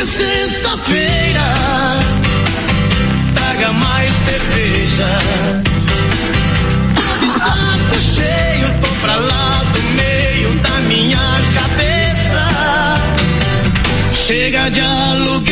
é sexta-feira. Traga mais cerveja. De saco cheio, tô pra lá do meio da minha cabeça. Chega de aluguel.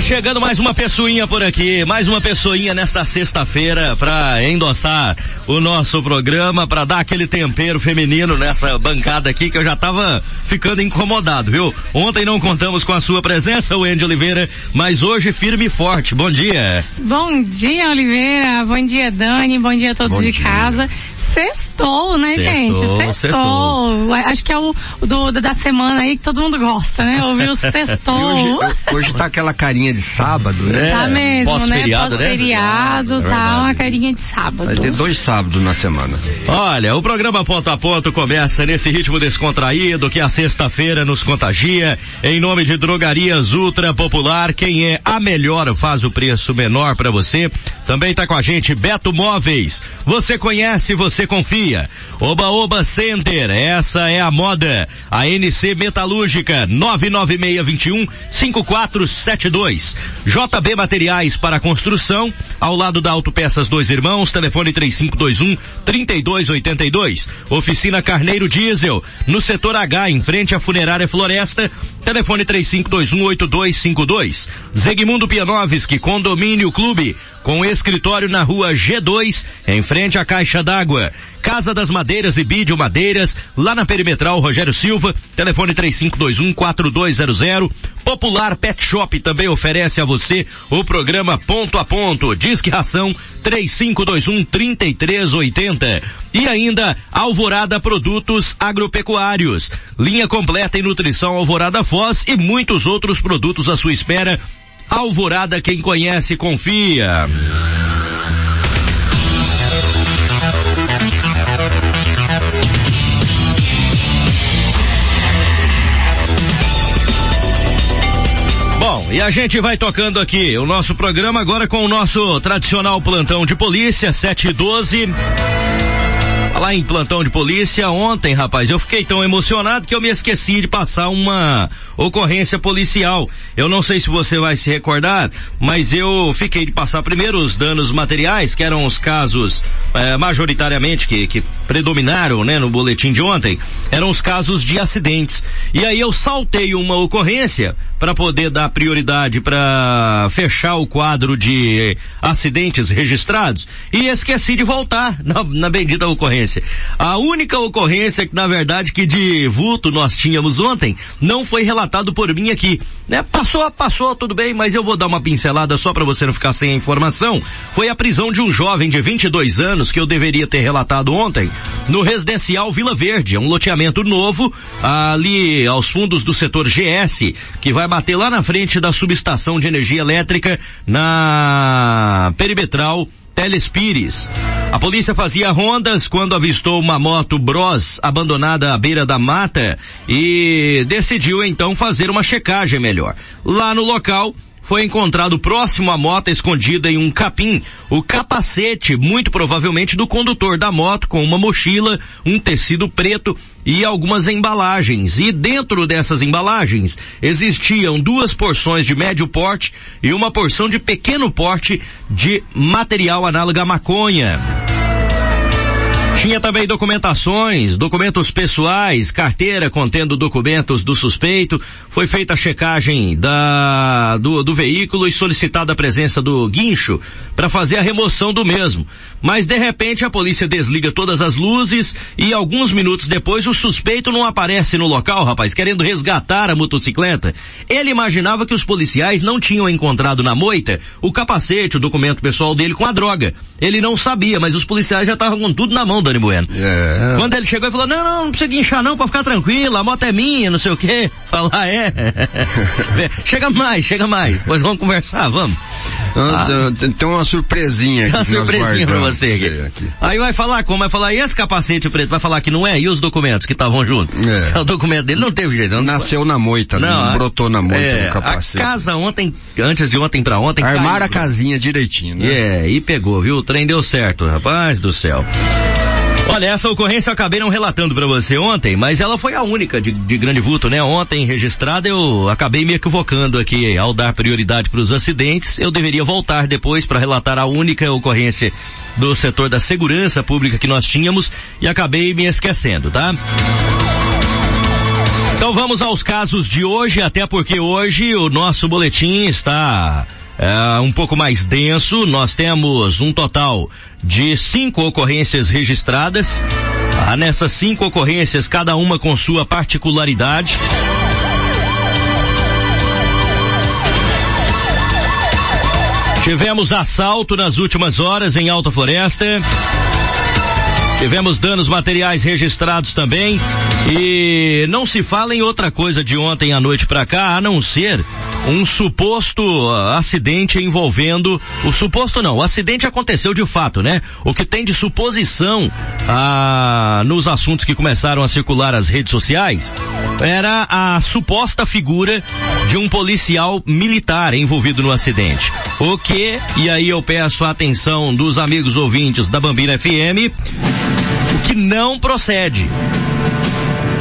Tá chegando mais uma pessoinha por aqui, mais uma pessoinha nesta sexta-feira para endossar o nosso programa, para dar aquele tempero feminino nessa bancada aqui que eu já tava ficando incomodado, viu? Ontem não contamos com a sua presença, o Andy Oliveira, mas hoje firme e forte. Bom dia. Bom dia, Oliveira. Bom dia, Dani. Bom dia a todos Bom de dia. casa. Sextou, né, Sextou, gente? Sextou. sextou. Acho que é o do, da semana aí que todo mundo gosta, né? Ouvir o E sextou. hoje, hoje tá aquela carinha de sábado, né? Tá mesmo, né? pós-feriado, né? Pós-feriado, É tá uma carinha de sábado. Vai ter dois sábados na semana. Olha, o programa Ponto a Ponto começa nesse ritmo descontraído que a sexta-feira nos contagia. Em nome de Drogarias Ultra Popular, quem é a melhor faz o preço menor para você. Também tá com a gente Beto Móveis. Você conhece, você confia. Oba Oba Center, essa é a moda. A NC Metalúrgica 99621 5472. JB Materiais para construção, ao lado da Autopeças Dois Irmãos, telefone 3521 3282. Oficina Carneiro Diesel, no setor H, em frente à Funerária Floresta, telefone 3521 8252. Zegmundo Pianovski, Condomínio Clube, com escritório na rua G2, em frente à Caixa d'Água. Casa das Madeiras e Bídio Madeiras, lá na Perimetral Rogério Silva, telefone 3521-4200. Popular Pet Shop também oferece a você o programa Ponto a Ponto. Disque Ração 3521-3380. E ainda Alvorada Produtos Agropecuários. Linha completa em nutrição Alvorada Foz e muitos outros produtos à sua espera. Alvorada, quem conhece, confia. Bom, e a gente vai tocando aqui o nosso programa agora com o nosso tradicional plantão de polícia, 7 e 12. Falar em plantão de polícia, ontem, rapaz, eu fiquei tão emocionado que eu me esqueci de passar uma ocorrência policial. Eu não sei se você vai se recordar, mas eu fiquei de passar primeiro os danos materiais, que eram os casos eh, majoritariamente que, que predominaram, né, no boletim de ontem, eram os casos de acidentes. E aí eu saltei uma ocorrência para poder dar prioridade para fechar o quadro de acidentes registrados e esqueci de voltar na, na bendita ocorrência. A única ocorrência que na verdade que de vulto nós tínhamos ontem não foi relatado por mim aqui, né? Passou, passou, tudo bem, mas eu vou dar uma pincelada só para você não ficar sem a informação. Foi a prisão de um jovem de 22 anos que eu deveria ter relatado ontem no residencial Vila Verde, é um loteamento novo ali aos fundos do setor GS que vai bater lá na frente da subestação de energia elétrica na perimetral Telespires. A polícia fazia rondas quando avistou uma moto Bros abandonada à beira da mata e decidiu então fazer uma checagem melhor. Lá no local, foi encontrado próximo à moto escondida em um capim o capacete, muito provavelmente do condutor da moto, com uma mochila, um tecido preto e algumas embalagens. E dentro dessas embalagens existiam duas porções de médio porte e uma porção de pequeno porte de material análogo à maconha. Tinha também documentações, documentos pessoais, carteira contendo documentos do suspeito. Foi feita a checagem da, do, do veículo e solicitada a presença do guincho para fazer a remoção do mesmo. Mas de repente a polícia desliga todas as luzes e alguns minutos depois o suspeito não aparece no local, rapaz, querendo resgatar a motocicleta. Ele imaginava que os policiais não tinham encontrado na moita o capacete, o documento pessoal dele com a droga. Ele não sabia, mas os policiais já estavam com tudo na mão, Bueno. É. Quando ele chegou e falou, não, não, não precisa guinchar não, pra ficar tranquilo, a moto é minha, não sei o quê. Falar, é. chega mais, chega mais, pois vamos conversar, vamos. Ah, tem- Tem uma surpresinha aqui. Tem uma surpresinha pra você pra aqui. Aí vai falar como? Vai falar, e esse capacete preto? Vai falar que não é? E os documentos que estavam junto? É. O documento dele não teve jeito. Não, Nasceu na moita, não, a- brotou na moita é, no capacete. A casa ontem, antes de ontem pra ontem, Armaram caiu. a casinha direitinho, né? É, e pegou, viu? O trem deu certo, rapaz do céu. Olha, essa ocorrência eu acabei não relatando para você ontem, mas ela foi a única de, de grande vulto, né? Ontem registrada eu acabei me equivocando aqui ao dar prioridade para os acidentes. Eu deveria voltar depois para relatar a única ocorrência do setor da segurança pública que nós tínhamos e acabei me esquecendo, tá? Então vamos aos casos de hoje, até porque hoje o nosso boletim está é, um pouco mais denso. Nós temos um total de cinco ocorrências registradas. Ah, nessas cinco ocorrências, cada uma com sua particularidade. Tivemos assalto nas últimas horas em Alta Floresta. Tivemos danos materiais registrados também. E não se fala em outra coisa de ontem à noite para cá, a não ser um suposto uh, acidente envolvendo o suposto não, o acidente aconteceu de fato, né? O que tem de suposição ah, nos assuntos que começaram a circular as redes sociais era a suposta figura de um policial militar envolvido no acidente. O que, e aí eu peço a atenção dos amigos ouvintes da Bambina FM, o que não procede.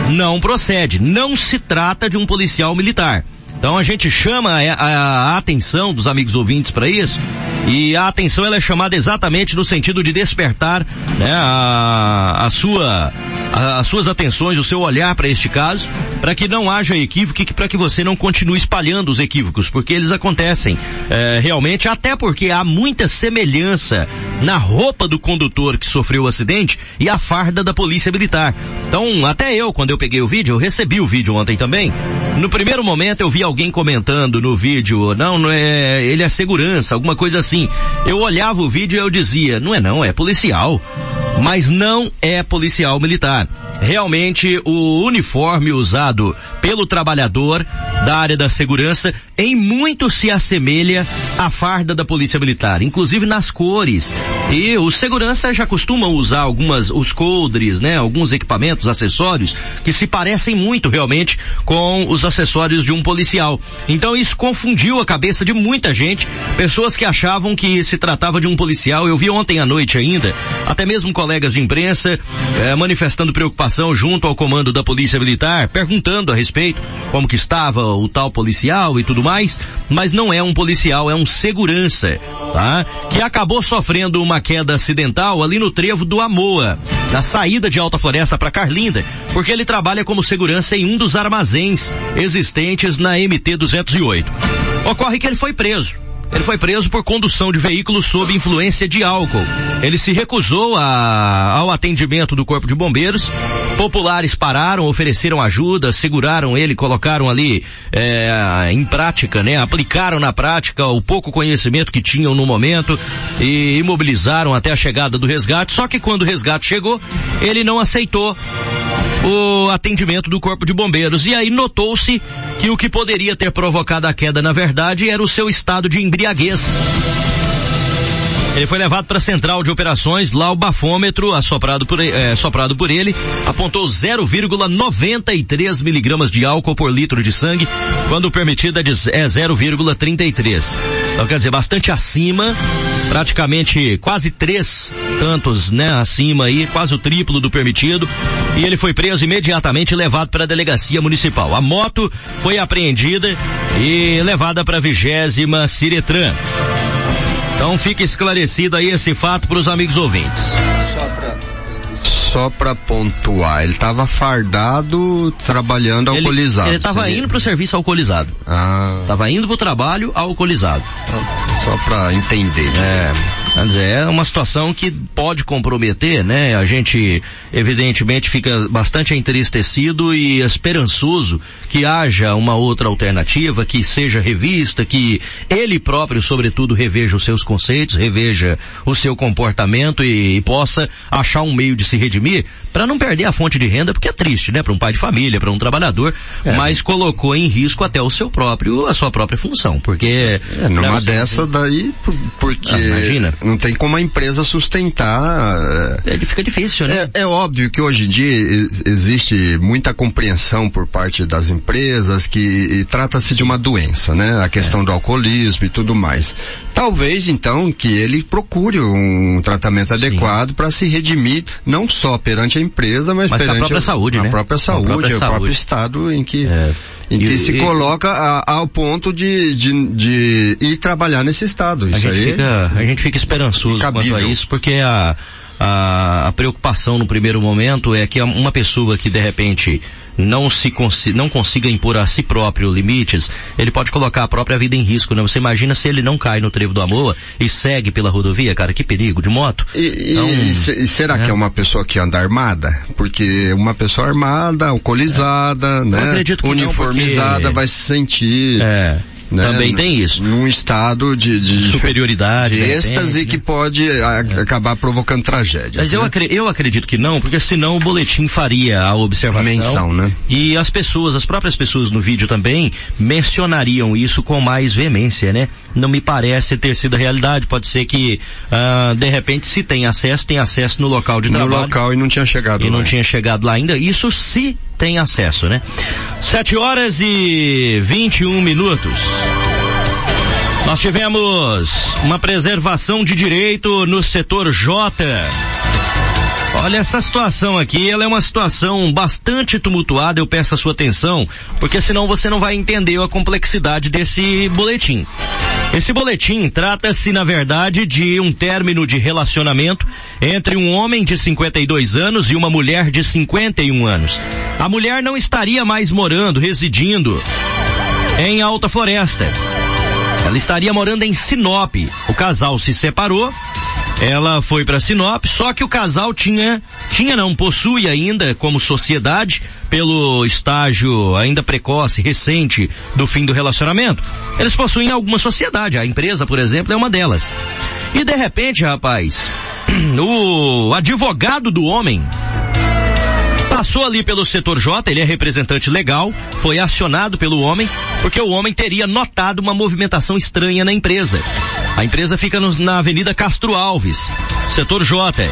Não procede. Não se trata de um policial militar. Então a gente chama a, a, a atenção dos amigos ouvintes para isso e a atenção ela é chamada exatamente no sentido de despertar né, a, a sua as suas atenções, o seu olhar para este caso, para que não haja equívoco e para que você não continue espalhando os equívocos, porque eles acontecem é, realmente, até porque há muita semelhança na roupa do condutor que sofreu o acidente e a farda da polícia militar. Então, até eu, quando eu peguei o vídeo, eu recebi o vídeo ontem também. No primeiro momento eu vi alguém comentando no vídeo, não, não é, ele é segurança, alguma coisa assim. Eu olhava o vídeo e eu dizia, não é não, é policial. Mas não é policial militar. Realmente o uniforme usado pelo trabalhador da área da segurança em muito se assemelha à farda da polícia militar, inclusive nas cores. E os seguranças já costumam usar algumas, os coldres, né, alguns equipamentos, acessórios, que se parecem muito realmente com os acessórios de um policial. Então isso confundiu a cabeça de muita gente, pessoas que achavam que se tratava de um policial. Eu vi ontem à noite ainda, até mesmo colegas de imprensa eh, manifestando preocupação junto ao comando da polícia militar, perguntando a respeito como que estava o tal policial e tudo mais mais, mas não é um policial, é um segurança, tá? Que acabou sofrendo uma queda acidental ali no trevo do Amoa, na saída de Alta Floresta para Carlinda, porque ele trabalha como segurança em um dos armazéns existentes na MT 208. Ocorre que ele foi preso. Ele foi preso por condução de veículo sob influência de álcool. Ele se recusou a, ao atendimento do corpo de bombeiros. Populares pararam, ofereceram ajuda, seguraram ele, colocaram ali é, em prática, né? Aplicaram na prática o pouco conhecimento que tinham no momento e imobilizaram até a chegada do resgate. Só que quando o resgate chegou, ele não aceitou o atendimento do corpo de bombeiros. E aí notou-se que o que poderia ter provocado a queda, na verdade, era o seu estado de embriaguez. Ele foi levado para a central de operações, lá o bafômetro, assoprado por, é, soprado por ele, apontou 0,93 miligramas de álcool por litro de sangue, quando permitida é 0,33. Então quer dizer, bastante acima, praticamente quase três tantos, né, acima aí, quase o triplo do permitido, e ele foi preso imediatamente e levado para a delegacia municipal. A moto foi apreendida e levada para a vigésima Ciretran. Então fica esclarecido aí esse fato para os amigos ouvintes. Só para pontuar, ele estava fardado trabalhando ele, alcoolizado. Ele estava indo para o serviço alcoolizado. Ah. Tava indo para o trabalho alcoolizado. Só para entender. Né? É. Dizer, é uma situação que pode comprometer, né? A gente, evidentemente, fica bastante entristecido e esperançoso que haja uma outra alternativa, que seja revista, que ele próprio, sobretudo, reveja os seus conceitos, reveja o seu comportamento e, e possa achar um meio de se redimir para não perder a fonte de renda, porque é triste, né? Para um pai de família, para um trabalhador, é. mas colocou em risco até o seu próprio, a sua própria função, porque... É, numa dessa daí, porque... Ah, imagina não tem como a empresa sustentar. É, fica difícil, né? É, é, óbvio que hoje em dia existe muita compreensão por parte das empresas que trata-se de uma doença, né? A questão é. do alcoolismo e tudo mais. Talvez então que ele procure um tratamento adequado para se redimir não só perante a empresa, mas, mas perante a própria saúde, a né? própria saúde, a própria o saúde. próprio estado em que é. em que e, se e, coloca a, ao ponto de, de, de, ir trabalhar nesse estado. Isso a gente aí fica, a gente fica esperançoso quanto a isso, porque a a, a preocupação no primeiro momento é que uma pessoa que de repente não se consi não consiga impor a si próprio limites, ele pode colocar a própria vida em risco, né? Você imagina se ele não cai no trevo do amor e segue pela rodovia, cara, que perigo, de moto. E, então, e, e será é. que é uma pessoa que anda armada? Porque uma pessoa armada, alcoolizada, é. né? Uniformizada não, porque... vai se sentir. É né? Também tem isso. Num estado de, de superioridade. De êxtase né? que pode a, é. acabar provocando tragédia. Mas né? eu, acre, eu acredito que não, porque senão o boletim faria a observação. Menção, né? E as pessoas, as próprias pessoas no vídeo também mencionariam isso com mais veemência, né? Não me parece ter sido a realidade. Pode ser que, uh, de repente, se tem acesso, tem acesso no local de no trabalho. No local e não tinha chegado e lá. E não tinha chegado lá ainda. Isso se tem acesso, né? 7 horas e 21 minutos. Nós tivemos uma preservação de direito no setor J. Olha, essa situação aqui, ela é uma situação bastante tumultuada, eu peço a sua atenção, porque senão você não vai entender a complexidade desse boletim. Esse boletim trata-se, na verdade, de um término de relacionamento entre um homem de 52 anos e uma mulher de 51 anos. A mulher não estaria mais morando, residindo em Alta Floresta. Ela estaria morando em Sinop. O casal se separou ela foi para Sinop, só que o casal tinha, tinha não, possui ainda como sociedade, pelo estágio ainda precoce, recente do fim do relacionamento, eles possuem alguma sociedade, a empresa, por exemplo, é uma delas. E de repente, rapaz, o advogado do homem Passou ali pelo setor J, ele é representante legal, foi acionado pelo homem, porque o homem teria notado uma movimentação estranha na empresa. A empresa fica no, na Avenida Castro Alves, setor J.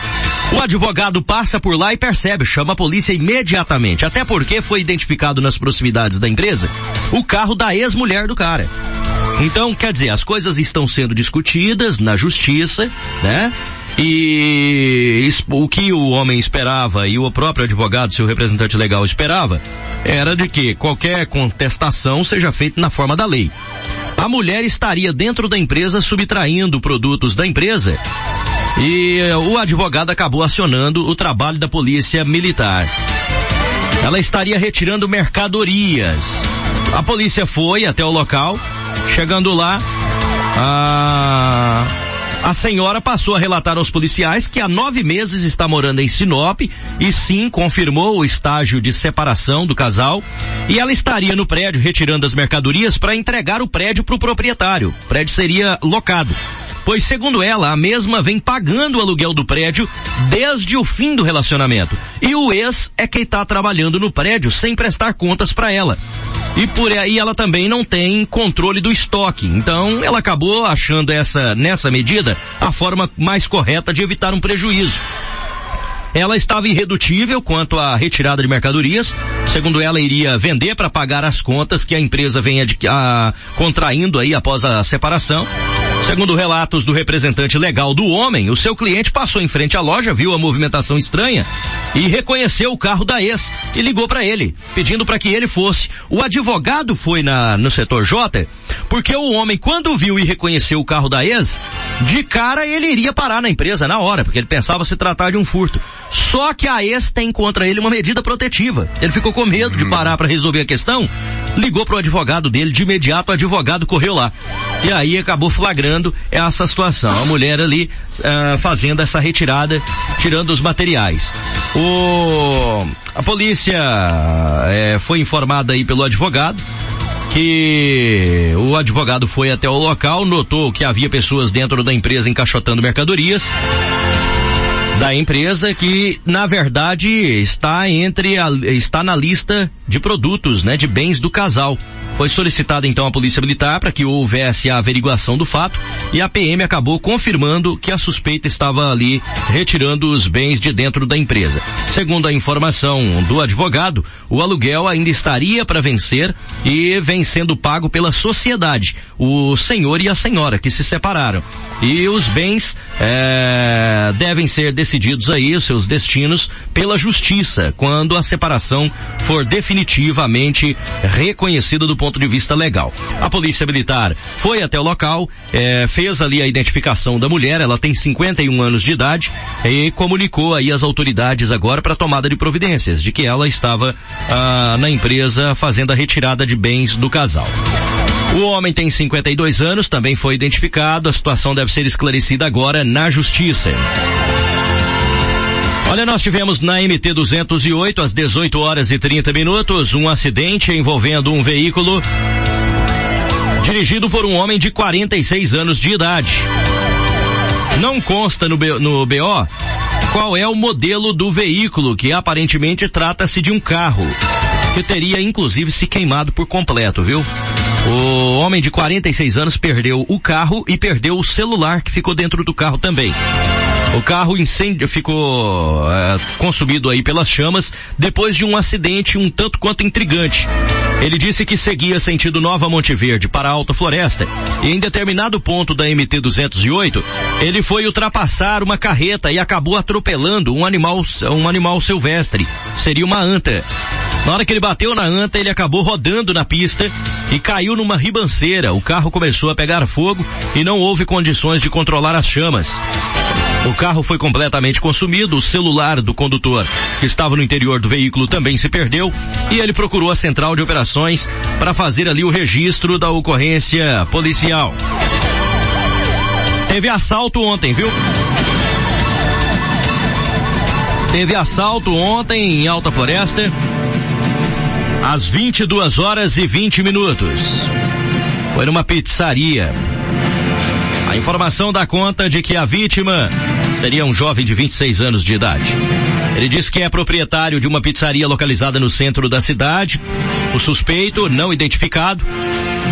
O advogado passa por lá e percebe, chama a polícia imediatamente, até porque foi identificado nas proximidades da empresa o carro da ex-mulher do cara. Então, quer dizer, as coisas estão sendo discutidas na justiça, né? E o que o homem esperava e o próprio advogado, seu representante legal, esperava, era de que qualquer contestação seja feita na forma da lei. A mulher estaria dentro da empresa subtraindo produtos da empresa e o advogado acabou acionando o trabalho da polícia militar. Ela estaria retirando mercadorias. A polícia foi até o local, chegando lá, a a senhora passou a relatar aos policiais que há nove meses está morando em Sinop e sim confirmou o estágio de separação do casal e ela estaria no prédio retirando as mercadorias para entregar o prédio para o proprietário. O prédio seria locado pois segundo ela, a mesma vem pagando o aluguel do prédio desde o fim do relacionamento. E o ex é quem está trabalhando no prédio sem prestar contas para ela. E por aí ela também não tem controle do estoque. Então ela acabou achando essa, nessa medida, a forma mais correta de evitar um prejuízo. Ela estava irredutível quanto à retirada de mercadorias. Segundo ela, iria vender para pagar as contas que a empresa vem a, contraindo aí após a separação. Segundo relatos do representante legal do homem, o seu cliente passou em frente à loja, viu a movimentação estranha e reconheceu o carro da ex e ligou para ele, pedindo para que ele fosse. O advogado foi na, no setor J, porque o homem, quando viu e reconheceu o carro da ex, de cara ele iria parar na empresa na hora, porque ele pensava se tratar de um furto. Só que a ex tem contra ele uma medida protetiva. Ele ficou com medo de parar para resolver a questão, ligou pro advogado dele, de imediato o advogado correu lá. E aí acabou flagrando essa situação. A mulher ali uh, fazendo essa retirada, tirando os materiais. O, a polícia uh, foi informada aí pelo advogado que o advogado foi até o local, notou que havia pessoas dentro da empresa encaixotando mercadorias da empresa que na verdade está entre a, está na lista de produtos, né, de bens do casal. Foi solicitada então a Polícia Militar para que houvesse a averiguação do fato e a PM acabou confirmando que a suspeita estava ali retirando os bens de dentro da empresa. Segundo a informação do advogado, o aluguel ainda estaria para vencer e vem sendo pago pela sociedade, o senhor e a senhora que se separaram. E os bens é, devem ser decididos aí, seus destinos, pela justiça, quando a separação for definitivamente reconhecida do ponto de vista legal. A polícia militar foi até o local, é, fez ali a identificação da mulher, ela tem 51 anos de idade e comunicou aí às autoridades agora para tomada de providências de que ela estava ah, na empresa fazendo a retirada de bens do casal. O homem tem 52 anos, também foi identificado. A situação deve ser esclarecida agora na justiça. Olha, nós tivemos na MT 208 às 18 horas e 30 minutos um acidente envolvendo um veículo dirigido por um homem de 46 anos de idade. Não consta no, B, no BO qual é o modelo do veículo, que aparentemente trata-se de um carro, que teria inclusive se queimado por completo, viu? O homem de 46 anos perdeu o carro e perdeu o celular que ficou dentro do carro também. O carro incêndio ficou é, consumido aí pelas chamas depois de um acidente um tanto quanto intrigante. Ele disse que seguia sentido Nova Monte Verde para Alta Floresta e em determinado ponto da MT 208 ele foi ultrapassar uma carreta e acabou atropelando um animal um animal silvestre. Seria uma anta. Na hora que ele bateu na anta, ele acabou rodando na pista e caiu numa ribanceira. O carro começou a pegar fogo e não houve condições de controlar as chamas. O carro foi completamente consumido, o celular do condutor que estava no interior do veículo também se perdeu e ele procurou a central de operações para fazer ali o registro da ocorrência policial. Teve assalto ontem, viu? Teve assalto ontem em Alta Floresta às 22 horas e 20 minutos. Foi numa pizzaria. A informação dá conta de que a vítima seria um jovem de 26 anos de idade. Ele diz que é proprietário de uma pizzaria localizada no centro da cidade. O suspeito, não identificado,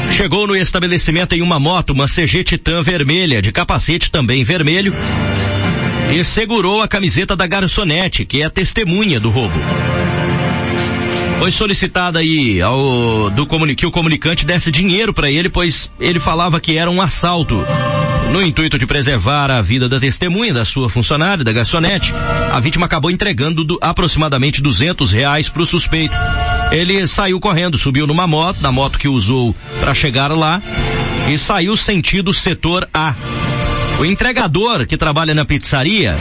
chegou no estabelecimento em uma moto, uma CG Titan vermelha, de capacete também vermelho, e segurou a camiseta da garçonete, que é testemunha do roubo. Foi solicitada aí ao do que o comunicante desse dinheiro para ele, pois ele falava que era um assalto. No intuito de preservar a vida da testemunha, da sua funcionária, da garçonete, a vítima acabou entregando do, aproximadamente duzentos reais para o suspeito. Ele saiu correndo, subiu numa moto, na moto que usou para chegar lá, e saiu sentido setor A. O entregador que trabalha na pizzaria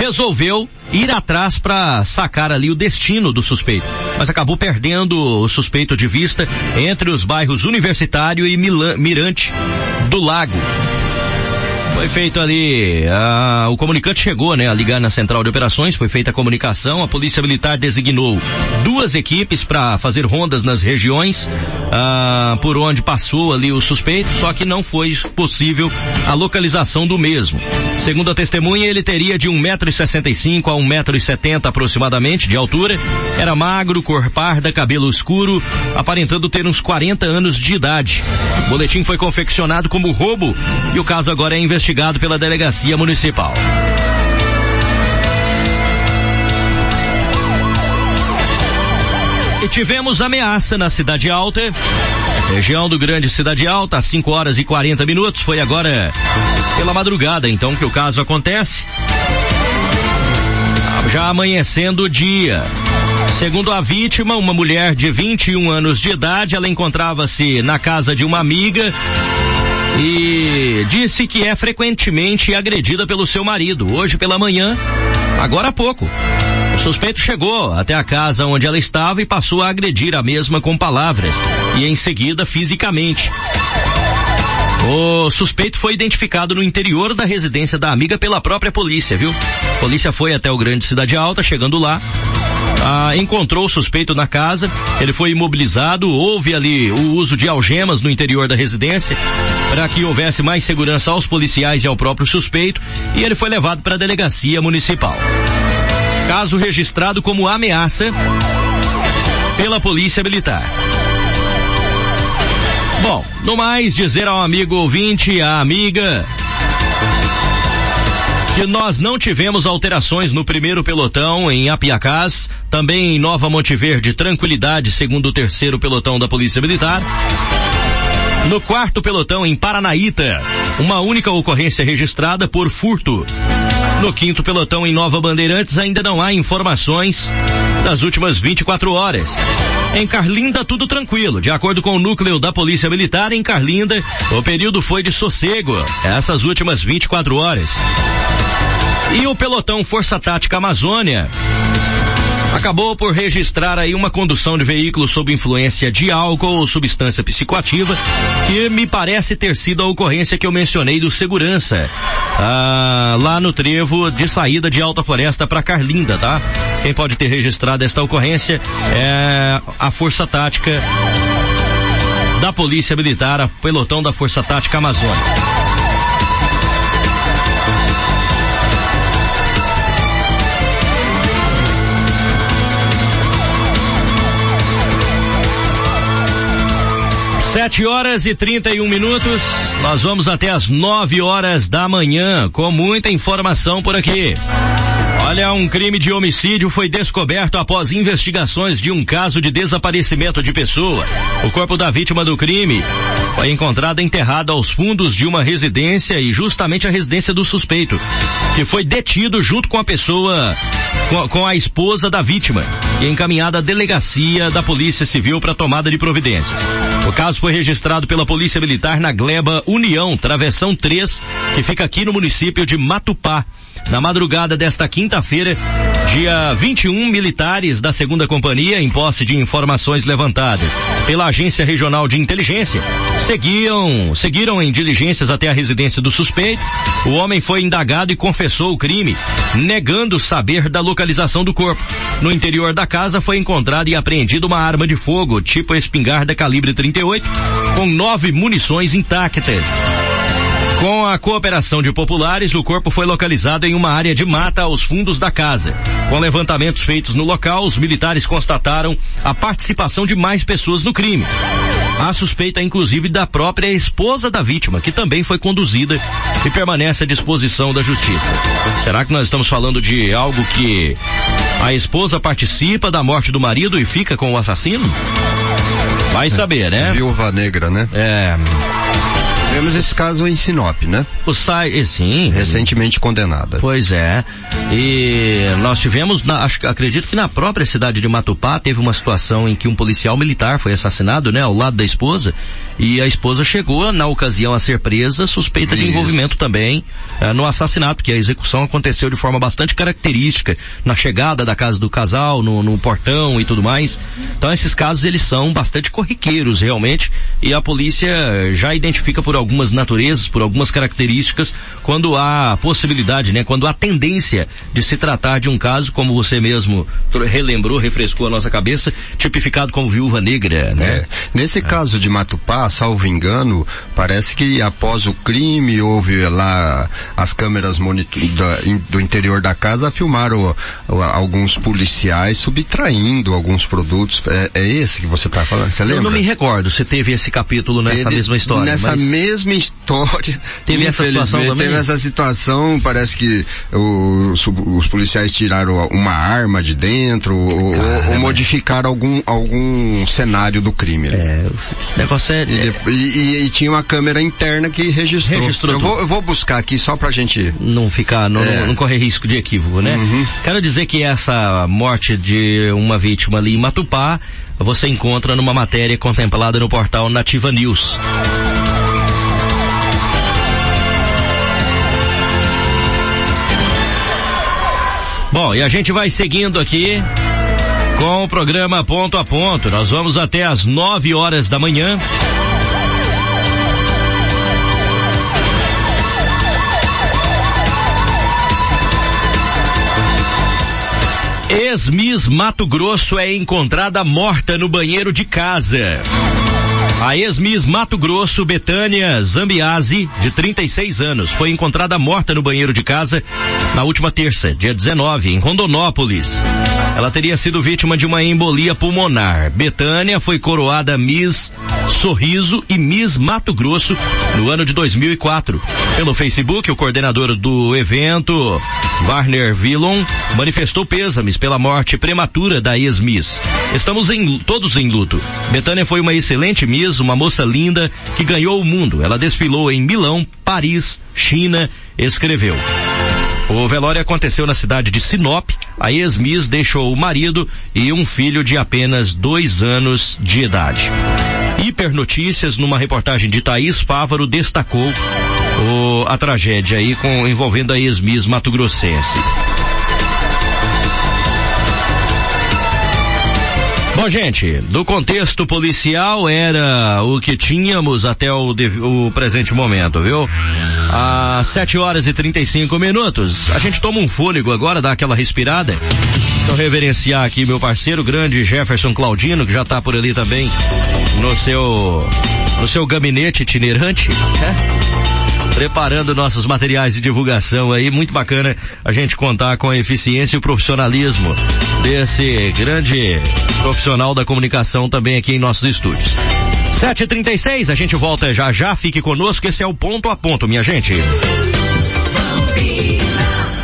resolveu ir atrás para sacar ali o destino do suspeito, mas acabou perdendo o suspeito de vista entre os bairros Universitário e Mirante do Lago. Foi feito ali, ah, o comunicante chegou, né, a ligar na central de operações, foi feita a comunicação, a polícia militar designou duas equipes para fazer rondas nas regiões ah, por onde passou ali o suspeito, só que não foi possível a localização do mesmo. Segundo a testemunha, ele teria de 1,65m a 1,70m aproximadamente de altura, era magro, cor parda, cabelo escuro, aparentando ter uns 40 anos de idade. O boletim foi confeccionado como roubo e o caso agora é investigado investigado pela delegacia municipal. E tivemos ameaça na Cidade Alta, região do Grande Cidade Alta, às 5 horas e 40 minutos. Foi agora pela madrugada, então, que o caso acontece. Já amanhecendo o dia. Segundo a vítima, uma mulher de 21 anos de idade, ela encontrava-se na casa de uma amiga e disse que é frequentemente agredida pelo seu marido. Hoje pela manhã, agora há pouco. O suspeito chegou até a casa onde ela estava e passou a agredir a mesma com palavras e em seguida fisicamente. O suspeito foi identificado no interior da residência da amiga pela própria polícia, viu? A polícia foi até o Grande Cidade Alta, chegando lá, ah, encontrou o suspeito na casa, ele foi imobilizado, houve ali o uso de algemas no interior da residência para que houvesse mais segurança aos policiais e ao próprio suspeito e ele foi levado para a delegacia municipal. Caso registrado como ameaça pela Polícia Militar. Bom, no mais, dizer ao amigo ouvinte, à amiga, nós não tivemos alterações no primeiro pelotão em Apiacás, também em Nova Monte Verde, tranquilidade, segundo o terceiro pelotão da Polícia Militar. No quarto pelotão em Paranaíta, uma única ocorrência registrada por furto. No quinto pelotão em Nova Bandeirantes ainda não há informações das últimas 24 horas. Em Carlinda, tudo tranquilo. De acordo com o núcleo da Polícia Militar, em Carlinda, o período foi de sossego, essas últimas 24 horas. E o pelotão Força Tática Amazônia acabou por registrar aí uma condução de veículo sob influência de álcool ou substância psicoativa, que me parece ter sido a ocorrência que eu mencionei do segurança, ah, lá no trevo de saída de Alta Floresta para Carlinda, tá? Quem pode ter registrado esta ocorrência é a Força Tática da Polícia Militar, a pelotão da Força Tática Amazônia. Sete horas e 31 minutos. Nós vamos até as nove horas da manhã com muita informação por aqui. Olha, um crime de homicídio foi descoberto após investigações de um caso de desaparecimento de pessoa. O corpo da vítima do crime foi encontrado enterrado aos fundos de uma residência e justamente a residência do suspeito, que foi detido junto com a pessoa, com, com a esposa da vítima e encaminhada à delegacia da Polícia Civil para tomada de providências. O caso foi registrado pela Polícia Militar na Gleba União, Travessão 3, que fica aqui no município de Matupá. Na madrugada desta quinta-feira, dia 21, militares da segunda companhia, em posse de informações levantadas pela Agência Regional de Inteligência, seguiam, seguiram em diligências até a residência do suspeito. O homem foi indagado e confessou o crime, negando saber da localização do corpo. No interior da casa foi encontrada e apreendida uma arma de fogo, tipo espingarda calibre 38, com nove munições intactas. Com a cooperação de populares, o corpo foi localizado em uma área de mata aos fundos da casa. Com levantamentos feitos no local, os militares constataram a participação de mais pessoas no crime. A suspeita, inclusive, da própria esposa da vítima, que também foi conduzida e permanece à disposição da justiça. Será que nós estamos falando de algo que a esposa participa da morte do marido e fica com o assassino? Vai saber, né? Viúva negra, né? É. Tivemos esse caso em Sinop, né? O SAI, sim. Recentemente condenada. Pois é. E nós tivemos, na, acho, acredito que na própria cidade de Matupá teve uma situação em que um policial militar foi assassinado, né? Ao lado da esposa. E a esposa chegou, na ocasião, a ser presa, suspeita Isso. de envolvimento também uh, no assassinato, que a execução aconteceu de forma bastante característica, na chegada da casa do casal, no, no portão e tudo mais. Então esses casos eles são bastante corriqueiros realmente, e a polícia já identifica por algumas naturezas, por algumas características, quando há possibilidade, né, quando há tendência de se tratar de um caso, como você mesmo relembrou, refrescou a nossa cabeça, tipificado como viúva negra, né? É. Nesse é. caso de Matupá, salvo engano, parece que após o crime houve lá as câmeras do interior da casa filmaram alguns policiais subtraindo alguns produtos. É, é esse que você está falando? Você lembra? Eu não me recordo se teve esse capítulo nessa teve, mesma história. Nessa mas... mesma história. Teve essa situação também? Teve essa situação, parece que os, os policiais tiraram uma arma de dentro ou, ou, modificaram algum, algum cenário do crime. É, o negócio é, e, e, e, tinha uma câmera interna que registrou. registrou eu, vou, eu, vou, buscar aqui só pra gente... Não ficar, não, é. não, não correr risco de equívoco, né? Uhum. Quero dizer que essa morte de uma vítima ali em Matupá, você encontra numa matéria contemplada no portal Nativa News. Bom, e a gente vai seguindo aqui com o programa ponto a ponto. Nós vamos até às nove horas da manhã. Ex-Miss Mato Grosso é encontrada morta no banheiro de casa. A ex-Miss Mato Grosso, Betânia Zambiase, de 36 anos, foi encontrada morta no banheiro de casa na última terça, dia 19, em Rondonópolis. Ela teria sido vítima de uma embolia pulmonar. Betânia foi coroada Miss Sorriso e Miss Mato Grosso no ano de 2004. Pelo Facebook, o coordenador do evento, Warner Villon, manifestou pêsames pela morte prematura da ex-Miss. Estamos em, todos em luto. Betânia foi uma excelente Miss, uma moça linda que ganhou o mundo. Ela desfilou em Milão, Paris, China, escreveu. O velório aconteceu na cidade de Sinop. A ex-Miss deixou o marido e um filho de apenas dois anos de idade. Hiper Notícias, numa reportagem de Thaís Fávaro, destacou o, a tragédia aí com, envolvendo a ex-Miss Mato Grossense. Bom, gente, do contexto policial era o que tínhamos até o, o presente momento, viu? Às 7 horas e 35 minutos. A gente toma um fôlego agora, dá aquela respirada. Então reverenciar aqui meu parceiro grande Jefferson Claudino, que já tá por ali também no seu no seu gabinete itinerante, né? Preparando nossos materiais de divulgação aí. Muito bacana a gente contar com a eficiência e o profissionalismo desse grande profissional da comunicação também aqui em nossos estúdios. 7h36, a gente volta já já, fique conosco, esse é o ponto a ponto, minha gente.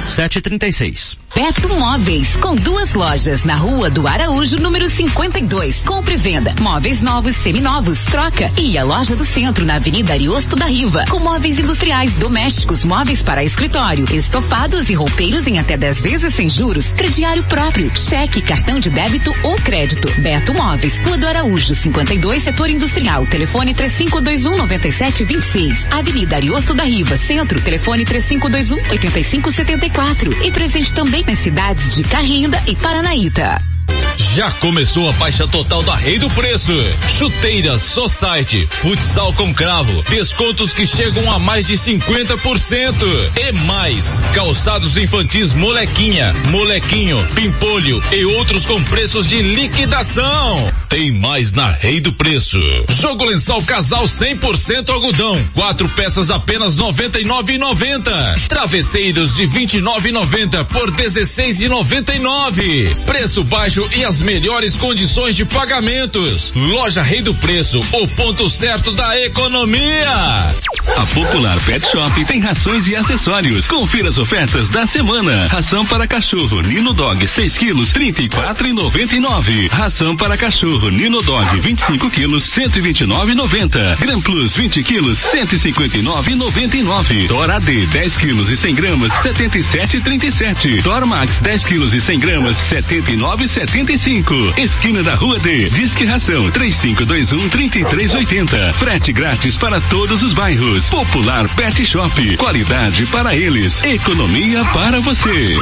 736. Beto Móveis, com duas lojas na rua do Araújo, número 52. Compre e venda. Móveis novos, seminovos, troca. E a loja do centro, na Avenida Ariosto da Riva. Com móveis industriais, domésticos, móveis para escritório, estofados e roupeiros em até 10 vezes sem juros. Crediário próprio, cheque, cartão de débito ou crédito. Beto Móveis, Rua do Araújo, 52, setor industrial. Telefone 3521 9726. Avenida Ariosto da Riva, centro. Telefone 3521 8574 e presente também nas cidades de Carrinda e Paranaíta. Já começou a faixa total da Rei do Preço. Chuteiras, Society, futsal com cravo, descontos que chegam a mais de 50%. E mais, calçados infantis molequinha, molequinho, pimpolho e outros com preços de liquidação. Tem mais na Rei do Preço. Jogo lençol casal 100% algodão, quatro peças apenas 99,90. Travesseiros de 29,90 por 16,99. Preço baixo e as melhores condições de pagamentos. Loja Rei do Preço, o ponto certo da economia. A Popular Pet Shop tem rações e acessórios. Confira as ofertas da semana. Ração para cachorro Nino Dog 6 quilos 34 e 99. Ração para cachorro Nino Dog 25 quilos 129 90. Gran Plus 20 quilos 159 99. Dora D 10 quilos e 100 gramas 77 37. Dor Max 10 quilos e 100 gramas 79 75. Esquina da Rua D. Disque Ração 3521 3380. Frete grátis para todos os bairros. Popular Pet Shop. Qualidade para eles. Economia para você.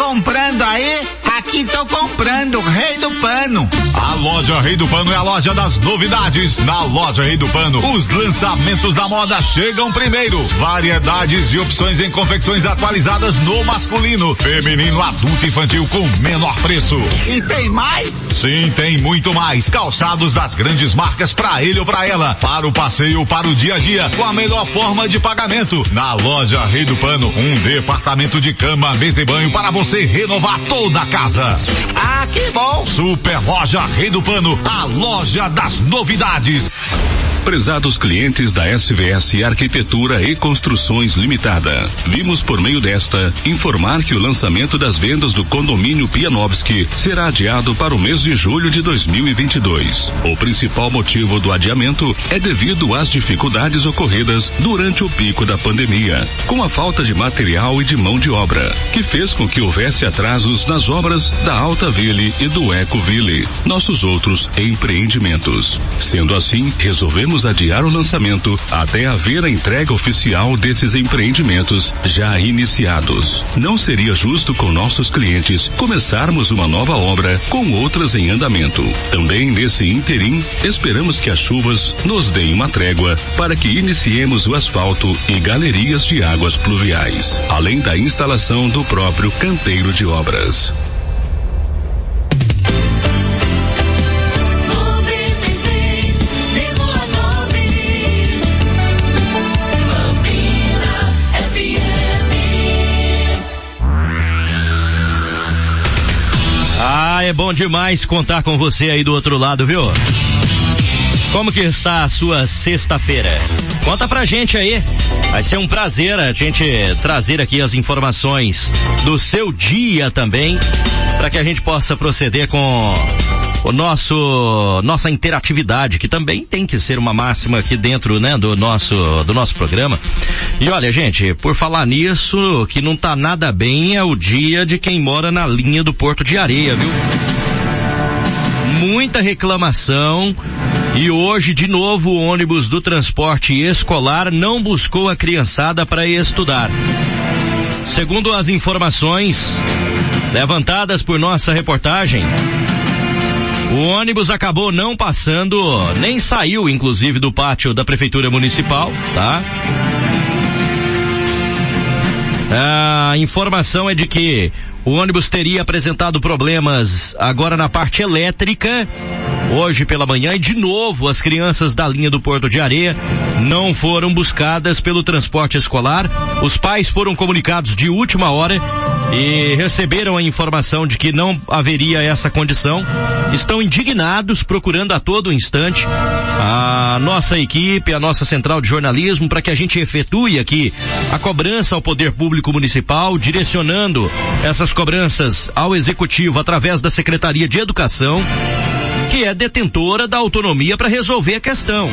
Comprando aí? Aqui tô comprando, Rei do Pano. A loja Rei do Pano é a loja das novidades. Na loja Rei do Pano, os lançamentos da moda chegam primeiro. Variedades e opções em confecções atualizadas no masculino, feminino, adulto e infantil com menor preço. E tem mais? Sim, tem muito mais. Calçados das grandes marcas para ele ou para ela. Para o passeio, para o dia a dia, com a melhor forma de pagamento. Na loja Rei do Pano, um departamento de cama, mesa e banho para você renovar toda a casa. Ah, que bom! Super Loja Rei do Pano, a loja das novidades. Prezados clientes da SVS Arquitetura e Construções Limitada, vimos por meio desta informar que o lançamento das vendas do condomínio Pianovski será adiado para o mês de julho de 2022. O principal motivo do adiamento é devido às dificuldades ocorridas durante o pico da pandemia, com a falta de material e de mão de obra, que fez com que houvesse atrasos nas obras da Alta Ville e do Eco Ville, nossos outros empreendimentos. Sendo assim, resolvemos adiar o lançamento até haver a entrega oficial desses empreendimentos já iniciados. Não seria justo com nossos clientes começarmos uma nova obra com outras em andamento. Também nesse interim, esperamos que as chuvas nos deem uma trégua para que iniciemos o asfalto e galerias de águas pluviais, além da instalação do próprio canteiro canteiro de obras. Ah, é bom demais contar com você aí do outro lado, viu? Como que está a sua sexta-feira? Conta pra gente aí. Vai ser um prazer a gente trazer aqui as informações do seu dia também, para que a gente possa proceder com o nosso nossa interatividade que também tem que ser uma máxima aqui dentro né do nosso do nosso programa e olha gente por falar nisso que não tá nada bem é o dia de quem mora na linha do Porto de Areia viu muita reclamação e hoje de novo o ônibus do transporte escolar não buscou a criançada para estudar segundo as informações levantadas por nossa reportagem o ônibus acabou não passando, nem saiu inclusive do pátio da prefeitura municipal, tá? A informação é de que o ônibus teria apresentado problemas agora na parte elétrica, hoje pela manhã, e de novo as crianças da linha do Porto de Areia não foram buscadas pelo transporte escolar. Os pais foram comunicados de última hora e receberam a informação de que não haveria essa condição. Estão indignados, procurando a todo instante a nossa equipe, a nossa central de jornalismo, para que a gente efetue aqui a cobrança ao poder público municipal, direcionando essas cobranças ao executivo através da Secretaria de Educação, que é detentora da autonomia para resolver a questão.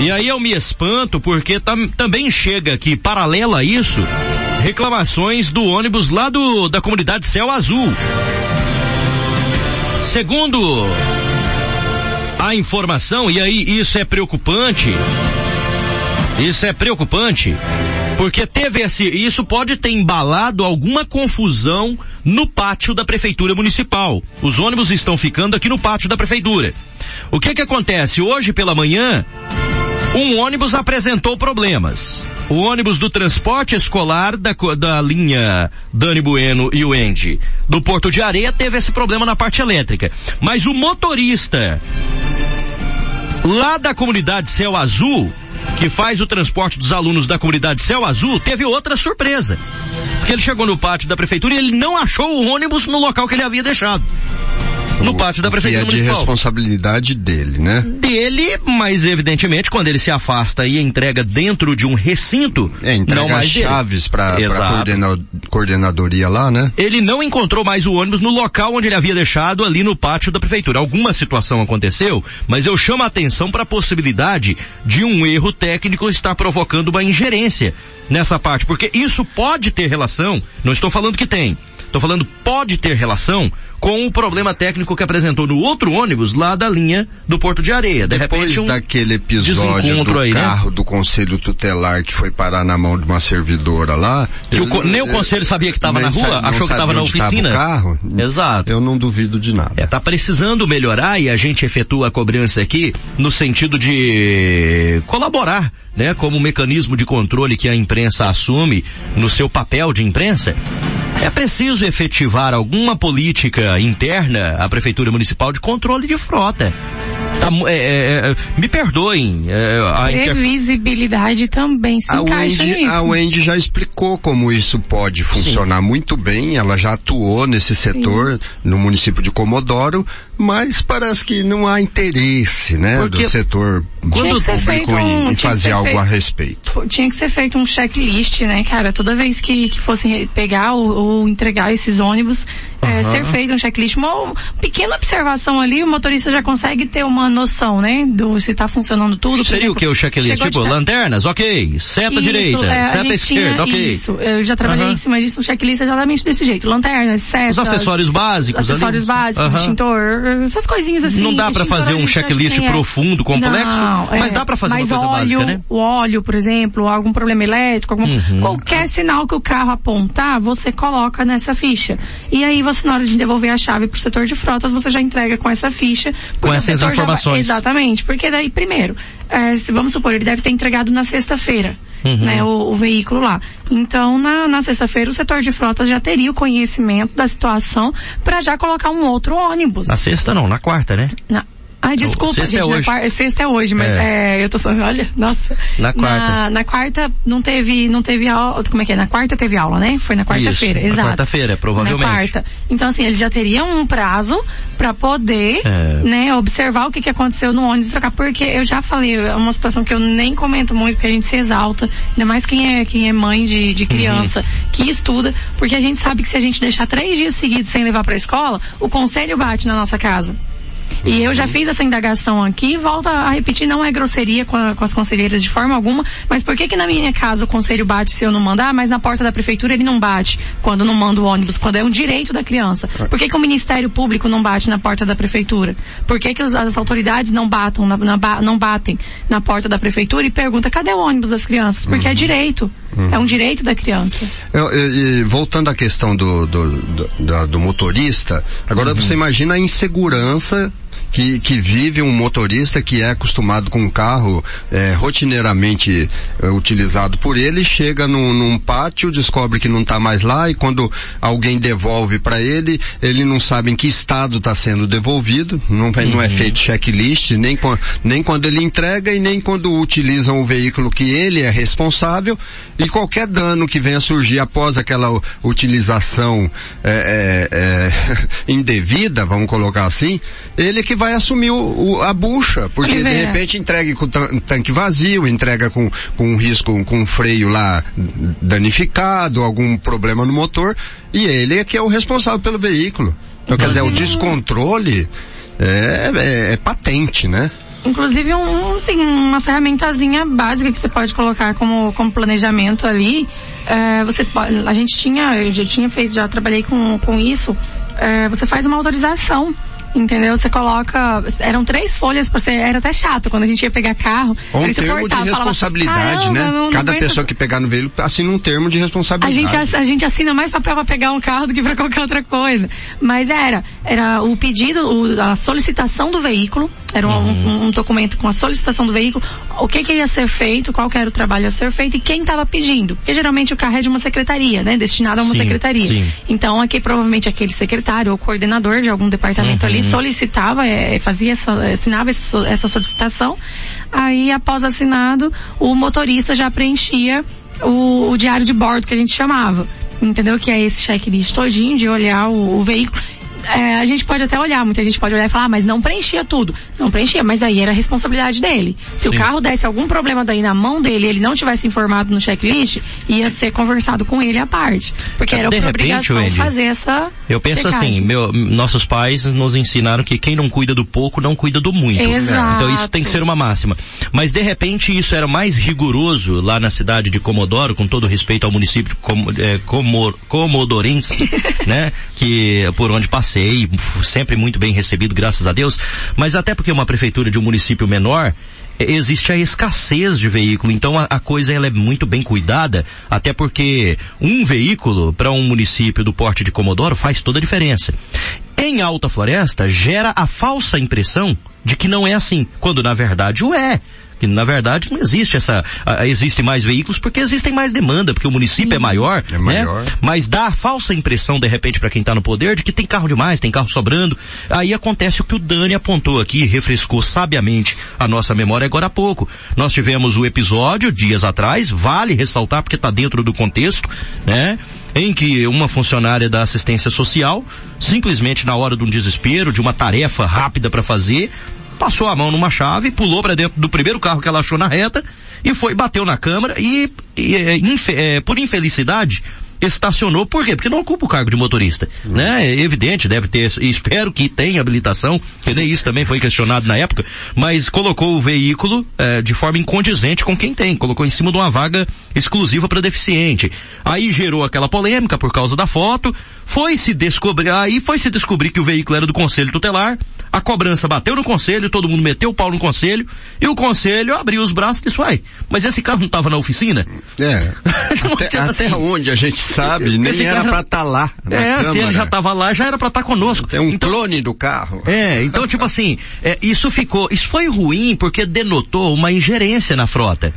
E aí eu me espanto porque tam, também chega aqui, paralela a isso, reclamações do ônibus lá do, da comunidade Céu Azul. Segundo a informação, e aí isso é preocupante, isso é preocupante, porque teve esse, isso pode ter embalado alguma confusão no pátio da prefeitura municipal. Os ônibus estão ficando aqui no pátio da prefeitura. O que que acontece? Hoje pela manhã, um ônibus apresentou problemas. O ônibus do transporte escolar da, da linha Dani Bueno e o Endi do Porto de Areia teve esse problema na parte elétrica. Mas o motorista lá da comunidade Céu Azul, que faz o transporte dos alunos da comunidade Céu Azul, teve outra surpresa. Porque ele chegou no pátio da prefeitura e ele não achou o ônibus no local que ele havia deixado no pátio da prefeitura e é de responsabilidade dele, né? Dele, mas evidentemente quando ele se afasta e entrega dentro de um recinto, é, entrega não mais chaves para coordena, coordenadoria lá, né? Ele não encontrou mais o ônibus no local onde ele havia deixado ali no pátio da prefeitura. Alguma situação aconteceu, mas eu chamo a atenção para a possibilidade de um erro técnico estar provocando uma ingerência nessa parte, porque isso pode ter relação, não estou falando que tem, estou falando pode ter relação com o problema técnico que apresentou no outro ônibus lá da linha do Porto de Areia. De Depois repente, um daquele episódio do aí, carro né? do conselho tutelar que foi parar na mão de uma servidora lá. Que o, nem o conselho sabia que estava na rua, achou que estava na oficina. carro. Exato. Eu não duvido de nada. É, tá precisando melhorar e a gente efetua a cobrança aqui no sentido de colaborar, né, como mecanismo de controle que a imprensa assume no seu papel de imprensa. É preciso efetivar alguma política interna à Prefeitura Municipal de controle de frota. Tá, é, é, me perdoem. É, a Previsibilidade também se a encaixa Wendy, nisso. A Wendy já explicou como isso pode funcionar Sim. muito bem. Ela já atuou nesse setor Sim. no município de Comodoro, mas parece que não há interesse, né, Porque do setor quando público um, em, fazer algo feito, a respeito. Tinha que ser feito um checklist, né, cara? Toda vez que, que fossem pegar ou, ou entregar esses ônibus, uhum. é, ser feito um checklist, uma pequena observação ali, o motorista já consegue ter uma noção, né, do se está funcionando tudo. Seria exemplo, o que o checklist? Tipo, de... lanternas, ok, seta isso, direita, é, seta esquerda, ok. Isso, eu já trabalhei uhum. em cima disso, um checklist exatamente desse jeito. Lanternas, seta. Os acessórios básicos Acessórios ali. básicos, uhum. extintor, essas coisinhas assim. Não dá para fazer um checklist profundo, complexo, não, mas dá para fazer uma coisa óleo, básica, né? O óleo, por exemplo, algum problema elétrico, algum, Uhum. qualquer sinal que o carro apontar, você coloca nessa ficha. E aí você, na hora de devolver a chave pro setor de frotas, você já entrega com essa ficha. Com essas Vai, informações. exatamente, porque daí, primeiro, é, se, vamos supor, ele deve ter entregado na sexta-feira. Uhum. Né, o, o, veículo lá. Então, na, na sexta-feira, o setor de frotas já teria o conhecimento da situação para já colocar um outro ônibus. Na sexta não, na quarta, né? Na, Ai, desculpa, Sexta gente, é hoje. quarta, sexta é hoje, mas É. é. eu tô só, olha, nossa. Na quarta. Na, na quarta não teve, não teve aula, como é que é? Na quarta teve aula, né? Foi na quarta-feira, Isso, na exato. quarta-feira, provavelmente. Na quarta. Então assim, ele já teria um prazo pra poder, É. né, observar o que que aconteceu no ônibus trocar, porque eu já falei, é uma situação que eu nem comento muito, porque a gente se exalta, ainda mais quem é, quem é mãe de, de criança, Uhum. que estuda, porque a gente sabe que se a gente deixar três dias seguidos sem levar pra escola, o conselho bate na nossa casa. E eu já fiz essa indagação aqui, volta a repetir, não é grosseria com, a- com as conselheiras de forma alguma, mas por que que na minha casa o conselho bate se eu não mandar, mas na porta da prefeitura ele não bate quando não manda o ônibus, quando é um direito da criança? Por que que o Ministério Público não bate na porta da prefeitura? Por que que os- as autoridades não batam, na- na não batem na porta da prefeitura e pergunta, cadê o ônibus das crianças? Porque é direito. É um direito da criança. Eu- eu- e voltando à questão do, do, do, do motorista, agora você imagina a insegurança que, que vive um motorista que é acostumado com um carro eh, rotineiramente eh, utilizado por ele, chega num, num pátio, descobre que não está mais lá e quando alguém devolve para ele, ele não sabe em que estado está sendo devolvido, não, vai- não é feito checklist, nem, nem quando ele entrega e nem quando utilizam o veículo que ele é responsável e qualquer dano que venha surgir após aquela utilização é, é, é, indevida, vamos colocar assim, ele que vai assumir o, o- a bucha, porque Pois de é. repente entrega com tanque vazio, entrega com, com um risco, com um freio lá danificado, algum problema no motor, e ele é que é o responsável pelo veículo. Então, quer dizer, o descontrole é, é- é patente, né? Inclusive um, assim, uma ferramentazinha básica que você pode colocar como, como planejamento ali. É, você pode, a gente tinha, eu já tinha feito, já trabalhei com, com isso. é, você faz uma autorização. Entendeu? Você coloca, eram três folhas pra você, era até chato quando a gente ia pegar carro. Ou um termo de cortava, falava, responsabilidade, "Caramba, né? não- não Cada aguento pessoa que pegar no veículo assina um termo de a responsabilidade. gente, ass- a gente assina mais papel para pegar um carro do que para qualquer outra coisa. Mas era, era o pedido, o- a solicitação do veículo, era um, um- um documento com a solicitação do veículo, o que que ia ser feito, qual que era o trabalho a ser feito e quem estava pedindo. Porque geralmente o carro é de uma secretaria, né? Destinado a uma Sim, secretaria. sim. Então aqui provavelmente aquele secretário ou coordenador de algum departamento ali solicitava, eh, fazia essa, assinava essa, essa solicitação. Aí após assinado, o motorista já preenchia o, o diário de bordo que a gente chamava. Entendeu? Que é esse checklist todinho de olhar o, o veículo. É, a gente pode até olhar, muita gente pode olhar e falar, ah, mas não preenchia tudo. Não preenchia, mas aí era a responsabilidade dele. Se Sim. o carro desse algum problema daí na mão dele e ele não tivesse informado no checklist, ia ser conversado com ele à parte. Porque era De repente, obrigação Wendy, fazer essa. Eu penso checagem. assim, meu, nossos pais nos ensinaram que quem não cuida do pouco não cuida do muito. Exato. Então isso tem que ser uma máxima. Mas de repente isso era mais rigoroso lá na cidade de Comodoro, com todo respeito ao município como, é, comor, comodorense, né? Que por onde passei, f- sempre muito bem recebido, graças a Deus. Mas até porque uma prefeitura de um município menor, existe a escassez de veículo, então a, a coisa ela é muito bem cuidada, até porque um veículo para um município do porte de Comodoro faz toda a diferença. Em Alta Floresta gera a falsa impressão de que não é assim, quando na verdade o é. Que na verdade não existe essa, existem mais veículos porque existem mais demanda, porque o município é maior, É né? maior. Mas dá a falsa impressão, de repente, para quem está no poder, de que tem carro demais, tem carro sobrando. Aí acontece o que o Dani apontou aqui, refrescou sabiamente a nossa memória agora há pouco. Nós tivemos o episódio dias atrás, vale ressaltar porque está dentro do contexto, né? Em que uma funcionária da assistência social, simplesmente na hora de um desespero, de uma tarefa rápida para fazer, passou a mão numa chave, pulou para dentro do primeiro carro que ela achou na reta e foi, bateu na câmera e, e, é, infe- é, por infelicidade, estacionou, por quê? Porque não ocupa o cargo de motorista, né? É evidente, deve ter, espero que tenha habilitação, que nem isso também foi questionado na época, mas colocou o veículo eh, de forma incondizente com quem tem, colocou em cima de uma vaga exclusiva para deficiente. Aí gerou aquela polêmica por causa da foto, foi se descobrir, aí foi se descobrir que o veículo era do conselho tutelar, a cobrança bateu no conselho, todo mundo meteu o pau no conselho, e o conselho abriu os braços e disse, uai, mas esse carro não estava na oficina? É. Até até ser- onde a gente sabe, nem Esse era pra estar lá. Na é, se ele já estava lá, já era para estar conosco. É um Então, clone do carro. É, então tipo assim, é, isso ficou, isso foi ruim porque denotou uma ingerência na frota.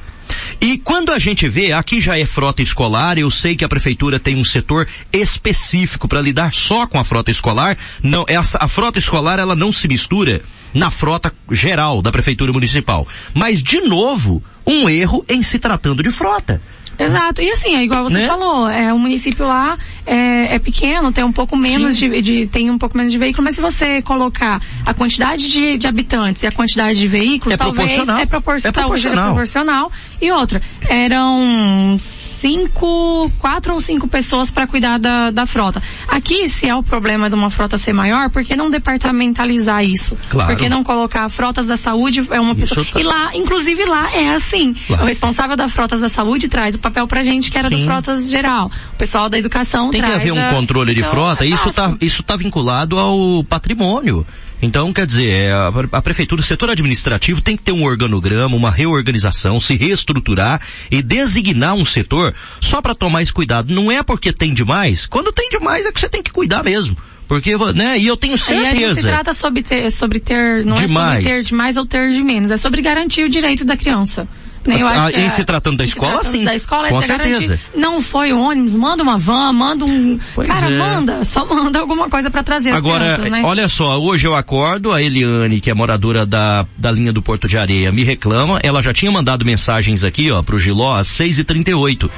E quando a gente vê, aqui já é frota escolar, eu sei que a prefeitura tem um setor específico para lidar só com a frota escolar. Não, essa a frota escolar ela não se mistura na frota geral da prefeitura municipal. Mas de novo, um erro em se tratando de frota. Exato. E assim, é igual você Né? falou, é, o município lá é, é pequeno, tem um pouco menos de, de- tem um pouco menos de veículo, mas se você colocar a quantidade de, de habitantes e a quantidade de veículos, É talvez proporcional. é proporcional. É proporcional. seja proporcional. E outra, eram cinco, quatro ou cinco pessoas para cuidar da, da frota. Aqui, se é o problema de uma frota ser maior, por que não departamentalizar isso? Claro. Por que não colocar frotas da saúde é uma Isso pessoa. tá- E lá, inclusive lá é assim. Lá. O responsável da frotas da saúde traz o papel pra gente que era do Sim. frotas geral. O pessoal da educação Tem que haver um controle de Então, frota, é isso tá, fácil. isso tá vinculado ao patrimônio. Então, quer dizer, é, a, a prefeitura, o setor administrativo tem que ter um organograma, uma reorganização, se reestruturar e designar um setor só para tomar esse cuidado. Não é porque tem demais. Quando tem demais é que você tem que cuidar mesmo. Porque, né, e eu tenho Aí a gente se certeza. trata sobre ter, sobre ter, não Demais. é sobre ter demais ou ter de menos, é sobre garantir o direito da criança. Eu Ah, acho que em é- se tratando da escola, tratando sim. Da escola, Com é garantir- certeza. Não foi o ônibus, manda uma van, manda um, Pois cara, é. manda, só manda alguma coisa pra trazer as Agora, crianças, né? olha só, hoje eu acordo, a Eliane, que é moradora da, da linha do Porto de Areia, me reclama, ela já tinha mandado mensagens aqui, ó, pro Giló, às 6h38.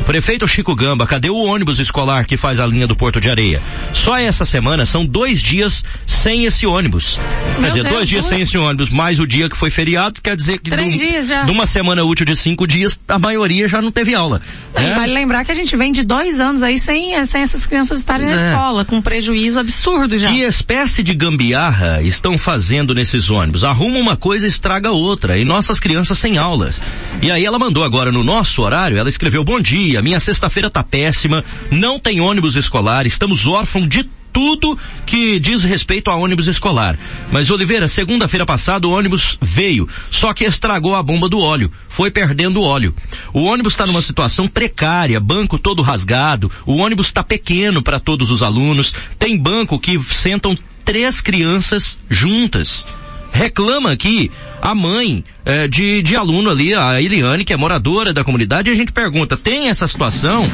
O prefeito Chico Gamba, cadê o ônibus escolar que faz a linha do Porto de Areia? Só essa semana são dois dias sem esse ônibus. quer Meu dizer, Deus, dois dias duas- sem esse ônibus, mais o dia que foi feriado, quer dizer que Três de, um- dias já. de uma semana útil de cinco dias, a maioria já não teve aula. E né? Vale lembrar que a gente vem de dois anos aí sem, sem essas crianças estarem Pois na é. escola, com um prejuízo absurdo já. Que espécie de gambiarra estão fazendo nesses ônibus? Arruma uma coisa e estraga outra. E nossas crianças sem aulas. E aí ela mandou agora no nosso horário, ela escreveu, bom dia, minha sexta-feira tá péssima, não tem ônibus escolar, estamos órfãos de tudo que diz respeito a ônibus escolar. Mas Oliveira, segunda-feira passada o ônibus veio, só que estragou a bomba do óleo, foi perdendo óleo. O ônibus está numa situação precária, banco todo rasgado, o ônibus está pequeno para todos os alunos, tem banco que sentam três crianças juntas. Reclama aqui a mãe eh, de, de aluno ali, a Eliane, que é moradora da comunidade, e a gente pergunta, tem essa situação?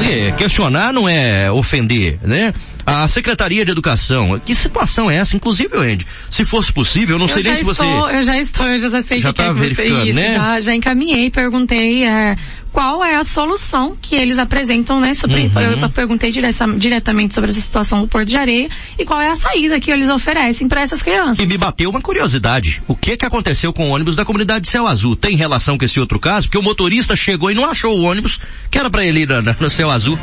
É, questionar não é ofender, né? A Secretaria de Educação, que situação é essa? Inclusive, Andy, se fosse possível, eu não eu sei nem se você... estou, eu já estou, eu já sei Já que, que tá é que você verificando, isso, né? já, já encaminhei, perguntei é, qual é a solução que eles apresentam, né? Sobre, Uhum. eu, eu perguntei direta- diretamente sobre essa situação do Porto de Areia e qual é a saída que eles oferecem para essas crianças. E me bateu uma curiosidade. O que que aconteceu com o ônibus da comunidade Céu Azul? Tem relação com esse outro caso? Porque o motorista chegou e não achou o ônibus que era para ele ir na- na- no Céu Azul.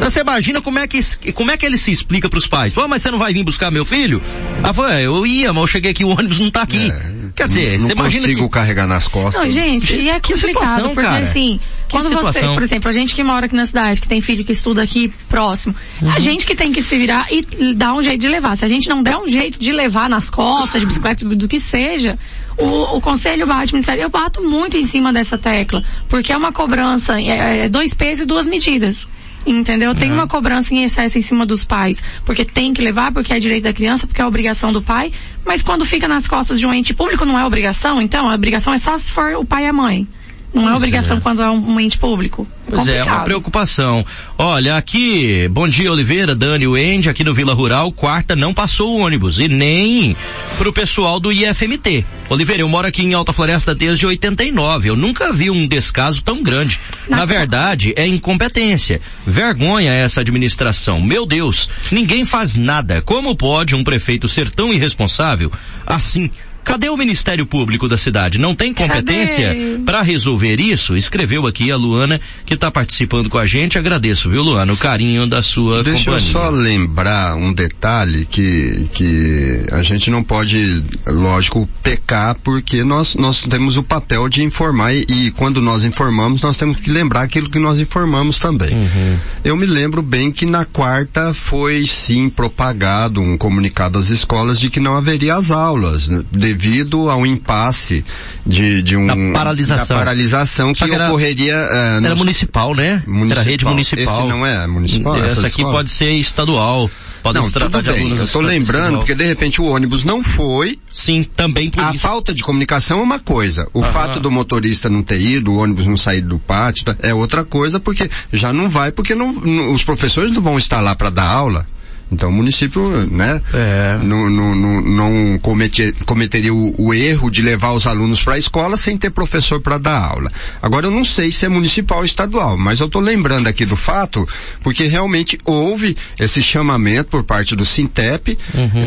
Você imagina como é que, como é que ele se explica pros pais? Pô, mas você não vai vir buscar meu filho? Ah, foi, eu ia, mas eu cheguei aqui, o ônibus não tá aqui. Quer dizer, não você imagina consigo que... carregar nas costas. Não, gente, e é Que complicado, situação, porque cara. assim, Que quando você, situação. por exemplo, a gente que mora aqui na cidade, que tem filho que estuda aqui próximo, Uhum. a gente que tem que se virar e dar um jeito de levar. Se a gente não der um jeito de levar nas costas, de bicicleta, do que seja, o, o conselho bate ministério, eu bato muito em cima dessa tecla, porque é uma cobrança, é, é dois pesos e duas medidas. Entendeu? Tem uma cobrança em excesso em cima dos pais, porque tem que levar, porque é direito da criança, porque é obrigação do pai, mas quando fica nas costas de um ente público não é obrigação, então a obrigação é só se for o pai e a mãe. Não é obrigação quando é um, ente público. Pois é, é uma Complicado. preocupação. Olha, aqui, bom dia Oliveira, Dani, Wendy, aqui no Vila Rural, quarta não passou o ônibus e nem pro pessoal do IFMT. Oliveira, eu moro aqui em Alta Floresta desde 89, eu nunca vi um descaso tão grande. Na verdade, é incompetência. Vergonha essa administração. Meu Deus, ninguém faz nada. Como pode um prefeito ser tão irresponsável assim? Cadê o Ministério Público da cidade? Não tem competência para resolver isso? Escreveu aqui a Luana, que está participando com a gente. Agradeço, viu, Luana, o carinho da sua Deixa eu companhia. só lembrar um detalhe que, que a gente não pode, lógico, pecar porque nós, nós temos o papel de informar e, e quando nós informamos nós temos que lembrar aquilo que nós informamos também. Uhum. Eu me lembro bem que na quarta foi sim propagado um comunicado às escolas de que não haveria as aulas, né, devido ao impasse de, de um... Da paralisação. Da paralisação que que era- ocorreria... eh, Era nos- municipal, né? Era rede municipal. Esse não é municipal? Essa essas aqui pode ser estadual. Podem não, tudo bem. Eu tô escola lembrando, porque de repente o ônibus não foi, Sim, também por a isso. falta de comunicação é uma coisa. O fato do motorista não ter ido, o ônibus não sair do pátio, tá, é outra coisa, porque já não vai, porque não, não- os professores não vão estar lá para dar aula. Então o município, né, É. não, não, não, não comete- cometeria o, o erro de levar os alunos para a escola sem ter professor para dar aula. Agora eu não sei se é municipal ou estadual, mas eu estou lembrando aqui do fato, porque realmente houve esse chamamento por parte do Sintep,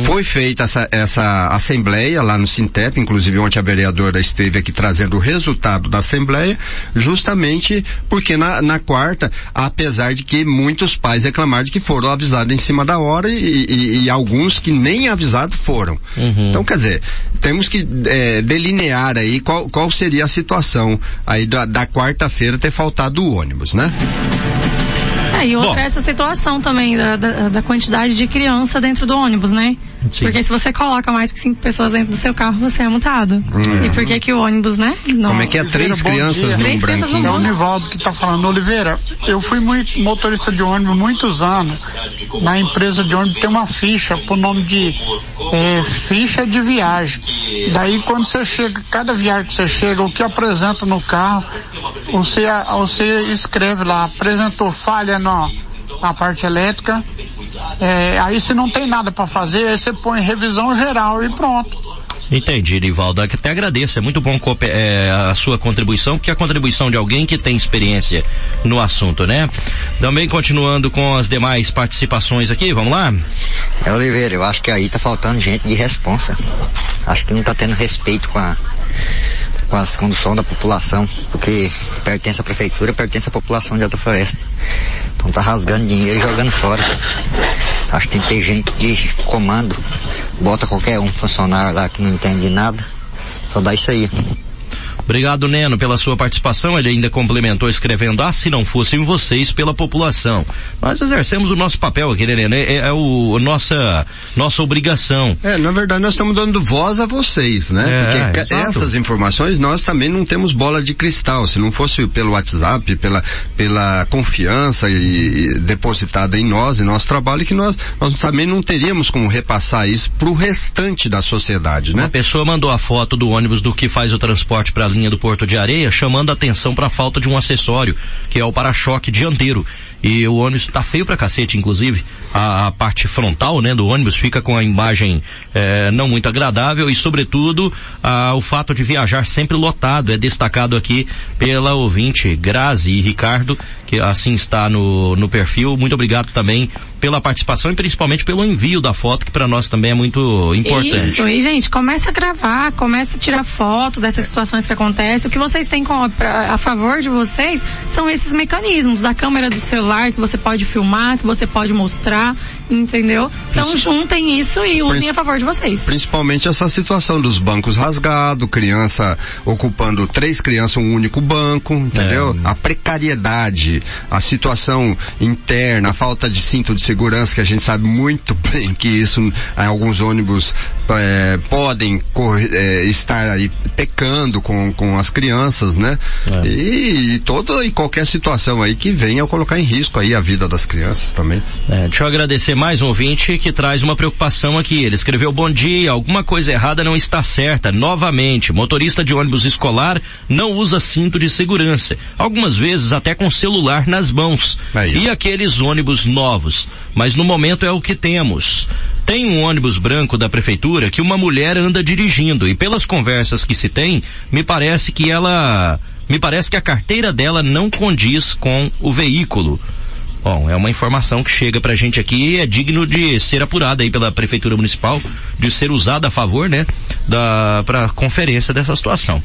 foi feita essa, essa assembleia lá no Sintep, inclusive ontem a vereadora esteve aqui trazendo o resultado da assembleia, justamente porque na, na quarta, apesar de que muitos pais reclamaram de que foram avisados em cima da hora e, e- e alguns que nem avisados foram. Então, quer dizer, temos que eh, delinear aí qual, qual seria a situação aí da, da quarta-feira ter faltado o ônibus, né? É, e outra Bom. é essa situação também da, da, da quantidade de criança dentro do ônibus, né? Sim. Porque se você coloca mais que cinco pessoas dentro do seu carro, você é multado. E por que que o ônibus, né? Não. Como é que é? Três bom crianças num Três crianças branquinho. É o Nivaldo que está falando. Oliveira, eu fui muito motorista de ônibus muitos anos. Na empresa de ônibus tem uma ficha por nome de é, ficha de viagem. Daí quando você chega, cada viagem que você chega, o que apresenta no carro, você, você escreve lá, apresentou falha na, na parte elétrica. É, aí se não tem nada para fazer, aí você põe revisão geral e pronto. Entendi, Nivaldo. Até agradeço. É muito bom é, a sua contribuição, porque é a contribuição de alguém que tem experiência no assunto, né? Também continuando com as demais participações aqui, vamos lá? É, Oliveira, eu acho que aí tá faltando gente de responsa. Acho que não tá tendo respeito com a, com as condução da população, porque pertence à prefeitura, pertence à população de Alta Floresta. Então tá rasgando dinheiro e jogando fora. Acho que tem que ter gente de comando, bota qualquer um funcionário lá que não entende nada, só dá isso aí. Obrigado, Neno, pela sua participação. Ele ainda complementou escrevendo, ah, se não fossem vocês pela população. Nós exercemos o nosso papel aqui, né, Neno? É, é o, nossa, nossa obrigação. É, na verdade nós estamos dando voz a vocês, né? É, Porque exato. essas informações nós também não temos bola de cristal. Se não fosse pelo WhatsApp, pela, pela confiança e, e depositada em nós, em nosso trabalho, que nós, nós também não teríamos como repassar isso para o restante da sociedade, Uma né? pessoa mandou a foto do ônibus do que faz o transporte para linha do Porto de Areia, chamando a atenção para a falta de um acessório, que é o para-choque dianteiro. E o ônibus tá feio pra cacete, inclusive. A, a parte frontal, né, do ônibus fica com a imagem eh, não muito agradável e, sobretudo, ah, o fato de viajar sempre lotado é destacado aqui pela ouvinte Grazi e Ricardo, que assim está no, no perfil. Muito obrigado também pela participação e principalmente pelo envio da foto, que para nós também é muito importante. Isso, e gente, começa a gravar, começa a tirar foto dessas situações que acontecem. O que vocês têm com, pra, a favor de vocês são esses mecanismos da câmera do celular que você pode filmar, que você pode mostrar, entendeu? Então juntem isso e usem a favor de vocês. Principalmente essa situação dos bancos rasgados, criança ocupando três crianças um único banco, entendeu? A precariedade, a situação interna, a falta de cinto de segurança, que a gente sabe muito bem que isso em alguns ônibus eh, podem correr, eh, estar aí pecando com, com as crianças, né? E, e toda e qualquer situação aí que venha a colocar em risco aí a vida das crianças também. É, deixa eu agradecer mais um ouvinte que traz uma preocupação aqui. Ele escreveu bom dia, alguma coisa errada não está certa. Novamente, motorista de ônibus escolar não usa cinto de segurança. Algumas vezes até com celular nas mãos. Aí. E aqueles ônibus novos. Mas no momento é o que temos. Tem um ônibus branco da prefeitura que uma mulher anda dirigindo e pelas conversas que se tem, me parece que ela, me parece que a carteira dela não condiz com o veículo. Bom, é uma informação que chega pra gente aqui e é digno de ser apurada aí pela Prefeitura Municipal, de ser usada a favor, né, da, pra conferência dessa situação.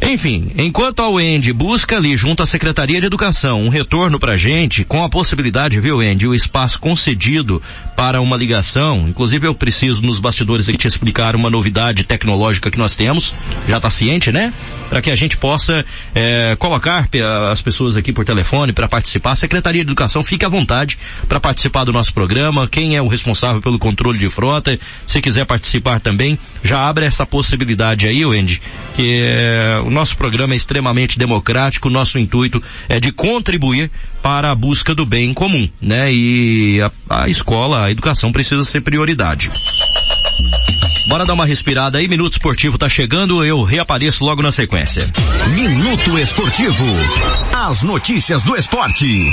Enfim, enquanto a UEND busca ali junto à Secretaria de Educação um retorno pra gente, com a possibilidade, viu, Andy, o espaço concedido para uma ligação, inclusive eu preciso nos bastidores aqui te explicar uma novidade tecnológica que nós temos, já tá ciente, né? Para que a gente possa eh, colocar as pessoas aqui por telefone para participar. A Secretaria de Educação Educação, fique à vontade para participar do nosso programa. Quem é o responsável pelo controle de frota, se quiser participar também, já abre essa possibilidade aí, Wendy, que é, o nosso programa é extremamente democrático, nosso intuito é de contribuir para a busca do bem comum, né? E a, a escola, a educação precisa ser prioridade. Bora dar uma respirada aí, Minuto Esportivo tá chegando, eu reapareço logo na sequência. Minuto Esportivo. As notícias do esporte.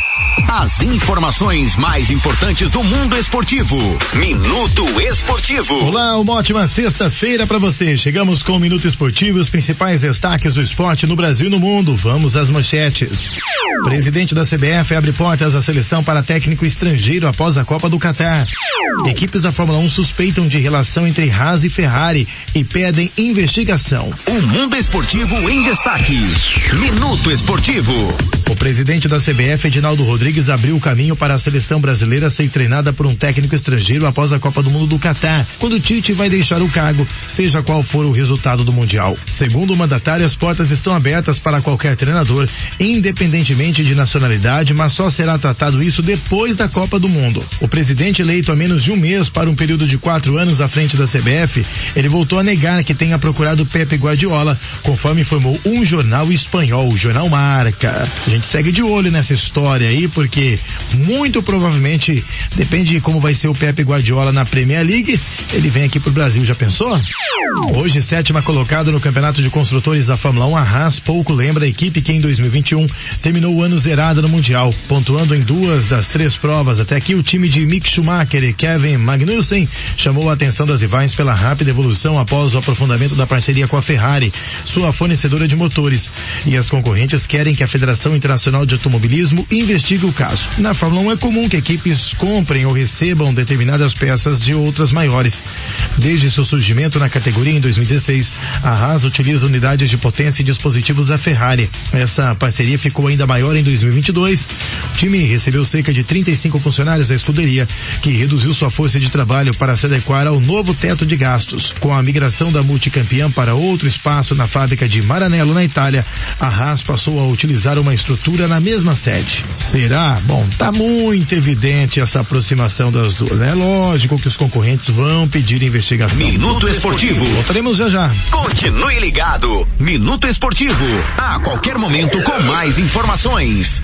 As informações mais importantes do mundo esportivo. Minuto Esportivo. Olá, uma ótima sexta-feira para você. Chegamos com o Minuto Esportivo, os principais destaques do esporte no Brasil e no mundo. Vamos às manchetes. Presidente da CBF abre portas à seleção para técnico estrangeiro após a Copa do Catar. Equipes da Fórmula 1 suspeitam de relação entre Haas e Ferrari e pedem investigação. O mundo esportivo em destaque. Minuto Esportivo. O presidente da CBF, Edinaldo Rodrigues, abriu o caminho para a seleção brasileira ser treinada por um técnico estrangeiro após a Copa do Mundo do Catar, quando Tite vai deixar o cargo, seja qual for o resultado do Mundial. Segundo o mandatário, as portas estão abertas para qualquer treinador, independentemente de nacionalidade, mas só será tratado isso depois da Copa do Mundo. O presidente eleito há menos de um mês para um período de quatro anos à frente da CBF, ele voltou a negar que tenha procurado Pepe Guardiola, conforme informou um jornal espanhol, o Jornal Marca. A gente segue de olho nessa história aí, porque muito provavelmente, depende de como vai ser o Pepe Guardiola na Premier League, ele vem aqui pro Brasil, já pensou? Hoje, sétima colocada no Campeonato de Construtores da Fórmula 1, a Haas pouco lembra a equipe que em 2021 terminou o ano zerada no Mundial, pontuando em duas das três provas. Até aqui o time de Mick Schumacher e Kevin Magnussen chamou a atenção das rivais pela rápida evolução após o aprofundamento da parceria com a Ferrari, sua fornecedora de motores. E as concorrentes querem que a Federação Internacional de Automobilismo investigue o caso. Na Fórmula 1 é comum que equipes comprem ou recebam determinadas peças de outras maiores. Desde seu surgimento na categoria em 2016, a Haas utiliza unidades de potência e dispositivos da Ferrari. Essa parceria ficou ainda maior em 2022. O time recebeu cerca de 35 funcionários da escuderia, que reduziu sua força de trabalho para se adequar ao novo teto de gastos. Com a migração da multicampeã para outro espaço na fábrica de Maranello, na Itália, a Haas passou a utilizar uma estrutura na mesma sede. Será? Bom, tá muito evidente essa aproximação das duas. É lógico que os concorrentes vão pedir investigação. Minuto Esportivo. Voltaremos já já. Continue ligado. Minuto Esportivo. A qualquer momento com mais informações.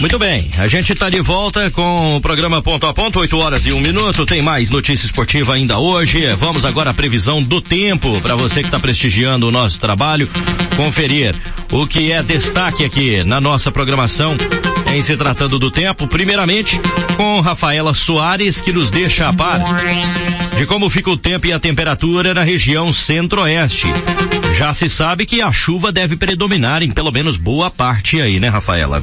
Muito bem, a gente está de volta com o programa Ponto a Ponto, 8 horas e um minuto. Tem mais notícia esportiva ainda hoje. Vamos agora à previsão do tempo para você que está prestigiando o nosso trabalho. Conferir o que é destaque aqui na nossa programação em se tratando do tempo. Primeiramente, com Rafaela Soares, que nos deixa a par de como fica o tempo e a temperatura na região centro-oeste. Já se sabe que a chuva deve predominar em pelo menos boa parte aí, né, Rafaela?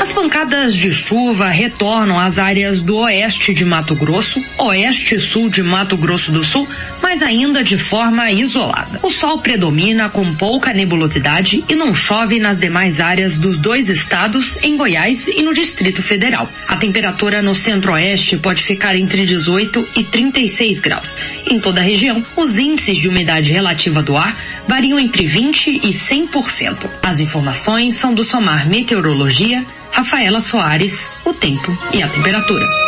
As pancadas de chuva retornam às áreas do oeste de Mato Grosso, oeste e sul de Mato Grosso do Sul, mas ainda de forma isolada. O sol predomina com pouca nebulosidade e não chove nas demais áreas dos dois estados, em Goiás e no Distrito Federal. A temperatura no centro-oeste pode ficar entre 18 e 36 graus. Em toda a região, os índices de umidade relativa do ar variam entre 20 e 100%. As informações são do Somar Meteorologia Rafaela Soares, o tempo e a temperatura.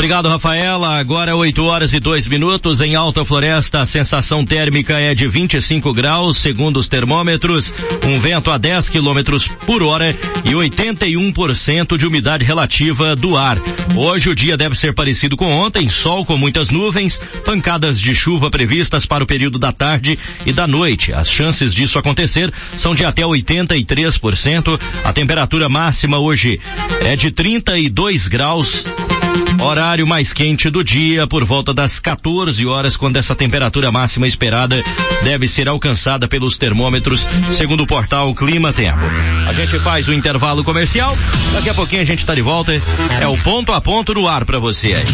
Obrigado, Rafaela. Agora 8 horas e 2 minutos em Alta Floresta. A sensação térmica é de 25 graus, segundo os termômetros. Um vento a 10 quilômetros por hora e 81% de umidade relativa do ar. Hoje o dia deve ser parecido com ontem, sol com muitas nuvens, pancadas de chuva previstas para o período da tarde e da noite. As chances disso acontecer são de até 83%. A temperatura máxima hoje é de 32 graus. Horário mais quente do dia, por volta das 14 horas, quando essa temperatura máxima esperada deve ser alcançada pelos termômetros, segundo o portal Clima Tempo. A gente faz o intervalo comercial, daqui a pouquinho a gente está de volta. É o ponto a ponto no ar para você aí.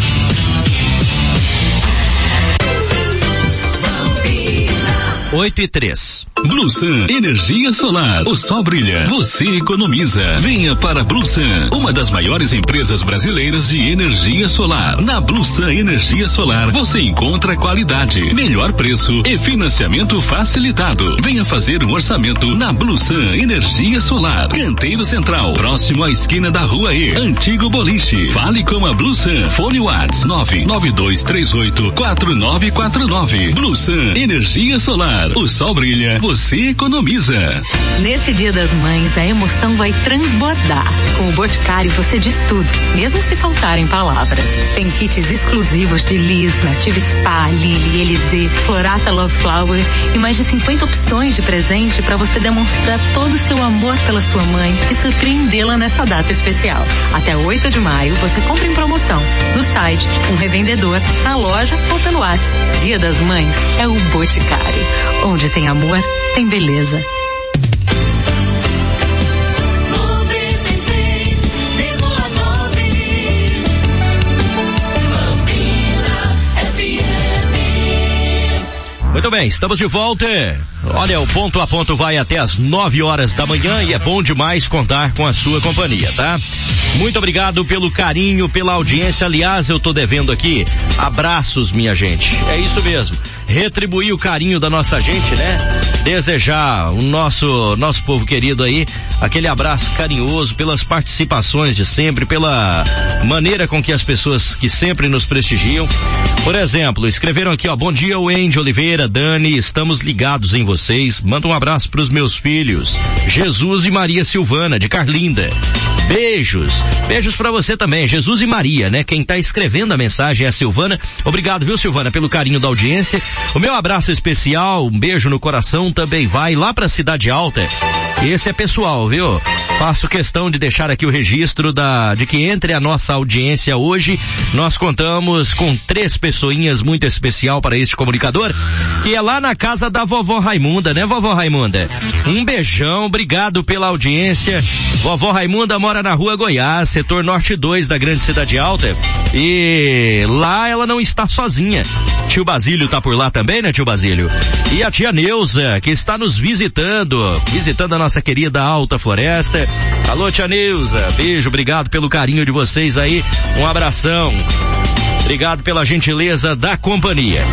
Oito e três. Blusan, energia solar. O sol brilha, você economiza. Venha para Blusan, uma das maiores empresas brasileiras de energia solar. Na Blusan Energia Solar, você encontra qualidade, melhor preço e financiamento facilitado. Venha fazer um orçamento na Blusan Energia Solar. Canteiro Central, próximo à esquina da rua E. Antigo Boliche. Fale com a Blusan. Fone Whats 99238 4949. Blusan Energia Solar. O sol brilha, você economiza. Nesse Dia das Mães, a emoção vai transbordar. Com o Boticário você diz tudo, mesmo se faltarem palavras. Tem kits exclusivos de Liz, Native Spa, Lily, Elise, Florata Love Flower e mais de 50 opções de presente para você demonstrar todo o seu amor pela sua mãe e surpreendê-la nessa data especial. Até 8 de maio você compra em promoção no site, um revendedor, na loja ou pelo WhatsApp. Dia das Mães é o Boticário. Onde tem amor, tem beleza. Muito bem, estamos de volta. Olha, o ponto a ponto vai até as 9 horas da manhã e é bom demais contar com a sua companhia, tá? Muito obrigado pelo carinho, pela audiência. Aliás, eu tô devendo aqui abraços, minha gente. É isso mesmo. Retribuir o carinho da nossa gente, né? Desejar o nosso nosso povo querido aí aquele abraço carinhoso pelas participações de sempre, pela maneira com que as pessoas que sempre nos prestigiam. Por exemplo, escreveram aqui, ó, bom dia, Wendy Oliveira, Dani, estamos ligados em vocês. Manda um abraço para os meus filhos, Jesus e Maria Silvana, de Carlinda. Beijos. Beijos para você também, Jesus e Maria, né? Quem tá escrevendo a mensagem é a Silvana. Obrigado, viu, Silvana, pelo carinho da audiência. O meu abraço especial, um beijo no coração também vai lá pra Cidade Alta. Esse é pessoal, viu? Faço questão de deixar aqui o registro da, de que entre a nossa audiência hoje, nós contamos com três pessoinhas muito especial para este comunicador, que é lá na casa da vovó Raimunda, né, vovó Raimunda? Um beijão, obrigado pela audiência. Vovó Raimunda mora na rua Goiás, setor norte 2 da grande cidade alta. E lá ela não está sozinha. Tio Basílio tá por lá também, né, tio Basílio? E a tia Neuza, que está nos visitando, visitando a nossa querida Alta Floresta. Alô, tia Neuza, beijo, obrigado pelo carinho de vocês aí. Um abração. Obrigado pela gentileza da companhia.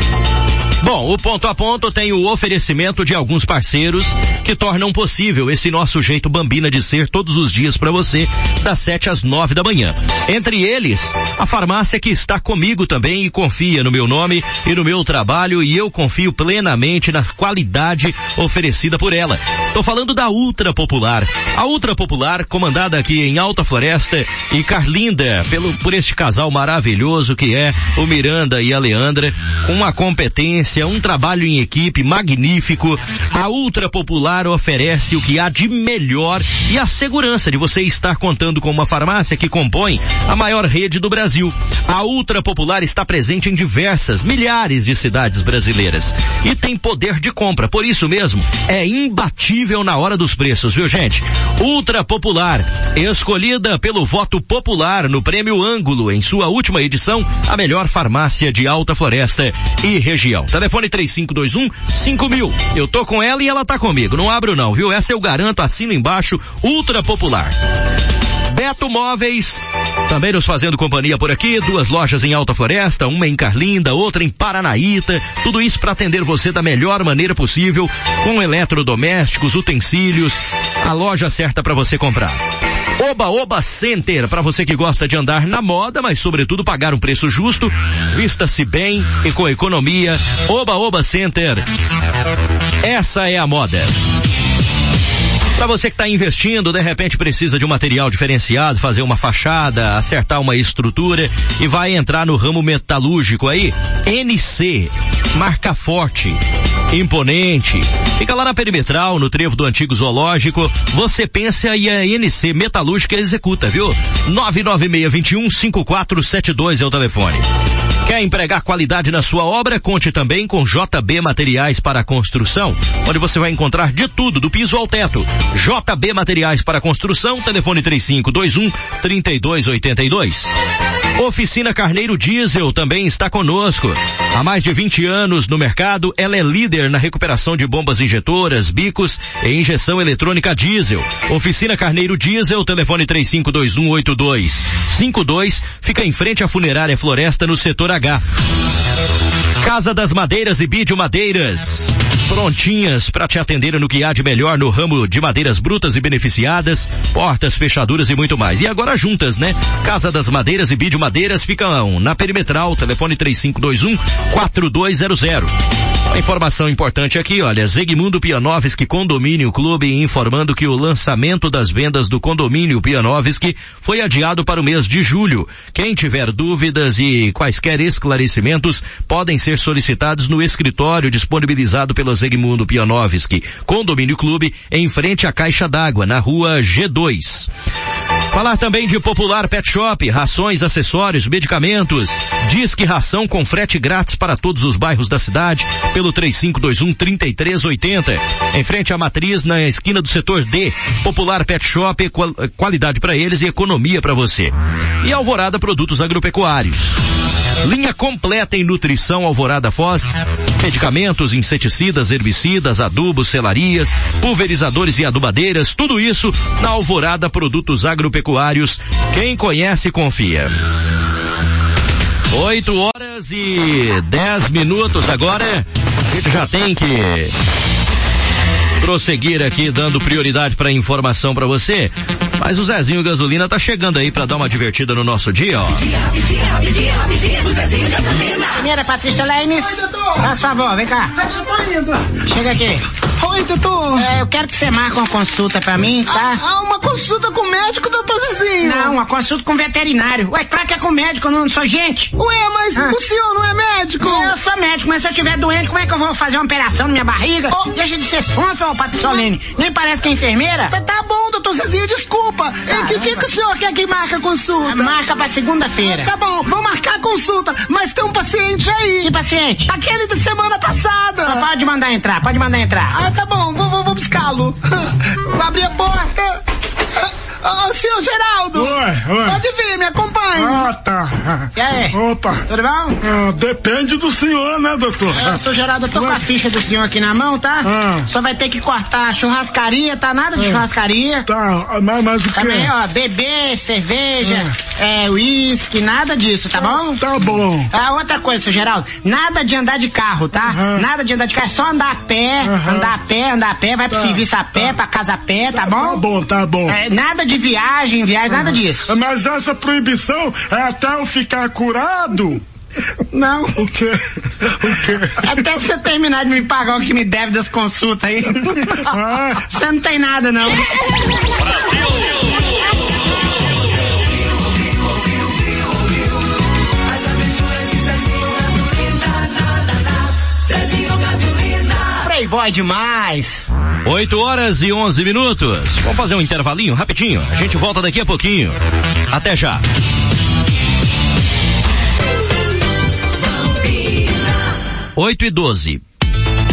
Bom, o ponto a ponto tem o oferecimento de alguns parceiros que tornam possível esse nosso jeito bambina de ser todos os dias para você, das 7 às 9 da manhã. Entre eles, a farmácia que está comigo também e confia no meu nome e no meu trabalho e eu confio plenamente na qualidade oferecida por ela. Tô falando da Ultra Popular. A Ultra Popular, comandada aqui em Alta Floresta e Carlinda, pelo, por este casal maravilhoso que é o Miranda e a Leandra, com uma competência um trabalho em equipe magnífico. A Ultra Popular oferece o que há de melhor e a segurança de você estar contando com uma farmácia que compõe a maior rede do Brasil. A Ultra Popular está presente em diversas, milhares de cidades brasileiras e tem poder de compra. Por isso mesmo, é imbatível na hora dos preços, viu gente? Ultra Popular, escolhida pelo voto popular no Prêmio Ângulo em sua última edição, a melhor farmácia de Alta Floresta e região. Telefone 3521 5000. Eu tô com ela e ela tá comigo. Não abro não, viu? Essa eu garanto, assino embaixo, ultra popular. Beto Móveis, também nos fazendo companhia por aqui, duas lojas em Alta Floresta, uma em Carlinda, outra em Paranaíta, tudo isso para atender você da melhor maneira possível, com eletrodomésticos, utensílios, a loja certa para você comprar. Oba Oba Center, para você que gosta de andar na moda, mas sobretudo pagar um preço justo, vista-se bem e com economia. Oba Oba Center. Essa é a moda. Para você que está investindo, de repente precisa de um material diferenciado, fazer uma fachada, acertar uma estrutura e vai entrar no ramo metalúrgico aí, NC, marca forte, imponente. Fica lá na perimetral, no trevo do antigo zoológico. Você pensa e a NC Metalúrgica executa, viu? 99621 5472 é o telefone. Quer empregar qualidade na sua obra? Conte também com JB Materiais para Construção, onde você vai encontrar de tudo, do piso ao teto. JB Materiais para Construção, telefone 3521 3282. Oficina Carneiro Diesel também está conosco. Há mais de 20 anos no mercado, ela é líder na recuperação de bombas injetoras, bicos e injeção eletrônica diesel. Oficina Carneiro Diesel, telefone 35218252, fica em frente à funerária Floresta no setor H. Casa das Madeiras e Bídio Madeiras. Prontinhas para te atender no que há de melhor no ramo de madeiras brutas e beneficiadas, portas, fechaduras e muito mais. E agora juntas, né? Casa das Madeiras e Bídio Madeiras ficam na perimetral, telefone 3521 4200. Informação importante aqui, olha, Zegmundo Pianovski Condomínio Clube informando que o lançamento das vendas do condomínio Pianovski foi adiado para o mês de julho. Quem tiver dúvidas e quaisquer esclarecimentos podem ser solicitados no escritório disponibilizado pelo Zegmundo Pianovski Condomínio Clube em frente à Caixa d'Água, na rua G2. Falar também de Popular Pet Shop, rações, acessórios, medicamentos. Disque ração com frete grátis para todos os bairros da cidade pelo 3521 3380. Em frente à matriz na esquina do setor D. Popular Pet Shop, qual, qualidade para eles e economia para você. E Alvorada Produtos Agropecuários. Linha completa em nutrição Alvorada Foz, medicamentos, inseticidas, herbicidas, adubos, selarias, pulverizadores e adubadeiras, tudo isso na Alvorada Produtos Agropecuários. Quem conhece, confia. 8 horas e 10 minutos agora. Gente já tem que prosseguir aqui dando prioridade para informação para você. Mas o Zezinho Gasolina tá chegando aí para dar uma divertida no nosso dia, ó. Primeira, Patrícia Leines. Faz favor, vem cá. Eu tô indo. Chega aqui. Oi, Tutu. É, eu quero que você marque uma consulta pra mim, tá? Ah, uma consulta com o médico, doutor Zezinho? Não, uma consulta com o veterinário. Ué, claro que é com médico, eu não sou gente. Ué, mas ah. o senhor não é médico? Eu sou médico, mas se eu estiver doente, como é que eu vou fazer uma operação na minha barriga? Oh. Deixa de ser sonsa, ô Patsolene. Nem parece que é enfermeira. Tá, tá bom, doutor Zezinho, desculpa. Caramba. que dia que o senhor quer que marque a consulta? Marca pra segunda-feira. Ah, tá bom, vou marcar a consulta, mas tem um paciente aí. Que paciente? Aquele da semana passada. Ah, pode mandar entrar, pode mandar entrar. Ah, tá bom, vou, vou, vou buscá-lo. Abri a porta. Ô, oh, senhor Geraldo! Oi, oi. Pode vir, me acompanhe. Ah, tá. E aí? Opa. Tudo bom? Ah, depende do senhor, né, doutor? É, senhor Geraldo, eu tô com a ficha do senhor aqui na mão, tá? Ah. Só vai ter que cortar a churrascaria, tá? Nada de ah. churrascaria. Tá, mas, mas o que? Também, ó, bebê, cerveja, ah. É, uísque, nada disso, tá bom? Tá bom. Ah, outra coisa, senhor Geraldo, nada de andar de carro, tá? Nada de andar de carro, é só andar a pé, andar a pé, andar a pé, vai pro tá, serviço a pé, tá. pra casa a pé, tá, tá bom? Tá bom, tá bom. É, nada de viagem, viagem, nada disso. Mas essa proibição é até eu ficar curado? Não. O quê? O quê? Até você terminar de me pagar o que me deve das consultas aí. Ah. Você não tem nada, não. Brasil! Playboy demais. 8 horas e 11 minutos. Vamos fazer um intervalinho rapidinho. A gente volta daqui a pouquinho. Até já. Oito e doze.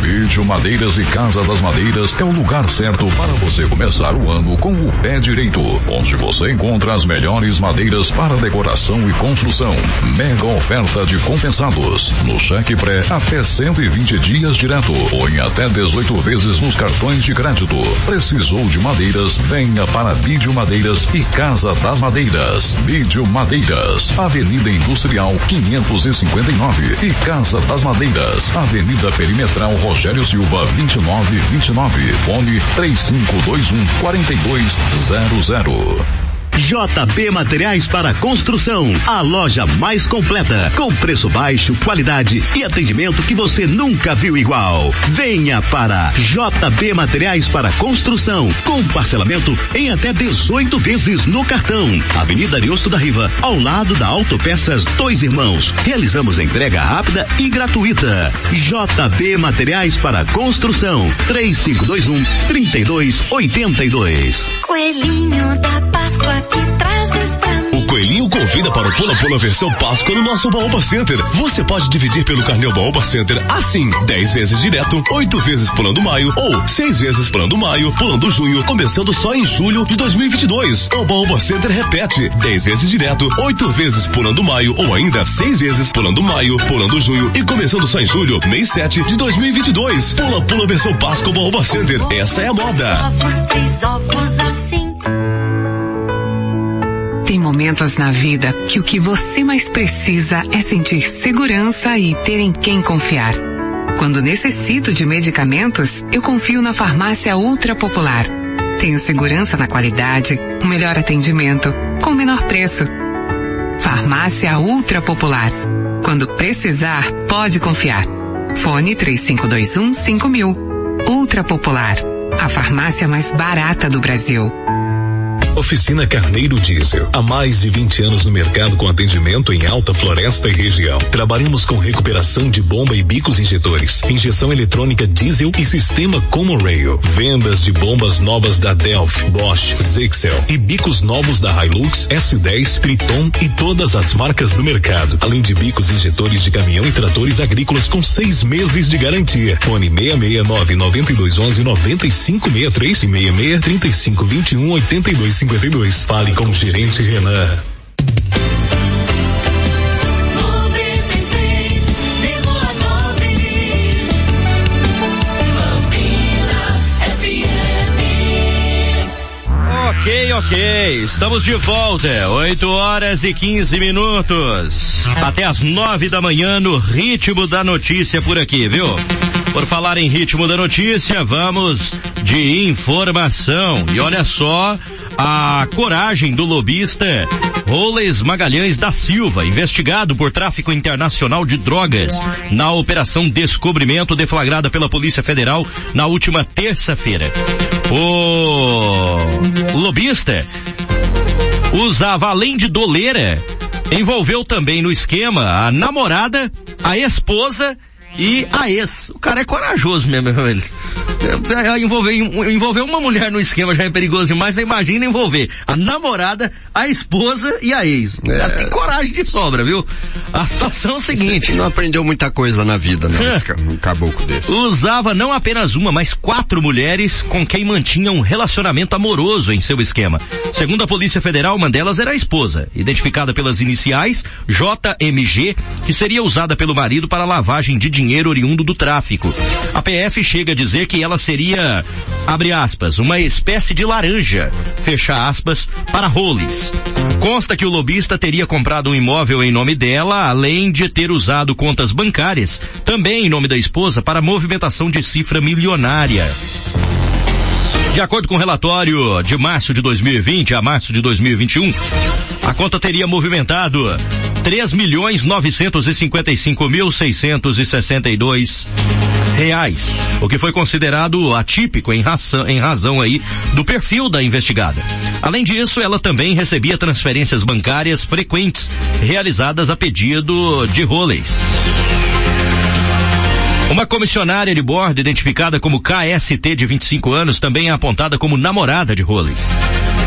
Vídeo Madeiras e Casa das Madeiras é o lugar certo para você começar o ano com o pé direito, onde você encontra as melhores madeiras para decoração e construção. Mega oferta de compensados. No cheque pré, até 120 dias direto, ou em até 18 vezes nos cartões de crédito. Precisou de madeiras? Venha para Vídeo Madeiras e Casa das Madeiras. Vídeo Madeiras, Avenida Industrial 559 e Casa das Madeiras, Avenida Perimetral Rogério Silva 2929. Fone 3521 4200. JB Materiais para Construção, a loja mais completa, com preço baixo, qualidade e atendimento que você nunca viu igual. Venha para JB Materiais para Construção, com parcelamento em até 18 vezes no cartão. Avenida Ariosto da Riva, ao lado da Autopeças Dois Irmãos. Realizamos entrega rápida e gratuita. JB Materiais para Construção, 3521 3282. Coelhinho da Páscoa O Coelhinho convida para o Pula Pula versão Páscoa no nosso Baoba Center. Você pode dividir pelo carnê Baoba Center assim, 10 vezes direto, 8 vezes pulando maio ou 6 vezes pulando maio, pulando junho, começando só em julho de 2022. O Baoba Center repete, 10 vezes direto, 8 vezes pulando maio ou ainda 6 vezes pulando maio, pulando junho e começando só em julho, mês 7 de 2022. Pula Pula versão Páscoa Baoba Center. Essa é a moda. Ovos, três ovos assim. Tem momentos na vida que o que você mais precisa é sentir segurança e ter em quem confiar. Quando necessito de medicamentos, eu confio na farmácia Ultra Popular. Tenho segurança na qualidade, o melhor atendimento, com menor preço. Farmácia Ultra Popular. Quando precisar, pode confiar. Fone 3521 5000. Ultra Popular. A farmácia mais barata do Brasil. Oficina Carneiro Diesel. Há mais de 20 anos no mercado com atendimento em Alta Floresta e região. Trabalhamos com recuperação de bomba e bicos injetores, injeção eletrônica diesel e sistema Common Rail. Vendas de bombas novas da Delphi, Bosch, Zexel e bicos novos da Hilux, S10, Triton e todas as marcas do mercado. Além de bicos injetores de caminhão e tratores agrícolas com seis meses de garantia. Fone 669 9211 9563 e 66 3521 8252. Fale com o gerente Renan. Ok, ok. Estamos de volta. 8 horas e 15 minutos. Até as 9 da manhã no ritmo da notícia por aqui, viu? Por falar em ritmo da notícia, vamos de informação. E olha só a coragem do lobista Roles Magalhães da Silva, investigado por tráfico internacional de drogas na Operação Descobrimento deflagrada pela Polícia Federal na última terça-feira. O lobista usava além de doleira, envolveu também no esquema a namorada, a esposa e a ex. O cara é corajoso mesmo, ele. Envolver, envolver uma mulher no esquema já é perigoso demais, você imagina envolver a namorada, a esposa e a ex. É. Tem coragem de sobra, viu? A situação é a seguinte. Você não aprendeu muita coisa na vida, né? um caboclo desse. Usava não apenas uma, mas quatro mulheres com quem mantinha um relacionamento amoroso em seu esquema. Segundo a Polícia Federal, uma delas era a esposa, identificada pelas iniciais JMG, que seria usada pelo marido para lavagem de dinheiro oriundo do tráfico. A PF chega a dizer que ela seria, abre aspas, uma espécie de laranja, fecha aspas, para Roles. Consta que o lobista teria comprado um imóvel em nome dela, além de ter usado contas bancárias, também em nome da esposa, para movimentação de cifra milionária. De acordo com o relatório de março de 2020 a março de 2021, a conta teria movimentado três milhões novecentos e cinquenta e cinco mil seiscentos e sessenta e dois reais, o que foi considerado atípico em razão, em razão aí do perfil da investigada. Além disso, ela também recebia transferências bancárias frequentes realizadas a pedido de roles. Uma comissionária de bordo identificada como KST de 25 anos também é apontada como namorada de Rollins.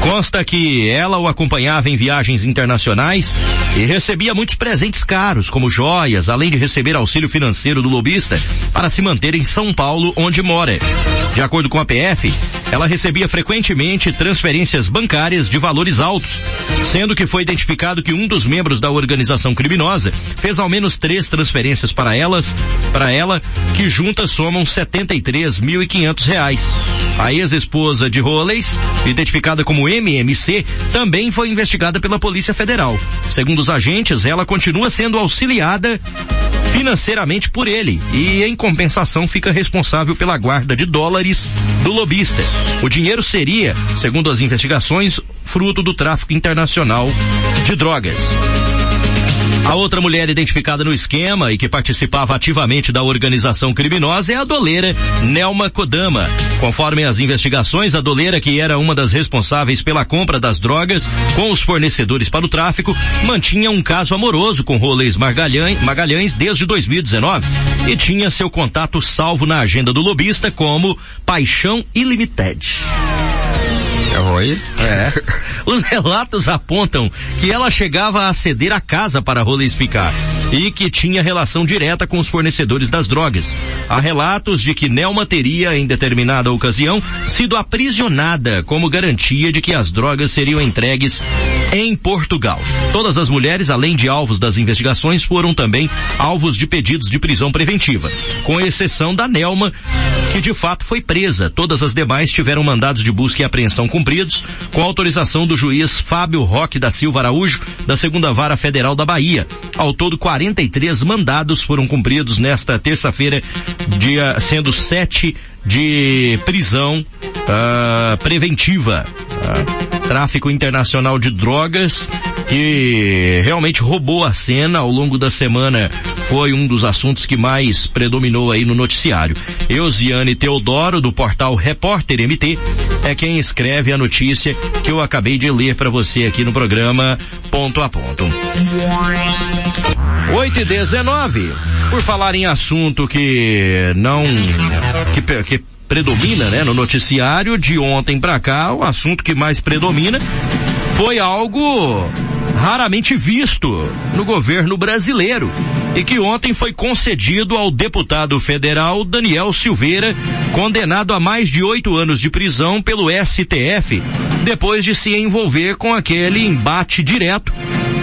Consta que ela o acompanhava em viagens internacionais e recebia muitos presentes caros, como joias, além de receber auxílio financeiro do lobista para se manter em São Paulo, onde mora. De acordo com a PF, ela recebia frequentemente transferências bancárias de valores altos, sendo que foi identificado que um dos membros da organização criminosa fez ao menos três transferências para elas, para ela, que juntas somam 73.500 reais. A ex-esposa de Rollins, identificada como MMC, também foi investigada pela Polícia Federal. Segundo os agentes, ela continua sendo auxiliada financeiramente por ele e, em compensação, fica responsável pela guarda de dólares do lobista. O dinheiro seria, segundo as investigações, fruto do tráfico internacional de drogas. A outra mulher identificada no esquema e que participava ativamente da organização criminosa é a doleira Nelma Kodama. Conforme as investigações, a doleira, que era uma das responsáveis pela compra das drogas com os fornecedores para o tráfico, mantinha um caso amoroso com Rolês Magalhães, Magalhães desde 2019 e tinha seu contato salvo na agenda do lobista como Paixão Ilimited. Oi? É. Os relatos apontam que ela chegava a ceder a casa para Rolês ficar e que tinha relação direta com os fornecedores das drogas. Há relatos de que Nelma teria, em determinada ocasião, sido aprisionada como garantia de que as drogas seriam entregues em Portugal. Todas as mulheres, além de alvos das investigações, foram também alvos de pedidos de prisão preventiva, com exceção da Nelma, que de fato foi presa. Todas as demais tiveram mandados de busca e apreensão cumpridos, com autorização do juiz Fábio Roque da Silva Araújo, da segunda vara federal da Bahia. Ao todo, 43 mandados foram cumpridos nesta terça-feira, dia sendo sete de prisão uh, preventiva. Uh, tráfico internacional de drogas que realmente roubou a cena ao longo da semana foi um dos assuntos que mais predominou aí no noticiário. Eusiane Teodoro, do portal Repórter MT, é quem escreve a notícia que eu acabei de ler para você aqui no programa Ponto a Ponto. 8 e 19. Por falar em assunto que não. que, que predomina, né, no noticiário de ontem para cá, o assunto que mais predomina foi algo raramente visto no governo brasileiro e que ontem foi concedido ao deputado federal Daniel Silveira, condenado a mais de oito anos de prisão pelo STF, depois de se envolver com aquele embate direto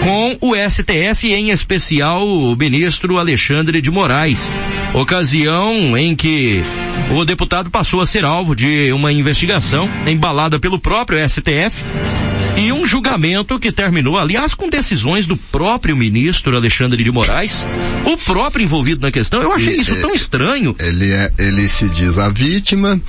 com o STF, em especial o ministro Alexandre de Moraes. Ocasião em que o deputado passou a ser alvo de uma investigação embalada pelo próprio STF e um julgamento que terminou, aliás, com decisões do próprio ministro Alexandre de Moraes, o próprio envolvido na questão. Eu achei e, isso tão estranho. Ele é, ele se diz a vítima,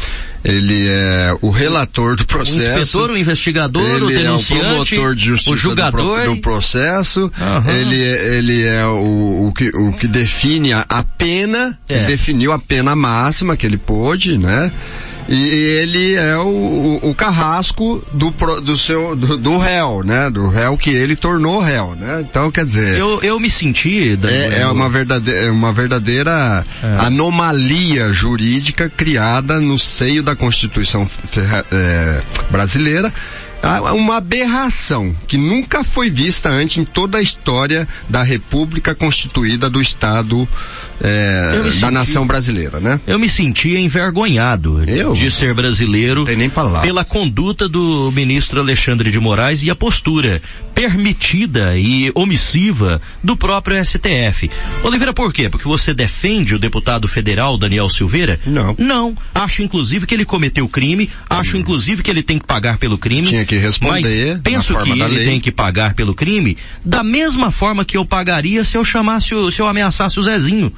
ele é o relator do processo. O inspetor, o investigador, ele o denunciante, é o promotor de justiça o julgador. Do, do processo. Uhum. Ele, é, ele é o, o, que, o que define a, a pena, é. definiu a pena máxima que ele pôde, né? E ele é o, o, carrasco do, do seu, do, do, réu, né? Do réu que ele tornou réu, né? Então, quer dizer. Eu, eu me senti. É, é uma verdadeira, uma verdadeira é. anomalia jurídica criada no seio da Constituição é, brasileira uma aberração que nunca foi vista antes em toda a história da República constituída do Estado é, da senti, nação brasileira, né? Eu me sentia envergonhado eu? de ser brasileiro pela conduta do ministro Alexandre de Moraes e a postura permitida e omissiva do próprio STF. Oliveira, por quê? Porque você defende o deputado federal Daniel Silveira? Não. Não. Acho inclusive que ele cometeu crime, acho hum. inclusive que ele tem que pagar pelo crime. Que responder. Mas penso que ele lei. tem que pagar pelo crime da mesma forma que eu pagaria se eu chamasse, o, se eu ameaçasse o Zezinho.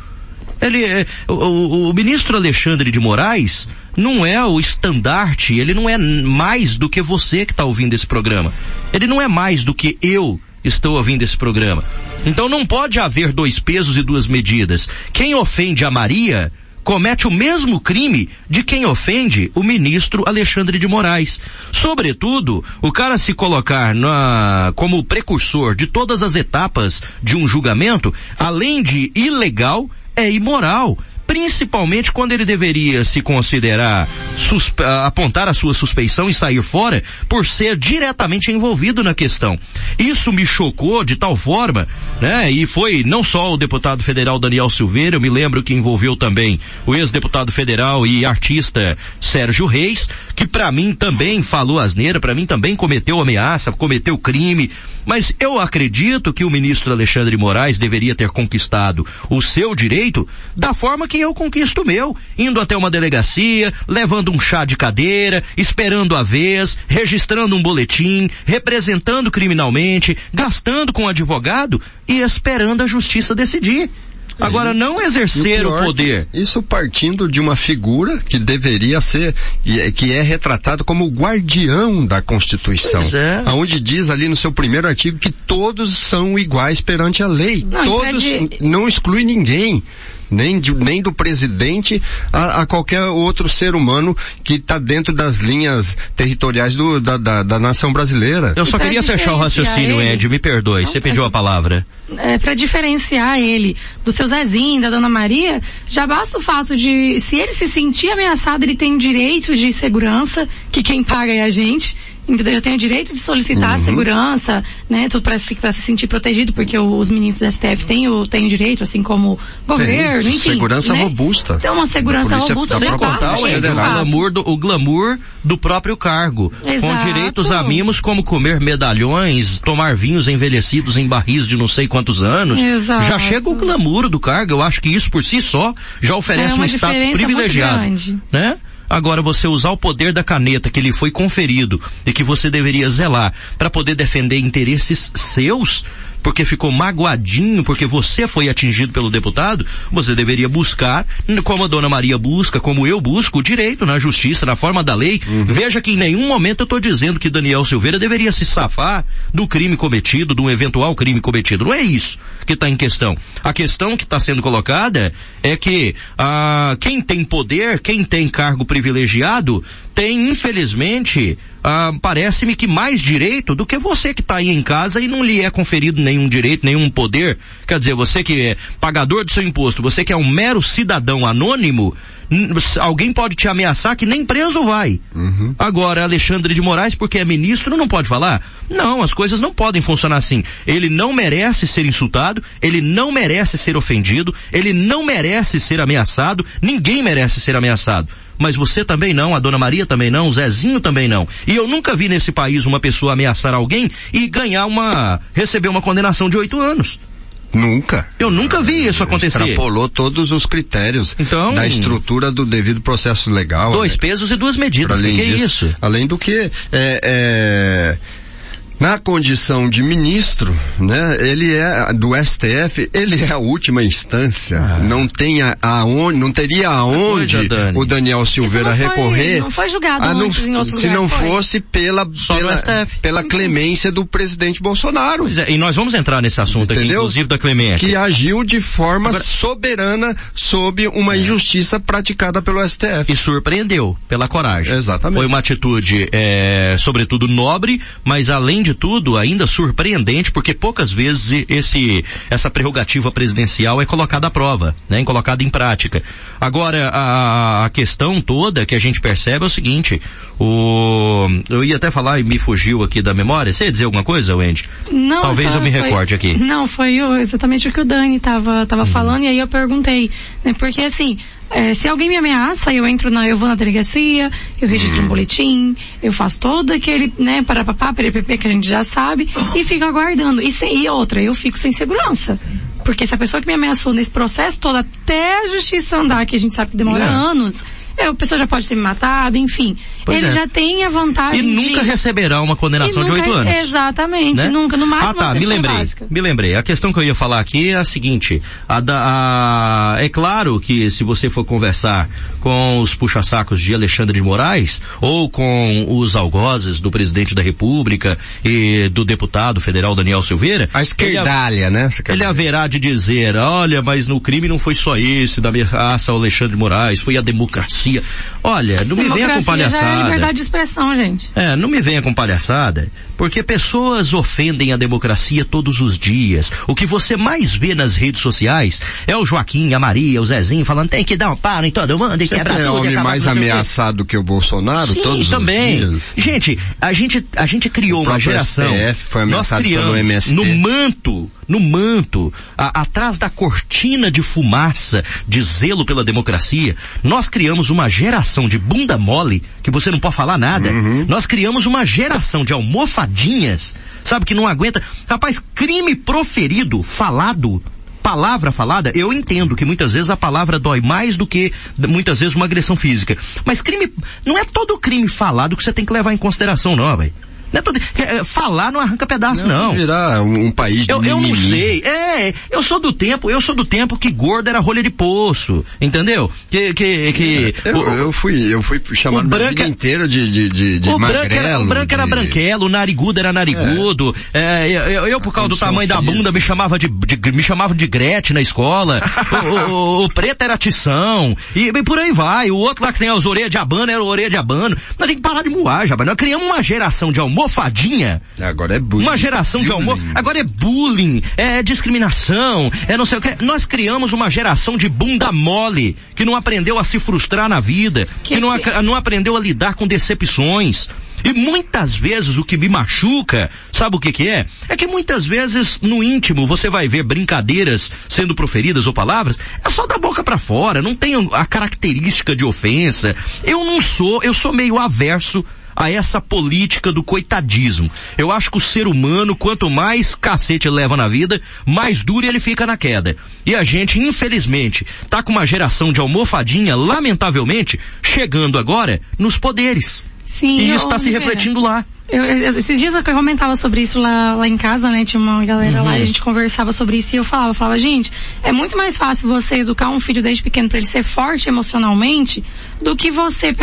Ele, é, o, o, o ministro Alexandre de Moraes não é o estandarte, ele não é mais do que você que está ouvindo esse programa. Ele não é mais do que eu estou ouvindo esse programa. Então não pode haver dois pesos e duas medidas. Quem ofende a Maria comete o mesmo crime de quem ofende o ministro Alexandre de Moraes. Sobretudo, o cara se colocar na, como precursor de todas as etapas de um julgamento, além de ilegal, é imoral principalmente quando ele deveria se considerar apontar a sua suspeição e sair fora por ser diretamente envolvido na questão. Isso me chocou de tal forma, né? E foi não só o deputado federal Daniel Silveira, eu me lembro que envolveu também o ex-deputado federal e artista Sérgio Reis, que para mim também falou asneira, para mim também cometeu ameaça, cometeu crime, mas eu acredito que o ministro Alexandre Moraes deveria ter conquistado o seu direito da forma que eu conquisto o meu, indo até uma delegacia, levando um chá de cadeira, esperando a vez, registrando um boletim, representando criminalmente, gastando com advogado e esperando a justiça decidir. Agora, não exercer E o pior poder. Isso partindo de uma figura que deveria ser, e é- que é retratado como o guardião da Constituição. Pois é. Onde diz ali no seu primeiro artigo que todos são iguais perante a lei. Não, todos, de- não exclui ninguém. Nem, de- nem do presidente a, a qualquer outro ser humano que está dentro das linhas territoriais do- da, da, da nação brasileira. Eu só queria fechar o raciocínio, ele- Andy, me perdoe, você pediu a palavra. é, para diferenciar ele do seu Zezinho, da Dona Maria, já basta o fato de, se ele se sentir ameaçado, ele tem direito de segurança, que quem paga é a gente. Entendeu? Eu tenho o direito de solicitar Uhum. segurança, né? Tudo para se sentir protegido, porque o- os ministros do STF têm o, têm o direito, assim como o governo, Tem, enfim. segurança né? robusta. Então uma segurança robusta esse Andy, o glamour do, o glamour do próprio cargo. Com Exato. direitos a mimos como comer medalhões, tomar vinhos envelhecidos em barris de não sei quantos anos. Exato. Já chega o glamour do cargo. Eu acho que isso por si só já oferece É um status privilegiado. grande. Né? Agora você usar o poder da caneta que lhe foi conferido e que você deveria zelar para poder defender interesses seus, porque ficou magoadinho, porque você foi atingido pelo deputado, você deveria buscar, como a dona Maria busca, como eu busco, o direito na justiça, na forma da lei. Veja que em nenhum momento eu estou dizendo que Daniel Silveira deveria se safar do crime cometido, de um eventual crime cometido. Não é isso que está em questão. A questão que está sendo colocada é que ah, quem tem poder, quem tem cargo privilegiado, tem infelizmente ah, parece-me que mais direito do que você que está aí em casa e não lhe é conferido nenhum direito, nenhum poder. Quer dizer, você que é pagador do seu imposto, você que é um mero cidadão anônimo, alguém pode te ameaçar que nem preso vai. Agora, Alexandre de Moraes, porque é ministro, não pode falar? Não, as coisas não podem funcionar assim. Ele não merece ser insultado, ele não merece ser ofendido, ele não merece ser ameaçado, ninguém merece ser ameaçado. Mas você também não, a dona Maria também não, o Zezinho também não. E eu nunca vi nesse país uma pessoa ameaçar alguém e ganhar uma, receber uma condenação de oito anos. Nunca. Eu nunca vi isso acontecer. Extrapolou todos os critérios Então- da estrutura do devido processo legal. Dois né? pesos e duas medidas. além que, é disso, isso? Além do que, é, é, na condição de ministro, né, ele é do STF, ele é a última instância. Não tem a, aonde, não teria aonde Dani. o Daniel Silveira não foi- recorrer. não foi julgado a não- antes em outro se lugar, não foi? fosse pela Só pela, STF. pela clemência do presidente Bolsonaro. Pois é, e nós vamos entrar nesse assunto aqui, Entendeu? inclusive da Clemente. Que agiu de forma soberana sob uma injustiça praticada pelo STF. E surpreendeu pela coragem. Exatamente. Foi uma atitude, é, sobretudo nobre, mas além de tudo, ainda surpreendente, porque poucas vezes esse, essa prerrogativa presidencial é colocada à prova, né? Colocada em prática. Agora, a, a questão toda que a gente percebe é o seguinte, o, eu ia até falar e me fugiu aqui da memória, você ia dizer alguma coisa, Wendy? Não, Talvez eu me foi- recorde aqui. Não, foi exatamente o que o Dani tava, tava Uhum. falando, e aí eu perguntei, né? Porque assim, é, se alguém me ameaça, eu entro na, eu vou na delegacia, eu registro Uhum. um boletim, eu faço todo aquele, né, parapapá, PPP que a gente já sabe, e fico aguardando. E, se, e outra, eu fico sem segurança. Porque se a pessoa que me ameaçou nesse processo todo, até a justiça andar, que a gente sabe que demora É. anos, é, a pessoa já pode ter me matado, enfim. Pois ele é. já tem a vantagem E nunca de... receberá uma condenação E de nunca- oito anos. Exatamente, né? nunca. No máximo Ah tá, me lembrei. básica. Me lembrei. A questão que eu ia falar aqui é a seguinte. A da, a- é claro que se você for conversar com os puxa-sacos de Alexandre de Moraes, ou com os algozes do presidente da república e do deputado federal Daniel Silveira. A esquerdalha, né? Você quer Ele haverá de dizer, olha, mas no crime não foi só esse da ameaça ao Alexandre de Moraes, foi a democracia. Olha, não me venha com Democracia já é liberdade de expressão, gente. É, não me venha com palhaçada, porque pessoas ofendem a democracia todos os dias. O que você mais vê nas redes sociais é o Joaquim, a Maria, o Zezinho falando tem que dar um paro em todo mundo e Você quebrar é tudo. e homem acabar mais o ameaçado que o Bolsonaro Sim, todos também. os dias? Gente, a gente, a gente criou O uma geração. STF foi nós ameaçado criamos pelo MST. no manto, no manto, a- atrás da cortina de fumaça, de zelo pela democracia, nós criamos uma geração de bunda mole, que você não pode falar nada. Uhum. Nós criamos uma geração de almofadinhas, sabe, que não aguenta. Rapaz, crime proferido, falado, palavra falada, eu entendo que muitas vezes a palavra dói mais do que muitas vezes uma agressão física. Mas crime, não é todo crime falado que você tem que levar em consideração, não, velho. Não é todo, é, falar não arranca pedaço, não. não. Virar um, um, país de eu, eu não sei. É, eu sou do tempo, eu sou do tempo que gordo era rolha de poço, entendeu? Que, que, que. É, eu, o, eu fui, eu fui chamado branca, vida inteira de, de, de, de o magrelo. Branco era, o branco era de... branquelo, o narigudo era narigudo. É. eu, eu, por causa do tamanho da bunda, me chamava de, de, me chamavam de Gretchen na escola. o, o, o, preto era tição. E, e, por aí vai. O outro lá que tem as orelhas de abano era orelha de abano. Nós tem que parar de moar, já. Nós criamos uma geração de almofadinha. Agora é bullying. Uma geração de almo... Agora é bullying, é discriminação, é não sei o que. Nós criamos uma geração de bunda mole, que não aprendeu a se frustrar na vida, que, que não, a, não aprendeu a lidar com decepções. E muitas vezes o que me machuca, sabe o que que é? É que muitas vezes no íntimo você vai ver brincadeiras sendo proferidas ou palavras, é só da boca para fora, não tem a característica de ofensa. Eu não sou, eu sou meio averso a essa política do coitadismo. Eu acho que o ser humano, quanto mais cacete leva na vida, mais duro ele fica na queda. E a gente, infelizmente, tá com uma geração de almofadinha, lamentavelmente, chegando agora nos poderes. Sim, e isso está se refletindo lá. Eu, esses dias eu comentava sobre isso lá, lá em casa, né? Tinha uma galera uhum. lá e a gente conversava sobre isso e eu falava, falava, gente, é muito mais fácil você educar um filho desde pequeno para ele ser forte emocionalmente do que você,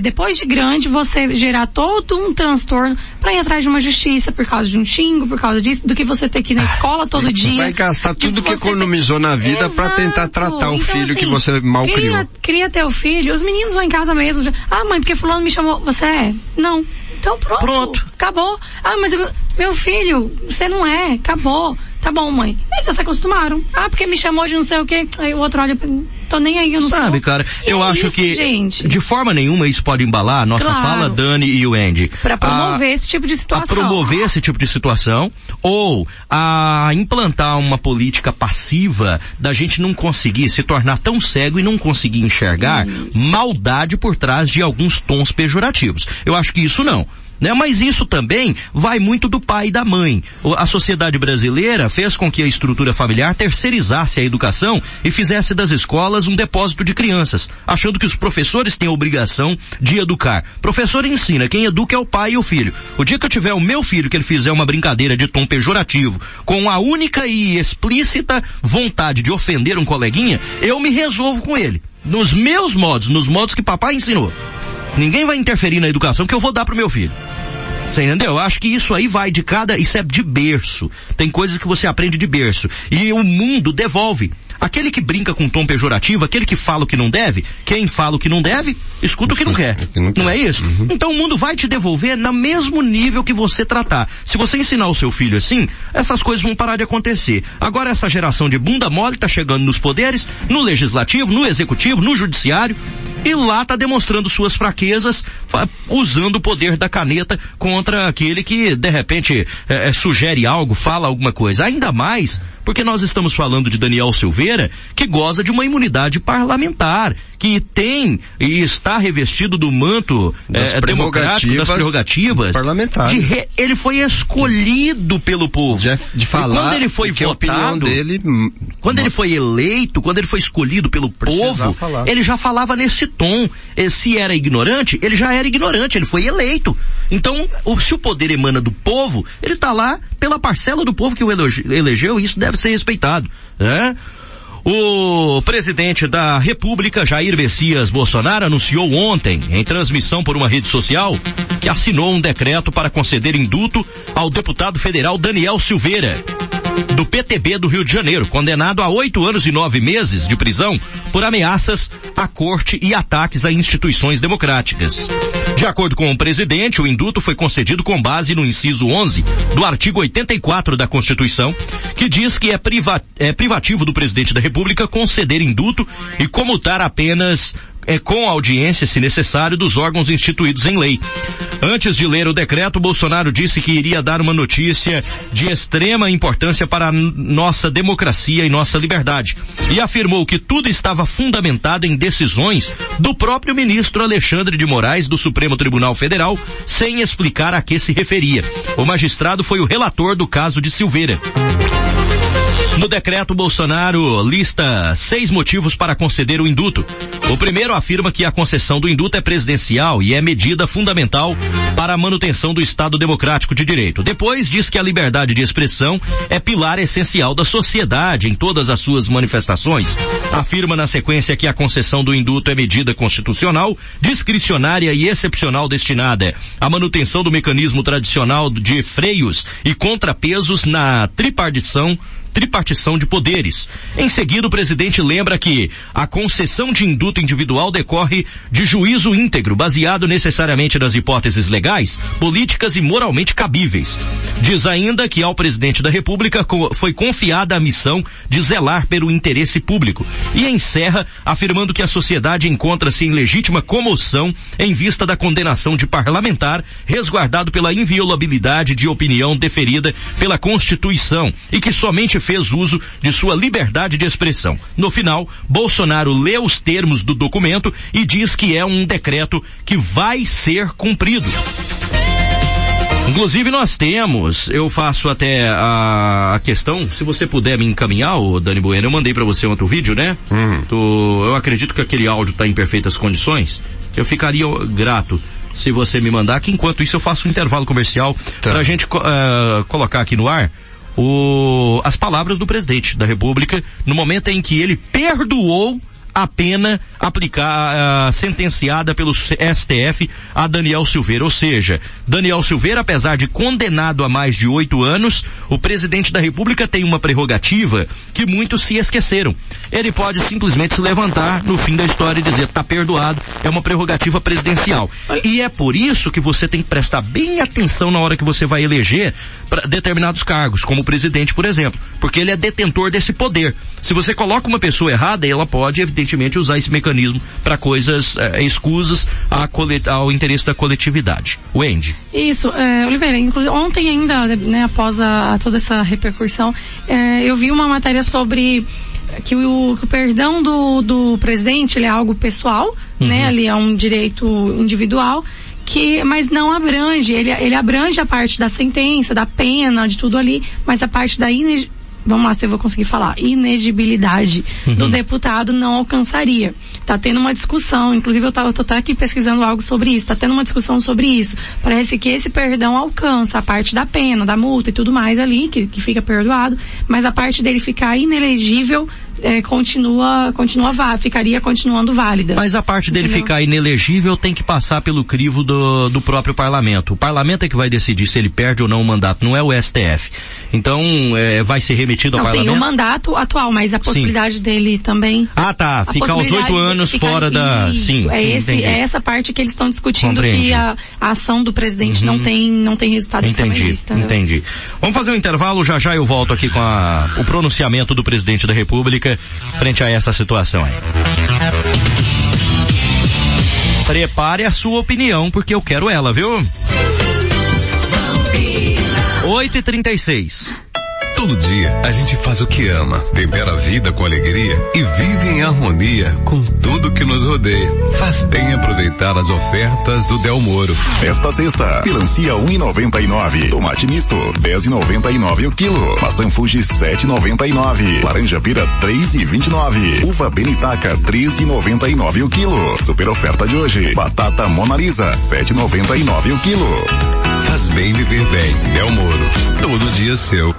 depois de grande, você gerar todo um transtorno para ir atrás de uma justiça por causa de um xingo, por causa disso, do que você ter que ir na escola todo dia. Vai gastar tudo que economizou na vida para tentar tratar o então, filho assim, que você mal cria, criou. Cria teu filho, os meninos lá em casa mesmo, já, ah mãe, porque fulano me chamou, você é? Não. Então pronto. Pronto. Acabou. Ah, mas eu, meu filho, você não é. Acabou. Tá bom, mãe. Eles já se acostumaram. Ah, porque me chamou de não sei o quê. Aí o outro olha pra mim. Tô nem aí, eu não Sabe, sou. cara, que eu é acho isso, que gente? de forma nenhuma isso pode embalar a nossa claro. fala, Dani e o Andy. Pra promover a, esse tipo de situação. A promover esse tipo de situação ou a implantar uma política passiva da gente não conseguir se tornar tão cego e não conseguir enxergar hum. maldade por trás de alguns tons pejorativos. Eu acho que isso não. Né? Mas isso também vai muito do pai e da mãe. A sociedade brasileira fez com que a estrutura familiar terceirizasse a educação e fizesse das escolas um depósito de crianças, achando que os professores têm a obrigação de educar. Professor ensina, quem educa é o pai e o filho. O dia que eu tiver o meu filho que ele fizer uma brincadeira de tom pejorativo, com a única e explícita vontade de ofender um coleguinha, eu me resolvo com ele. Nos meus modos, nos modos que papai ensinou. Ninguém vai interferir na educação que eu vou dar pro meu filho. Você entendeu? Eu acho que isso aí vai de cada, isso é de berço. Tem coisas que você aprende de berço. E o mundo devolve. Aquele que brinca com tom pejorativo, aquele que fala o que não deve, quem fala o que não deve, escuta o que não quer. Não é isso? Uhum. Então o mundo vai te devolver no mesmo nível que você tratar. Se você ensinar o seu filho assim, essas coisas vão parar de acontecer. Agora essa geração de bunda mole tá chegando nos poderes, no legislativo, no executivo, no judiciário, e lá tá demonstrando suas fraquezas, usando o poder da caneta contra aquele que de repente é, é, sugere algo, fala alguma coisa. Ainda mais porque nós estamos falando de Daniel Silveira, que goza de uma imunidade parlamentar, que tem e está revestido do manto das é, democrático das prerrogativas parlamentares. Re, ele foi escolhido pelo povo. De, de falar e quando ele foi votado, dele, quando ele foi eleito, quando ele foi escolhido pelo povo, falar. ele já falava nesse tom. Se era ignorante, ele já era ignorante, ele foi eleito. Então, se o poder emana do povo, ele está lá pela parcela do povo que o elegeu, e isso deve ser respeitado. Né? O presidente da República, Jair Messias Bolsonaro, anunciou ontem, em transmissão por uma rede social, que assinou um decreto para conceder indulto ao deputado federal Daniel Silveira do PTB do Rio de Janeiro, condenado a oito anos e nove meses de prisão por ameaças à corte e ataques a instituições democráticas. De acordo com o presidente, o indulto foi concedido com base no inciso 11 do artigo 84 da Constituição, que diz que é, priva é privativo do presidente da República conceder indulto e comutar apenas é, com audiência, se necessário, dos órgãos instituídos em lei. Antes de ler o decreto, Bolsonaro disse que iria dar uma notícia de extrema importância para nossa democracia e nossa liberdade. E afirmou que tudo estava fundamentado em decisões do próprio ministro Alexandre de Moraes do Supremo Tribunal Federal, sem explicar a que se referia. O magistrado foi o relator do caso de Silveira. No decreto, Bolsonaro lista seis motivos para conceder o induto. O primeiro afirma que a concessão do induto é presidencial e é medida fundamental para a manutenção do Estado democrático de direito. Depois diz que a liberdade de expressão é pilar essencial da sociedade em todas as suas manifestações. Afirma na sequência que a concessão do induto é medida constitucional, discricionária e excepcional destinada à manutenção do mecanismo tradicional de freios e contrapesos na tripartição tripartição de poderes. Em seguida, o presidente lembra que a concessão de induto individual decorre de juízo íntegro, baseado necessariamente nas hipóteses legais, políticas e moralmente cabíveis. Diz ainda que ao presidente da República foi confiada a missão de zelar pelo interesse público e encerra afirmando que a sociedade encontra-se em legítima comoção em vista da condenação de parlamentar resguardado pela inviolabilidade de opinião deferida pela Constituição e que somente fez uso de sua liberdade de expressão. No final, Bolsonaro lê os termos do documento e diz que é um decreto que vai ser cumprido. Inclusive nós temos, eu faço até a, a, questão, se você puder me encaminhar, o Dani Bueno, eu mandei para você outro vídeo, né? Uhum. Eu acredito que aquele áudio está em perfeitas condições. Eu ficaria grato se você me mandar, que enquanto isso eu faço um intervalo comercial tá. para a gente uh, colocar aqui no ar o, as palavras do presidente da República no momento em que ele perdoou a pena aplicar, uh, sentenciada pelo STF a Daniel Silveira. Ou seja, Daniel Silveira, apesar de condenado a mais de oito anos, o presidente da República tem uma prerrogativa que muitos se esqueceram. Ele pode simplesmente se levantar no fim da história e dizer, tá perdoado, é uma prerrogativa presidencial. E é por isso que você tem que prestar bem atenção na hora que você vai eleger para determinados cargos, como o presidente, por exemplo, porque ele é detentor desse poder. Se você coloca uma pessoa errada, ela pode, evidentemente, usar esse mecanismo para coisas eh, escusas ao interesse da coletividade. Wendy. Isso, é, Oliveira, inclusive ontem ainda, né, após a, toda essa repercussão, é, eu vi uma matéria sobre que o, que o perdão do, do presidente é algo pessoal, uhum. né? Ali é um direito individual que, mas não abrange, ele, ele abrange a parte da sentença, da pena, de tudo ali, mas a parte da ine, vamos lá se eu vou conseguir falar, inegibilidade uhum. do deputado não alcançaria. Tá tendo uma discussão, inclusive eu, tava, tô até aqui pesquisando algo sobre isso, tá tendo uma discussão sobre isso. Parece que esse perdão alcança a parte da pena, da multa e tudo mais ali, que, que fica perdoado, mas a parte dele ficar inelegível é, continua, continua vá, ficaria continuando válida. Mas a parte dele Entendeu? ficar inelegível tem que passar pelo crivo do, do próprio parlamento. O parlamento é que vai decidir se ele perde ou não o mandato, não é o STF. Então, é, vai ser remetido ao não, parlamento? Sim, o mandato atual, mas a possibilidade sim. dele também. Ah, tá. Ficar os oito anos fora da. Isso, sim, é, sim, esse, é essa parte que eles estão discutindo que a, a, ação do presidente uhum. não tem não tem resultado entendi, lista, Entendi. Vamos fazer um intervalo, já já eu volto aqui com a, o pronunciamento do presidente da República frente a essa situação aí. Prepare a sua opinião, porque eu quero ela, viu? 8 e 36 Todo dia a gente faz o que ama, tempera a vida com alegria e vive em harmonia com tudo que nos rodeia. Faz bem aproveitar as ofertas do Del Moro. Esta sexta, melancia 1,99. Tomate misto 10,99 o quilo. Maçã Fuji 7,99. Laranja pira 3,29. Uva Benitaca 13,99 o quilo. Super oferta de hoje. Batata Mona Lisa 7,99 o quilo. Faz bem viver bem. Del Moro. Todo dia seu.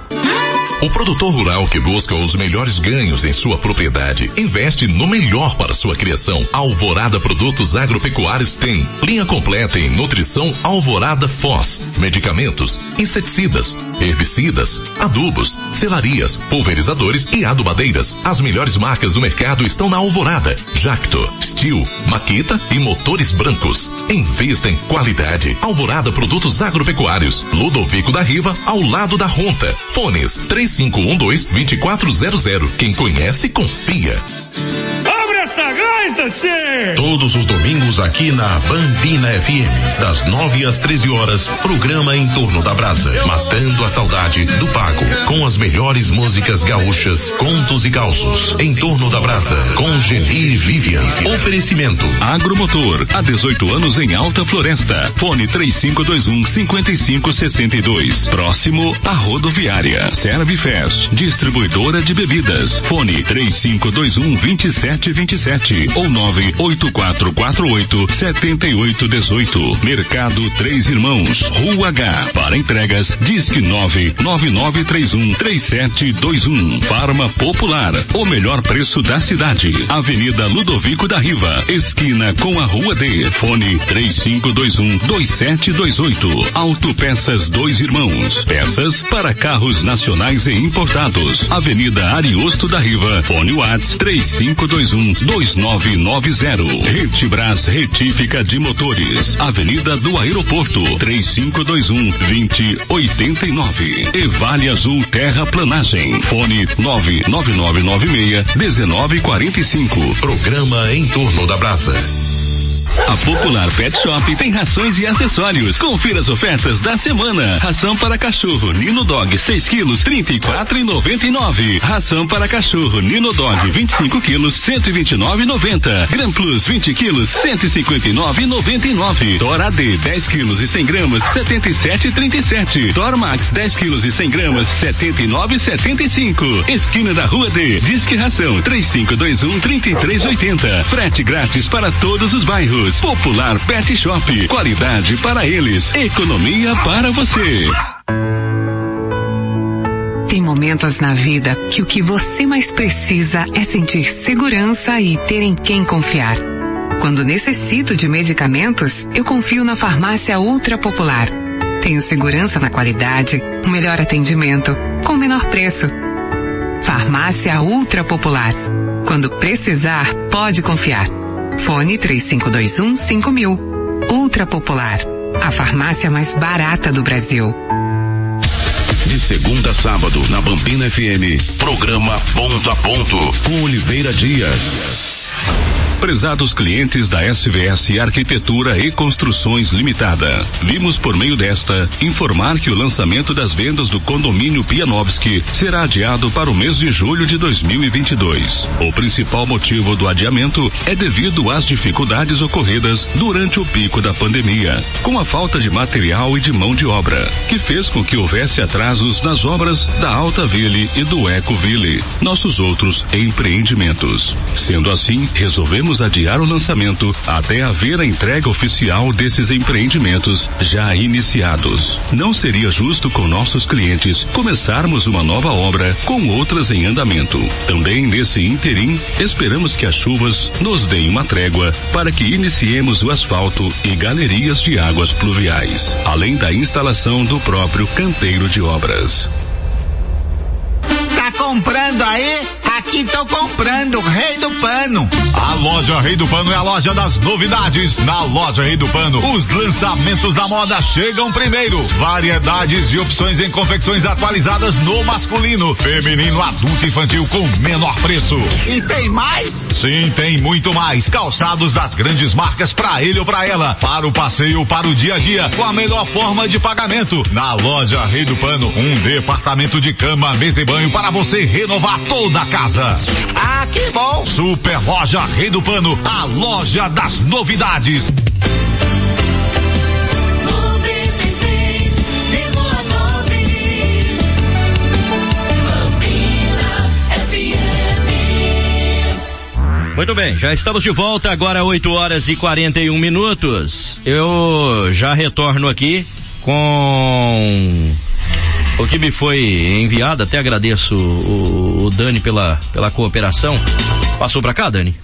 O produtor rural que busca os melhores ganhos em sua propriedade investe no melhor para sua criação. Alvorada Produtos Agropecuários tem linha completa em nutrição Alvorada Foz, medicamentos, inseticidas, herbicidas, adubos, selarias, pulverizadores e adubadeiras. As melhores marcas do mercado estão na Alvorada, Jacto, Steel, Maquita e motores brancos. Invista em qualidade. Alvorada Produtos Agropecuários, Ludovico da Riva, ao lado da Ronta. Fones 3 3512 2400. Quem conhece, confia. Todos os domingos aqui na Bambina FM, das 9 às 13 horas, programa em torno da brasa, matando a saudade do pago, com as melhores músicas gaúchas, contos e causos, em torno da brasa, com Geni Vivian. Oferecimento. Agromotor, há 18 anos em Alta Floresta. Fone 3521 5562. Próximo à rodoviária. Servifest, distribuidora de bebidas. Fone 3521 2727 ou 98448 7818. Mercado Três Irmãos, Rua H. Para entregas, disque 99931 3721. Farma Popular, o melhor preço da cidade. Avenida Ludovico da Riva, esquina com a Rua D. Fone 3521 2728. Autopeças Dois Irmãos. Peças para carros nacionais e importados. Avenida Ariosto da Riva. Fone Whats 3521 2990. Retibras Retífica de Motores. Avenida do Aeroporto 3521 2089. E Vale Azul Terraplanagem. Fone 99996 1945. Programa em torno da brasa. A Popular Pet Shop tem rações e acessórios. Confira as ofertas da semana. Ração para cachorro Nino Dog 6 quilos 34,99. Ração para cachorro Nino Dog 25 quilos 129,90. Gran Plus 20 quilos 159,99. Tora D 10 quilos e 100 gramas 77,37. Tor Max 10 quilos e 100 gramas 79,75. Esquina da Rua D. Disque Ração 3521 3380. Frete grátis para todos os bairros. Popular Pet Shop. Qualidade para eles. Economia para você. Tem momentos na vida que o que você mais precisa é sentir segurança e ter em quem confiar. Quando necessito de medicamentos, eu confio na farmácia Ultra Popular. Tenho segurança na qualidade, o melhor atendimento, com o menor preço. Farmácia Ultra Popular. Quando precisar, pode confiar. Fone 3521 5000. Ultra Popular. A farmácia mais barata do Brasil. De segunda a sábado, na Bambina FM, programa Ponto a Ponto, com Oliveira Dias. Prezados clientes da SVS Arquitetura e Construções Limitada, vimos por meio desta informar que o lançamento das vendas do condomínio Pianovski será adiado para o mês de julho de 2022. O principal motivo do adiamento é devido às dificuldades ocorridas durante o pico da pandemia, com a falta de material e de mão de obra, que fez com que houvesse atrasos nas obras da Alta Ville e do Eco Ville, nossos outros empreendimentos. Sendo assim, resolvemos adiar o lançamento até haver a entrega oficial desses empreendimentos já iniciados. Não seria justo com nossos clientes começarmos uma nova obra com outras em andamento. Também nesse interim, esperamos que as chuvas nos deem uma trégua para que iniciemos o asfalto e galerias de águas pluviais, além da instalação do próprio canteiro de obras. Comprando aí? Aqui tô comprando, Rei do Pano. A loja Rei do Pano é a loja das novidades. Na loja Rei do Pano, os lançamentos da moda chegam primeiro. Variedades e opções em confecções atualizadas no masculino, feminino, adulto e infantil com menor preço. E tem mais? Sim, tem muito mais. Calçados das grandes marcas para ele ou para ela. Para o passeio, para o dia a dia, com a melhor forma de pagamento. Na loja Rei do Pano, um departamento de cama, mesa e banho para você renovar toda a casa. Ah, que bom! Super Loja Rei do Pano, a loja das novidades. Muito bem, já estamos de volta, agora 8 horas e 41 minutos. Eu já retorno aqui com o que me foi enviado, até agradeço o, o Dani pela, pela cooperação. Passou para cá, Dani?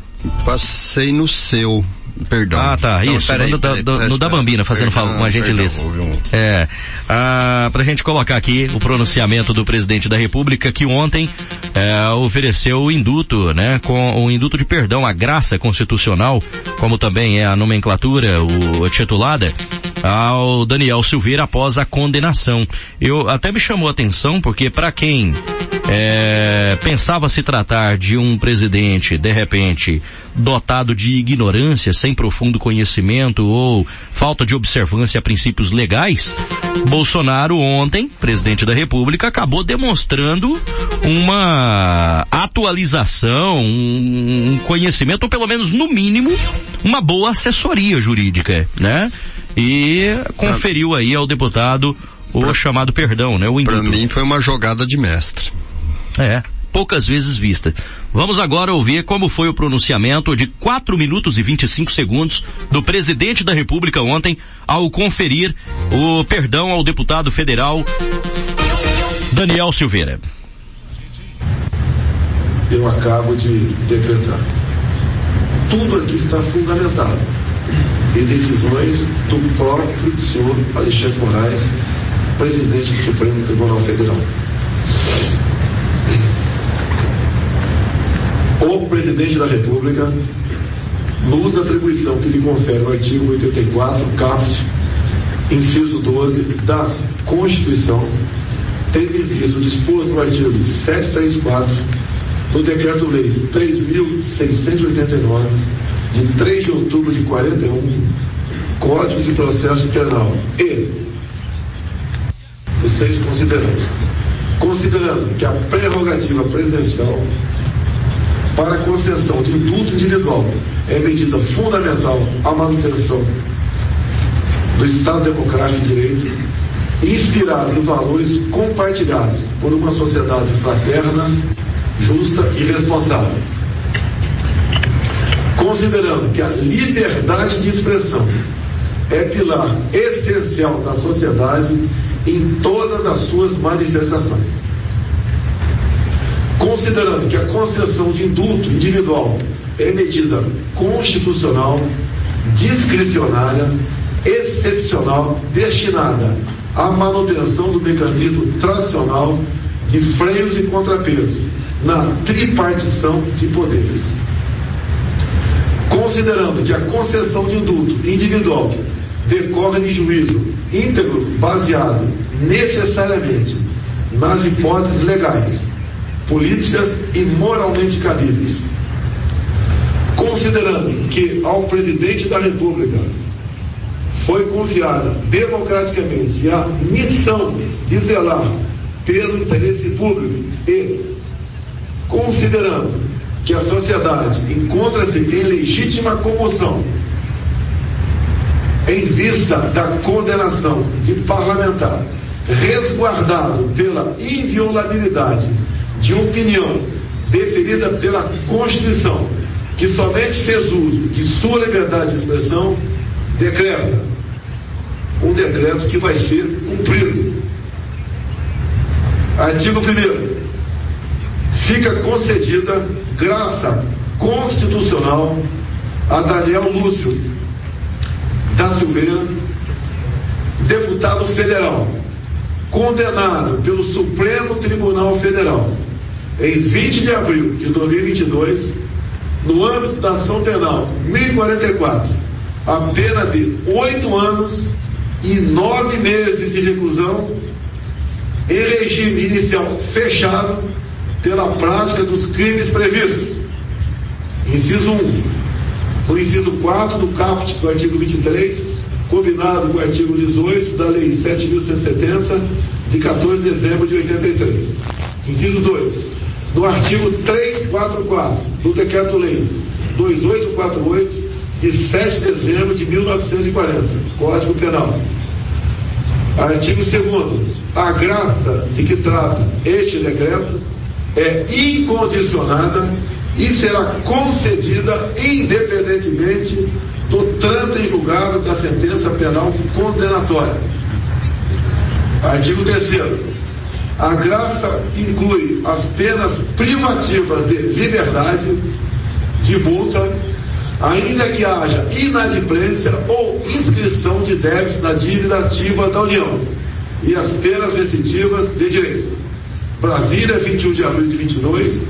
Passei no seu. Perdão. Ah, tá. Isso. peraí, no, da- peraí, do- peraí, no da. Bambina, fazendo Perdão, uma gentileza. perdão, um- É. Ah, pra gente colocar aqui o pronunciamento do presidente da República que ontem é, ofereceu o induto, né? Com o induto de perdão, a graça constitucional, como também é a nomenclatura, o, a titulada, ao Daniel Silveira após a condenação. Eu até me chamou a atenção porque para quem é, pensava se tratar de um presidente de repente dotado de ignorância, sem profundo conhecimento ou falta de observância a princípios legais, Bolsonaro ontem, presidente da República, acabou demonstrando uma atualização, um conhecimento, ou pelo menos no mínimo, uma boa assessoria jurídica, né? E conferiu aí ao deputado o pra, chamado perdão, né? O Para mim foi uma jogada de mestre. É, poucas vezes vista. Vamos agora ouvir como foi o pronunciamento de 4 minutos e 25 segundos do presidente da República ontem ao conferir o perdão ao deputado federal Daniel Silveira. Eu acabo de decretar. Tudo aqui está fundamentado em decisões do próprio senhor Alexandre Moraes, presidente do Supremo Tribunal Federal. O presidente da República, no uso da atribuição que lhe confere o artigo 84, caput, inciso 12 da Constituição, tendo em vista o disposto no artigo 734 do Decreto-Lei 3.689, de 3 de outubro de 41, Código de Processo Penal e vocês considerando, considerando que a prerrogativa presidencial para concessão de indulto individual é medida fundamental à manutenção do Estado Democrático de Direito, inspirado em valores compartilhados por uma sociedade fraterna, justa e responsável. Considerando que a liberdade de expressão é pilar essencial da sociedade em todas as suas manifestações. Considerando que a concessão de indulto individual é medida constitucional, discricionária, excepcional, destinada à manutenção do mecanismo tradicional de freios e contrapesos na tripartição de poderes. Considerando que a concessão de indulto individual decorre de juízo íntegro baseado necessariamente nas hipóteses legais, políticas e moralmente cabíveis. Considerando que ao presidente da República foi confiada democraticamente a missão de zelar pelo interesse público e considerando que a sociedade encontra-se em legítima comoção em vista da condenação de parlamentar resguardado pela inviolabilidade de opinião deferida pela Constituição, que somente fez uso de sua liberdade de expressão, decreta um decreto que vai ser cumprido. Artigo 1 Fica concedida graça constitucional a Daniel Lúcio da Silveira, deputado federal, condenado pelo Supremo Tribunal Federal em 20 de abril de 2022, no âmbito da ação penal 1044, a pena de oito anos e nove meses de reclusão em regime inicial fechado pela prática dos crimes previstos. Inciso 1 no inciso 4 do caput do artigo 23, combinado com o artigo 18 da Lei 7.170, de 14 de dezembro de 83. Inciso 2. No artigo 344 do Decreto-Lei 2848, de 7 de dezembro de 1940, Código Penal. Artigo 2. A graça de que trata este decreto é incondicionada e será concedida independentemente do trânsito em julgado da sentença penal condenatória. Artigo 3 A graça inclui as penas privativas de liberdade, de multa, ainda que haja inadimplência ou inscrição de débitos na dívida ativa da União, e as penas restritivas de direitos. Brasília, 21 de abril de 22,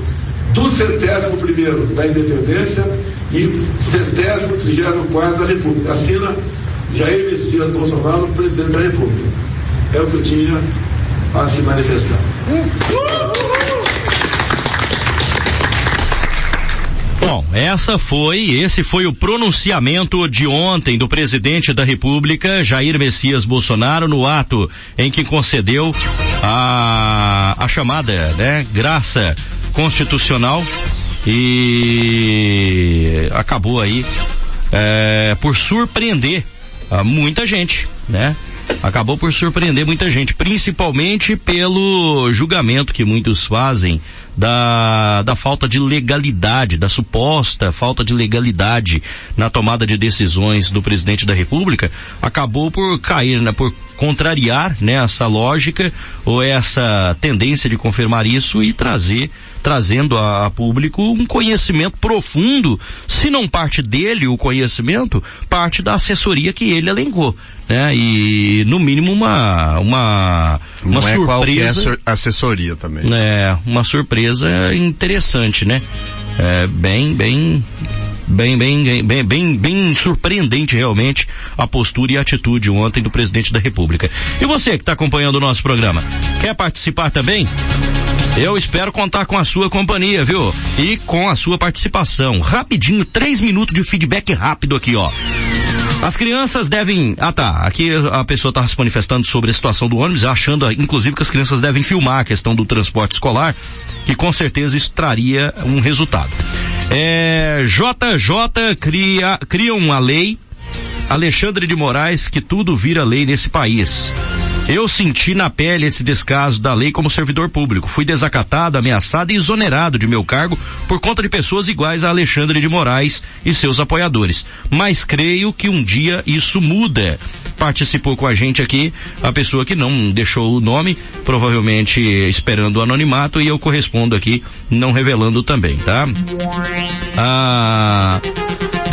do centésimo primeiro da independência e centésimo trigésimo quarto da República. Assina Jair Messias Bolsonaro, presidente da República. É o que eu tinha a se manifestar. Essa foi, esse foi o pronunciamento de ontem do presidente da República, Jair Messias Bolsonaro, no ato em que concedeu a, a chamada, né, graça constitucional e acabou aí é, por surpreender a muita gente, né? Acabou por surpreender muita gente, principalmente pelo julgamento que muitos fazem da, da falta de legalidade, da suposta falta de legalidade na tomada de decisões do presidente da República, acabou por cair, né, por contrariar né, essa lógica ou essa tendência de confirmar isso e trazer trazendo a, a, público um conhecimento profundo, se não parte dele o conhecimento, parte da assessoria que ele elencou, né? E no mínimo uma uma uma não é surpresa é assessoria também. É, uma surpresa interessante, né? É, bem, bem bem, bem, bem, bem, bem surpreendente realmente a postura e a atitude ontem do presidente da República. E você que está acompanhando o nosso programa, quer participar também? Eu espero contar com a sua companhia, viu? E com a sua participação. Rapidinho, três minutos de feedback rápido aqui, ó. As crianças devem. Ah tá, aqui a pessoa está se manifestando sobre a situação do ônibus, achando inclusive que as crianças devem filmar a questão do transporte escolar, que com certeza isso traria um resultado. É, JJ cria, cria uma lei, Alexandre de Moraes, que tudo vira lei nesse país. Eu senti na pele esse descaso da lei como servidor público. Fui desacatado, ameaçado e exonerado de meu cargo por conta de pessoas iguais a Alexandre de Moraes e seus apoiadores. Mas creio que um dia isso muda. Participou com a gente aqui a pessoa que não deixou o nome, provavelmente esperando o anonimato, e eu correspondo aqui, não revelando também, tá? Ah.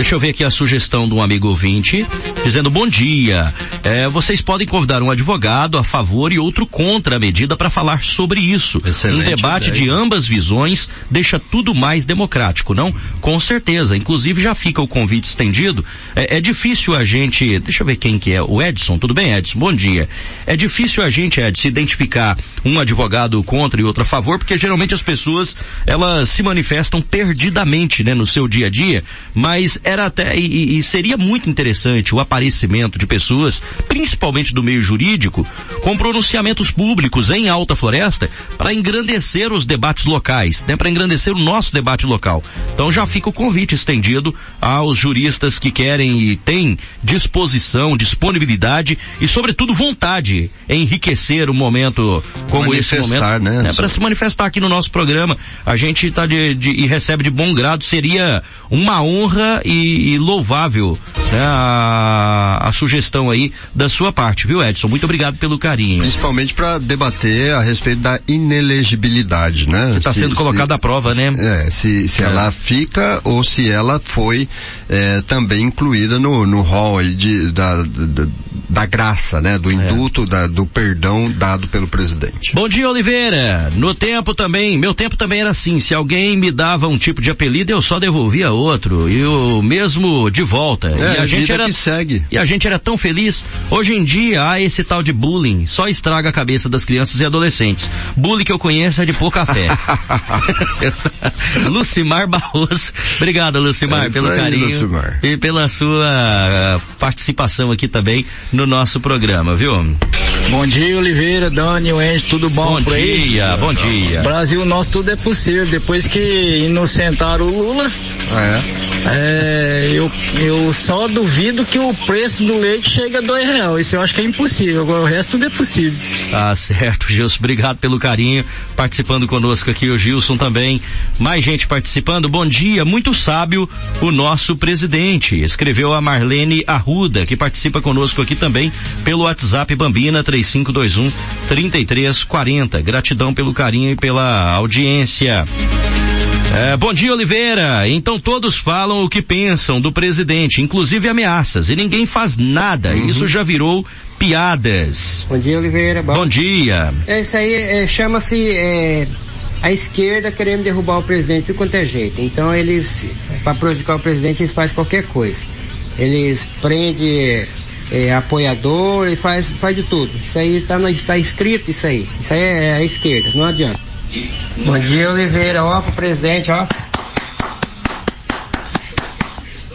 Deixa eu ver aqui a sugestão de um amigo ouvinte, dizendo bom dia. É, vocês podem convidar um advogado a favor e outro contra a medida para falar sobre isso. Excelente um debate ideia. de ambas visões deixa tudo mais democrático, não? Com certeza. Inclusive já fica o convite estendido. É, é difícil a gente, deixa eu ver quem que é, o Edson. Tudo bem, Edson? Bom dia. É difícil a gente, Edson, identificar um advogado contra e outro a favor, porque geralmente as pessoas elas se manifestam perdidamente, né, no seu dia a dia, mas era até e, e, seria muito interessante o aparecimento de pessoas, principalmente do meio jurídico, com pronunciamentos públicos em Alta Floresta para engrandecer os debates locais, né, para engrandecer o nosso debate local. Então já fica o convite estendido aos juristas que querem e têm disposição, disponibilidade e sobretudo vontade em enriquecer um momento como esse momento, né? né para se manifestar aqui no nosso programa. A gente está de, de, e recebe de bom grado. Seria uma honra e, e louvável né, a, a, sugestão aí da sua parte, viu, Edson? Muito obrigado pelo carinho. Principalmente para debater a respeito da inelegibilidade, né? Que está sendo colocada à prova, né? É, se, se é. ela fica ou se ela foi é, também incluída no, no hall aí de, da, da, da graça, né? Do indulto, é. da, do perdão dado pelo presidente. Bom dia, Oliveira. No tempo também, meu tempo também era assim, se alguém me dava um tipo de apelido, eu só devolvia outro. E o mesmo de volta. É, e a, a gente era segue. E a gente era tão feliz. Hoje em dia, há esse tal de bullying, só estraga a cabeça das crianças e adolescentes. Bullying que eu conheço é de pouca fé. Lucimar Barroso. Obrigado, Lucimar, É pelo aí, carinho Lucimar. e pela sua ah, participação aqui também no nosso programa, viu? Bom dia, Oliveira, Dani, Wendy, tudo bom, Bom por aí? dia, bom dia. Brasil nosso tudo é possível. Depois que inocentaram o Lula, é, eu, eu só duvido que o preço do leite chegue a dois reais. Isso eu acho que é impossível. Agora o resto tudo é possível. Tá certo, Gilson. Obrigado pelo carinho. Participando conosco aqui o Gilson também. Mais gente participando. Bom dia. Muito sábio o nosso presidente. Escreveu a Marlene Arruda, que participa conosco aqui também pelo WhatsApp Bambina 3521 3340. Gratidão pelo carinho e pela audiência. É, bom dia, Oliveira. Então todos falam o que pensam do presidente, inclusive ameaças, e ninguém faz nada. Isso já virou piadas. Bom dia, Oliveira. Bom dia. É isso aí, é, chama-se é, a esquerda querendo derrubar o presidente de quanto é jeito. Então eles, para prejudicar o presidente, eles fazem qualquer coisa. Eles prendem é, apoiador, ele faz, faz de tudo. Isso aí está tá escrito isso aí. Isso aí é a esquerda, não adianta. Bom dia, Oliveira, ó, pro presidente, ó.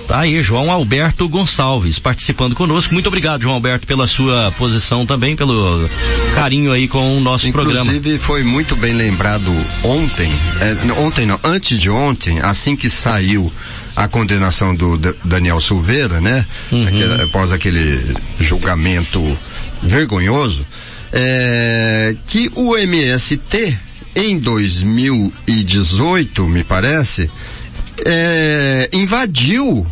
Tá aí, João Alberto Gonçalves participando conosco. Muito obrigado, João Alberto, pela sua posição também, pelo carinho aí com o nosso Inclusive, programa. Inclusive, foi muito bem lembrado ontem, é, ontem não, antes de ontem, assim que saiu a condenação do D Daniel Silveira, né? Uhum. Aquele, após aquele julgamento vergonhoso, é, que o MST, em 2018, me parece, é, invadiu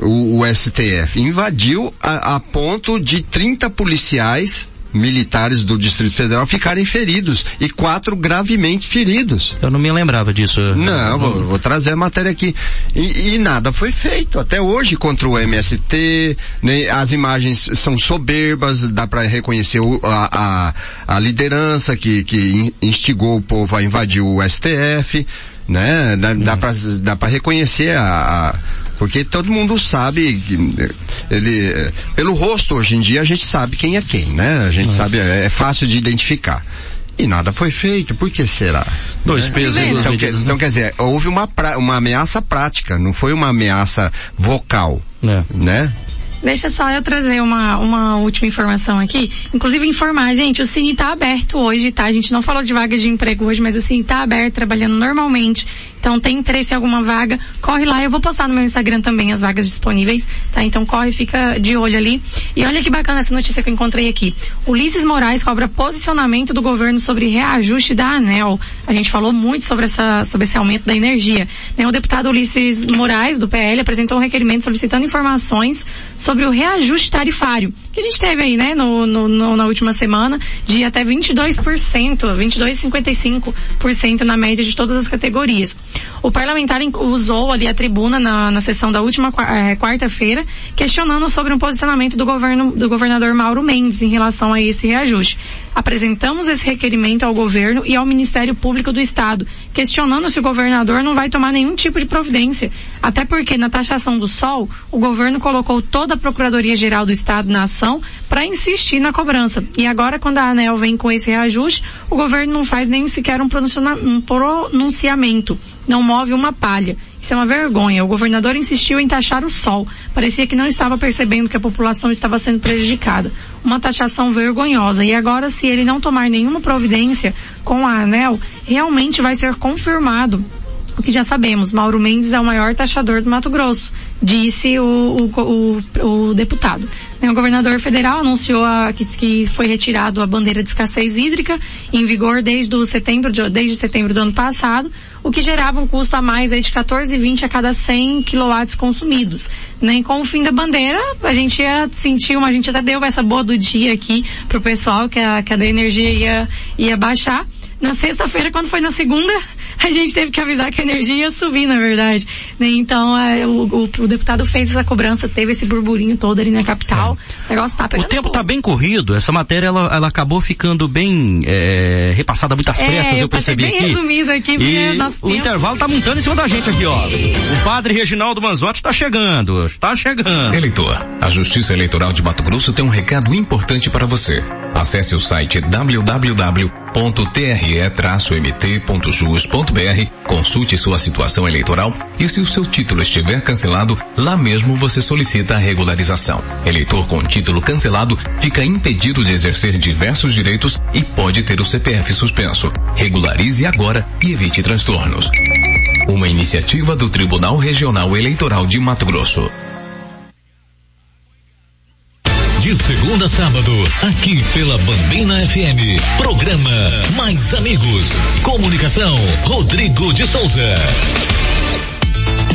o, o, STF, invadiu a, a ponto de 30 policiais militares do Distrito Federal ficarem feridos e quatro gravemente feridos. Eu não me lembrava disso. Não, vou, vou trazer a matéria aqui. E, e, nada foi feito até hoje contra o MST, né? as imagens são soberbas, dá para reconhecer o, a, a, a, liderança que, que instigou o povo a invadir o STF, né? Dá, hum. dá para reconhecer a, a porque todo mundo sabe, ele, pelo rosto hoje em dia a gente sabe quem é quem, né? A gente é. sabe, é, é fácil de identificar. E nada foi feito, por que será? Dois né? pesos então, então, quer, então quer dizer, houve uma, pra, uma ameaça prática, não foi uma ameaça vocal, é. né? Deixa só eu trazer uma, uma última informação aqui. Inclusive informar, gente, o Cine está aberto hoje, tá? A gente não falou de vagas de emprego hoje, mas o Cine está aberto, trabalhando normalmente. Então tem interesse em alguma vaga, corre lá. Eu vou postar no meu Instagram também as vagas disponíveis, tá? Então corre, fica de olho ali. E olha que bacana essa notícia que eu encontrei aqui. Ulisses Moraes cobra posicionamento do governo sobre reajuste da ANEL. A gente falou muito sobre essa, sobre esse aumento da energia. Né? O deputado Ulisses Moraes, do PL, apresentou um requerimento solicitando informações sobre o reajuste tarifário, que a gente teve aí, né, no, no, no na última semana, de até 22%, 22,55% na média de todas as categorias. O parlamentar usou ali a tribuna na, na sessão da última é, quarta-feira, questionando sobre um posicionamento do governo do governador Mauro Mendes em relação a esse reajuste. Apresentamos esse requerimento ao governo e ao Ministério Público do Estado, questionando se o governador não vai tomar nenhum tipo de providência. Até porque na taxação do sol, o governo colocou toda a Procuradoria-Geral do Estado na ação para insistir na cobrança. E agora, quando a ANEL vem com esse reajuste, o governo não faz nem sequer um, pronunciamento não move uma palha. Isso é uma vergonha. O governador insistiu em taxar o sol. Parecia que não estava percebendo que a população estava sendo prejudicada. Uma taxação vergonhosa. E agora, se ele não tomar nenhuma providência com a ANEL, realmente vai ser confirmado o que já sabemos, Mauro Mendes é o maior taxador do Mato Grosso, disse o, o, o, o deputado. O governador federal anunciou a, que, que, foi retirado a bandeira de escassez hídrica, em vigor desde, o setembro, de, desde setembro do ano passado, o que gerava um custo a mais aí de 14,20 a cada 100 quilowatts consumidos. Né? E com o fim da bandeira, a gente ia sentir uma, a gente até deu essa boa do dia aqui pro pessoal que a, que a da energia ia, ia baixar. Na sexta-feira, quando foi na segunda, a gente teve que avisar que a energia ia subir, na verdade. Né? Então, é, o, o, o, deputado fez essa cobrança, teve esse burburinho todo ali na capital. É. O negócio tá pegando O tempo fogo. tá bem corrido, essa matéria ela, ela acabou ficando bem é, repassada muitas pressas, é, eu percebi bem aqui. resumido aqui, porque e nosso o intervalo tá montando em cima da gente aqui, ó. O padre Reginaldo Manzotti tá chegando, está chegando. Eleitor, a Justiça Eleitoral de Mato Grosso tem um recado importante para você. Acesse o site www.tre-mt.jus.br, consulte sua situação eleitoral e se o seu título estiver cancelado, lá mesmo você solicita a regularização. Eleitor com título cancelado fica impedido de exercer diversos direitos e pode ter o CPF suspenso. Regularize agora e evite transtornos. Uma iniciativa do Tribunal Regional Eleitoral de Mato Grosso. Segunda a sábado, aqui pela Bambina FM. Programa Mais Amigos. Comunicação, Rodrigo de Souza.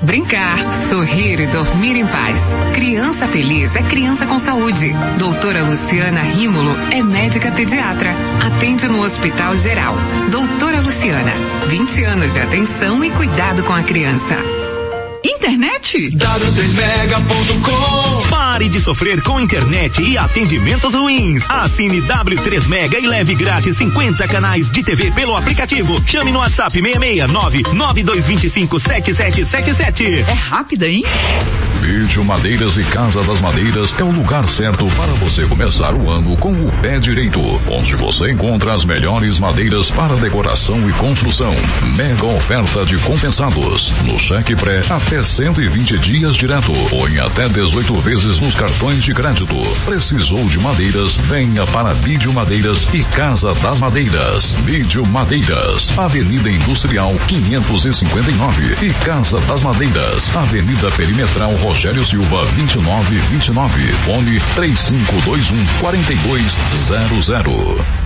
Brincar, sorrir e dormir em paz. Criança feliz é criança com saúde. Doutora Luciana Rímulo é médica pediatra. Atende no Hospital Geral. Doutora Luciana, 20 anos de atenção e cuidado com a criança. Internet? W3mega.com Pare de sofrer com internet e atendimentos ruins. Assine W3 Mega e leve grátis 50 canais de TV pelo aplicativo. Chame no WhatsApp 669 9225 7777. É rápida, hein? Vídeo Madeiras e Casa das Madeiras é o lugar certo para você começar o ano com o pé direito, onde você encontra as melhores madeiras para decoração e construção. Mega oferta de compensados. No cheque pré, até 120 dias direto, em até 18 vezes nos cartões de crédito. Precisou de madeiras? Venha para Vídeo Madeiras e Casa das Madeiras. Vídeo Madeiras, Avenida Industrial 559 e Casa das Madeiras, Avenida Perimetral Rogério Silva 2929, fone 3521 4200.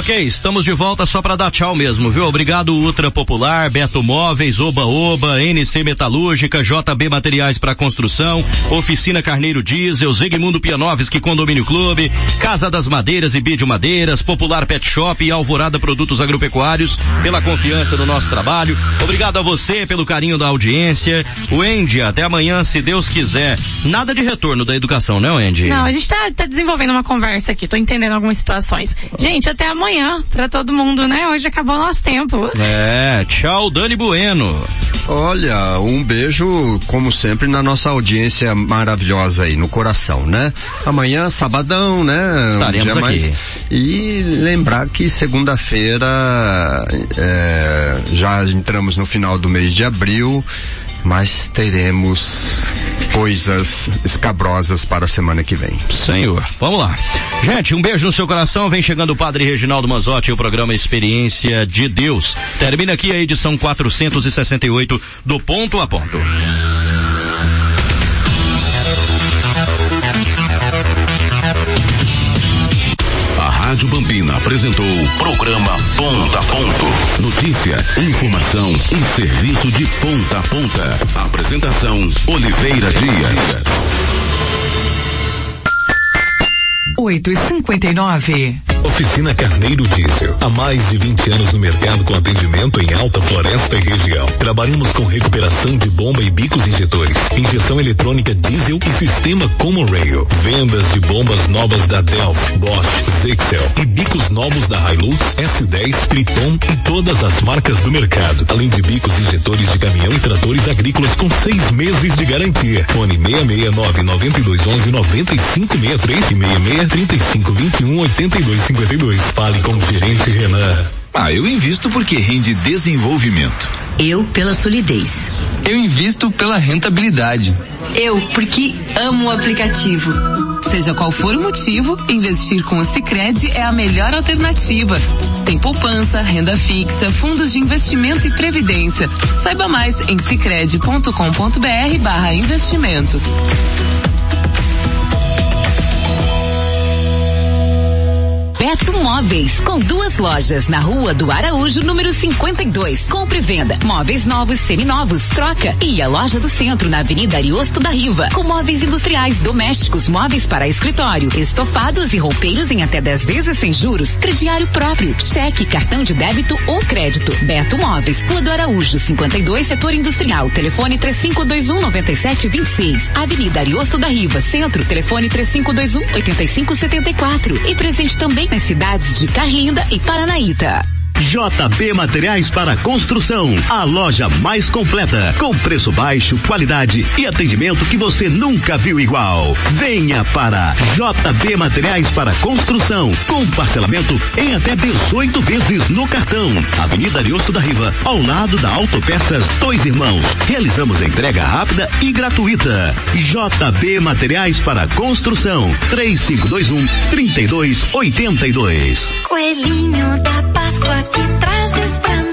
Ok, estamos de volta só para dar tchau mesmo, viu? Obrigado Ultra Popular, Beto Móveis, Oba Oba, NC Metalúrgica, JB Materiais para Construção, Oficina Carneiro Diesel, Zegmundo Pianovski Condomínio Clube, Casa das Madeiras e Bídio Madeiras, Popular Pet Shop e Alvorada Produtos Agropecuários, pela confiança no nosso trabalho. Obrigado a você pelo carinho da audiência. O Andy, até amanhã, se Deus quiser. Nada de retorno da educação, né, Andy? Não, a gente tá, tá desenvolvendo uma conversa aqui, tô entendendo algumas situações. Gente, até amanhã pra todo mundo, né? Hoje acabou o nosso tempo. É, tchau, Dani Bueno. Olha, um beijo, como sempre, na nossa audiência maravilhosa aí, no coração, né? Amanhã, sabadão, né? Estaremos dia aqui. E lembrar que segunda-feira é, já entramos no final do mês de abril, mas teremos coisas escabrosas para a semana que vem. Senhor, vamos lá. Gente, um beijo no seu coração. Vem chegando o Padre Reginaldo Manzotti e o programa Experiência de Deus. Termina aqui a edição 468 do Ponto a Ponto. Rádio Bambina apresentou programa Ponta a Ponto. Notícia, informação e serviço de ponta a ponta. Apresentação Oliveira Dias. 8 e 59 Oficina Carneiro Diesel. Há mais de 20 anos no mercado com atendimento em alta floresta e região. Trabalhamos com recuperação de bomba e bicos injetores, injeção eletrônica diesel e sistema Common Rail. Vendas de bombas novas da Delphi, Bosch, Zexel e bicos novos da Hilux, S10, Triton e todas as marcas do mercado. Além de bicos injetores de caminhão e tratores agrícolas com seis meses de garantia. Fone 669 9211 9563 e 66 3521 82 52. Fale com o gerente Renan. Ah, eu invisto porque rende desenvolvimento. Eu pela solidez. Eu invisto pela rentabilidade. Eu porque amo o aplicativo. Seja qual for o motivo, investir com o Sicredi é a melhor alternativa. Tem poupança, renda fixa, fundos de investimento e previdência. Saiba mais em sicredi.com.br Beto Móveis, com duas lojas na rua do Araújo, número 52. Compre e venda. Móveis novos, seminovos, troca. E a loja do centro, na Avenida Ariosto da Riva. Com móveis industriais, domésticos, móveis para escritório, estofados e roupeiros em até 10 vezes sem juros. Crediário próprio, cheque, cartão de débito ou crédito. Beto Móveis, Rua do Araújo, 52, setor industrial. Telefone 3521 9726. Avenida Ariosto da Riva, centro. Telefone 3521 8574. E presente também nas cidades de Carlinda e Paranaíta. JB Materiais para Construção, a loja mais completa, com preço baixo, qualidade e atendimento que você nunca viu igual. Venha para JB Materiais para Construção, com parcelamento em até 18 vezes no cartão. Avenida Ariosto da Riva, ao lado da Autopeças Dois Irmãos. Realizamos entrega rápida e gratuita. JB Materiais para Construção, 3521 3282. Coelhinho da Páscoa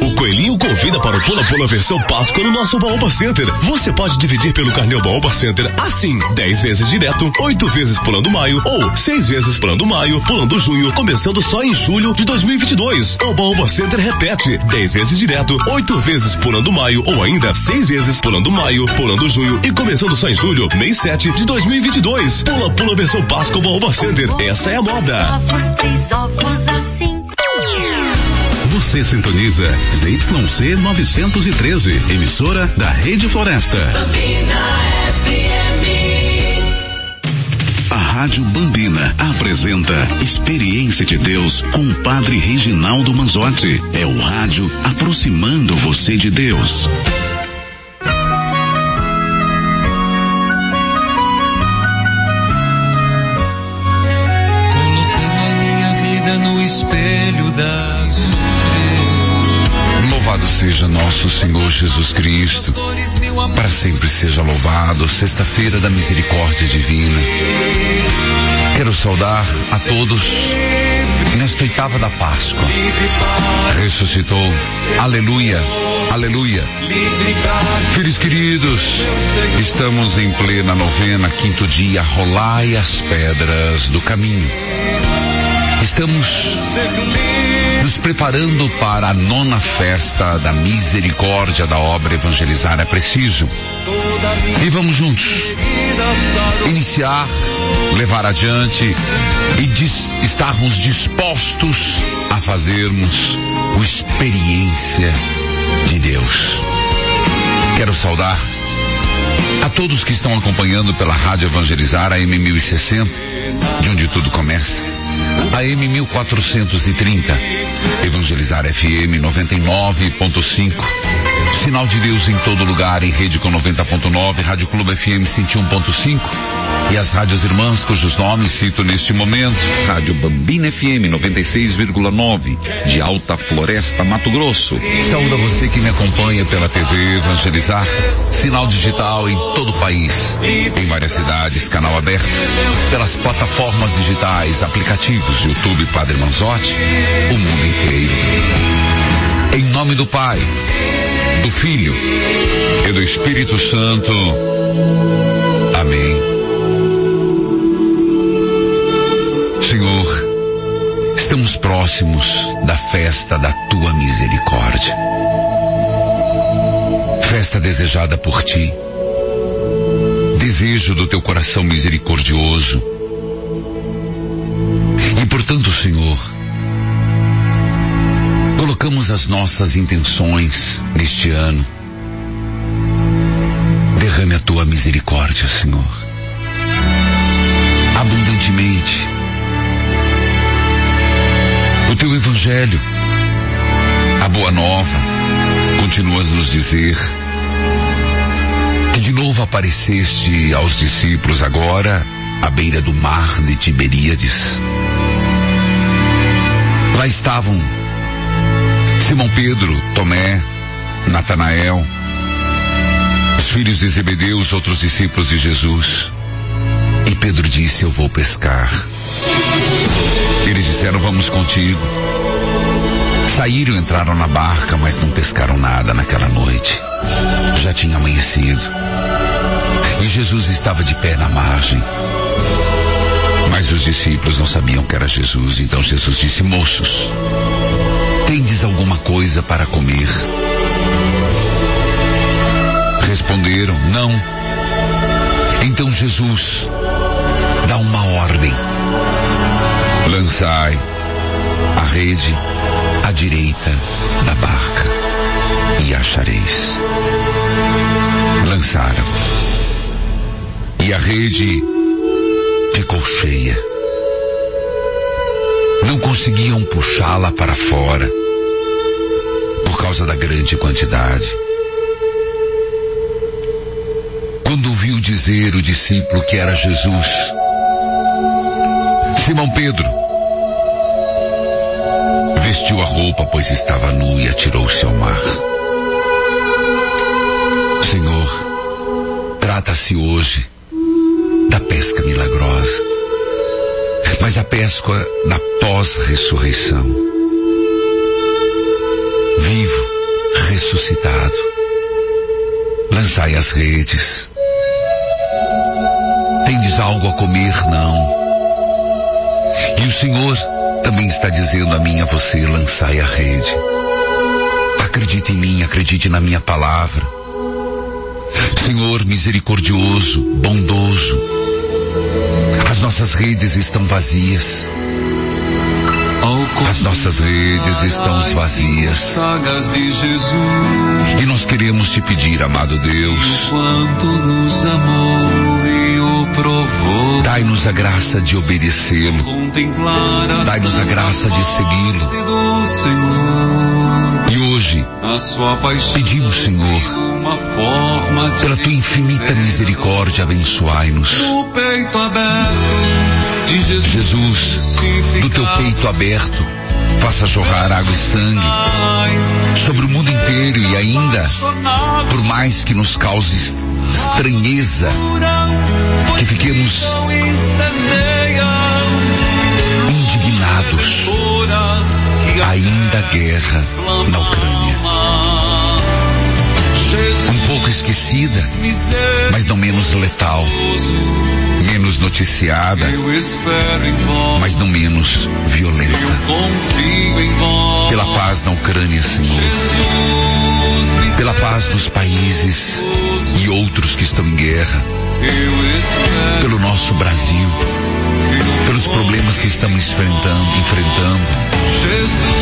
O Coelhinho convida para o Pula Pula versão Páscoa no nosso Baoba Center. Você pode dividir pelo carnê Baoba Center assim, 10 vezes direto, 8 vezes pulando maio ou 6 vezes pulando maio, pulando junho, começando só em julho de 2022. O Baoba Center repete, 10 vezes direto, 8 vezes pulando maio ou ainda 6 vezes pulando maio, pulando junho e começando só em julho, mês 7 de 2022. Pula Pula versão Páscoa Baoba Center. Essa é a moda. Ovos, três ovos assim. Você sintoniza ZYC 913, emissora da Rede Floresta. A Rádio Bambina apresenta Experiência de Deus com o Padre Reginaldo Manzotti. É o rádio aproximando você de Deus. Seja nosso Senhor Jesus Cristo. Para sempre seja louvado. Sexta-feira da misericórdia divina. Quero saudar a todos nesta oitava da Páscoa. Ressuscitou. Aleluia. Aleluia. Filhos queridos, estamos em plena novena, quinto dia, rolai as pedras do caminho. Estamos nos preparando para a nona festa da misericórdia da obra Evangelizar é Preciso. E vamos juntos iniciar, levar adiante e dis- estarmos dispostos a fazermos o experiência de Deus. Quero saudar a todos que estão acompanhando pela Rádio Evangelizar a M1060, de onde tudo começa. A M 1430, Evangelizar FM 99.5. Sinal de Deus em todo lugar, em rede com 90.9, Rádio Clube FM 101.5 e as rádios irmãs cujos nomes cito neste momento. Rádio Bambina FM 96,9 de Alta Floresta, Mato Grosso. Saúde a você que me acompanha pela TV Evangelizar, sinal digital em todo o país, em várias cidades, canal aberto, pelas plataformas digitais, aplicativos, YouTube Padre Manzotti, o mundo inteiro. Em nome do Pai, do Filho e do Espírito Santo. Estamos próximos da festa da tua misericórdia. Festa desejada por ti. Desejo do teu coração misericordioso. E portanto, Senhor, colocamos as nossas intenções neste ano. Derrame a tua misericórdia, Senhor. Abundantemente. O teu evangelho, a boa nova, continuas nos dizer que de novo apareceste aos discípulos agora à beira do mar de Tiberíades. Lá estavam Simão Pedro, Tomé, Natanael, os filhos de Zebedeu, os outros discípulos de Jesus. E Pedro disse, eu vou pescar. Eles disseram, vamos contigo. Saíram, entraram na barca, mas não pescaram nada naquela noite. Já tinha amanhecido. E Jesus estava de pé na margem. Mas os discípulos não sabiam que era Jesus, então Jesus disse, moços, tendes alguma coisa para comer? Responderam, não. Então Jesus dá uma ordem. Lançai a rede à direita da barca e achareis. Lançaram. E a rede ficou cheia. Não conseguiam puxá-la para fora por causa da grande quantidade. Quando ouviu dizer o discípulo que era Jesus, Simão Pedro vestiu a roupa, pois estava nu e atirou-se ao mar. Senhor, trata-se hoje da pesca milagrosa, mas a pesca da pós-ressurreição. vivo, ressuscitado. Lançai as redes. Tendes algo a comer? Não. E o Senhor também está dizendo a mim a você, lançai a rede. Acredite em mim, acredite na minha palavra. Senhor misericordioso, bondoso, as nossas redes estão vazias. As nossas redes estão vazias. E nós queremos te pedir, amado Deus, dai-nos a graça de obedecê-lo, dai-nos a graça de segui-lo. E hoje pedimos, Senhor, pela tua infinita misericórdia, abençoai-nos. Jesus, do teu peito aberto, faça jorrar água e sangue sobre o mundo inteiro e ainda, por mais que nos cause estranheza, que fiquemos pouco esquecida, mas não menos letal. Menos noticiada, mas não menos violenta. Pela paz na Ucrânia, Senhor. Pela paz nos países e outros que estão em guerra. Pelo nosso Brasil. Pelos problemas que estamos enfrentando, enfrentando.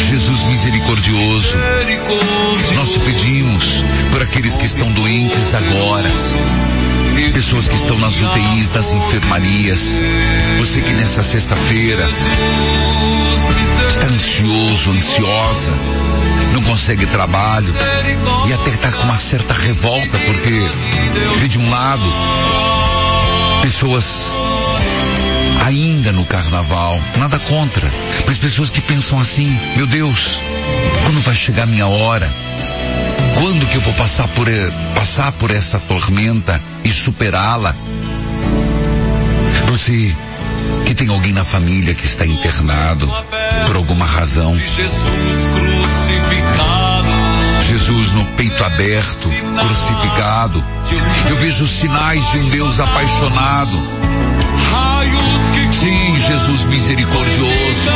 Jesus misericordioso, nós te pedimos por aqueles que estão doentes agora, pessoas que estão nas UTIs, das enfermarias, você que nessa sexta-feira está ansioso, ansiosa, não consegue trabalho e até está com uma certa revolta porque vê de um lado pessoas ainda no carnaval, nada contra, mas pessoas que pensam assim, meu Deus, quando vai chegar a minha hora? Quando que eu vou passar por, passar por essa tormenta e superá-la? Você que tem alguém na família que está internado por alguma razão. Jesus no peito aberto, crucificado. Eu vejo sinais de um Deus apaixonado. Sim, Jesus misericordioso.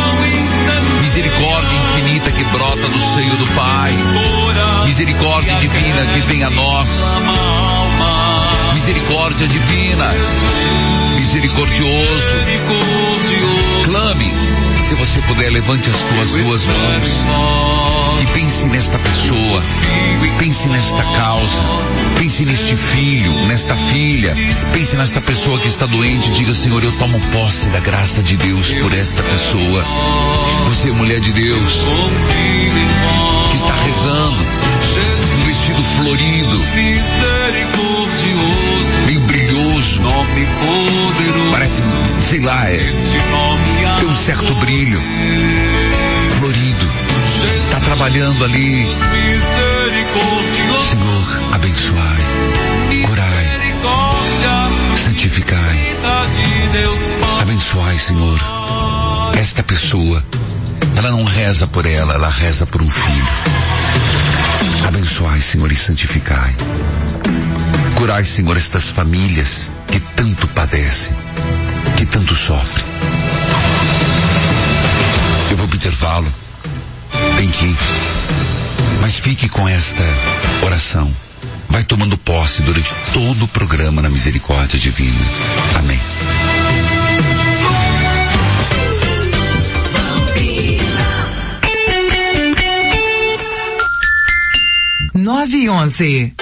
Misericórdia infinita que brota do seio do Pai. Misericórdia divina que vem a nós. Misericórdia divina. Misericordioso. Clame. Se você puder, levante as tuas duas mãos. E pense nesta pessoa. Pense nesta causa. Pense neste filho, nesta filha. Pense nesta pessoa que está doente. Diga, Senhor, eu tomo posse da graça de Deus por esta pessoa. Você, mulher de Deus, que está rezando, um vestido florido, meio brilhoso, parece, sei lá, é, tem um certo brilho, florido, está trabalhando ali. Senhor, abençoai, curai, santificai, abençoai, Senhor, esta pessoa. Ela não reza por ela, ela reza por um filho. Abençoai, Senhor, e santificai. Curai, Senhor, estas famílias que tanto padecem, que tanto sofrem. Eu vou pro intervalo. Tem que ir. Mas fique com esta oração. Vai tomando posse durante todo o programa na misericórdia divina. Amém. Nove e onze.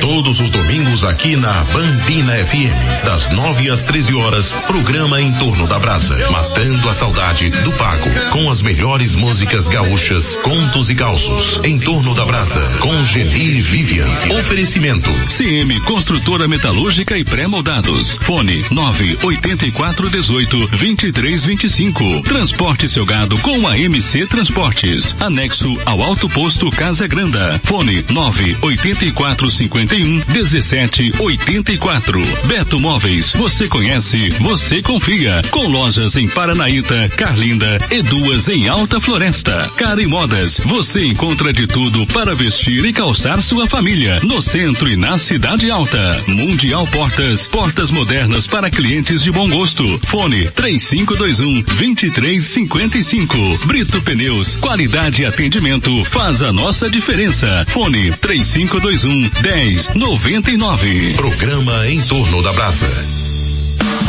Todos os domingos aqui na Bambina FM, das 9 às 13 horas, programa em torno da brasa, matando a saudade do Paco, com as melhores músicas gaúchas, contos e calços, em torno da brasa, com Geni Vivian. Oferecimento. CM Construtora Metalúrgica e Pré-Moldados. Fone 98418 2325. Transporte seu gado com a MC Transportes. Anexo ao Alto Posto Casa Granda. Fone 984 8451 1784. Beto Móveis, você conhece, você confia. Com lojas em Paranaíta, Carlinda e duas em Alta Floresta. Cara Modas, você encontra de tudo para vestir e calçar sua família. No centro e na cidade alta. Mundial Portas, portas modernas para clientes de bom gosto. Fone 3521 2355. Brito Pneus, qualidade e atendimento faz a nossa diferença. Fone 3521 1099. Programa em torno da brasa.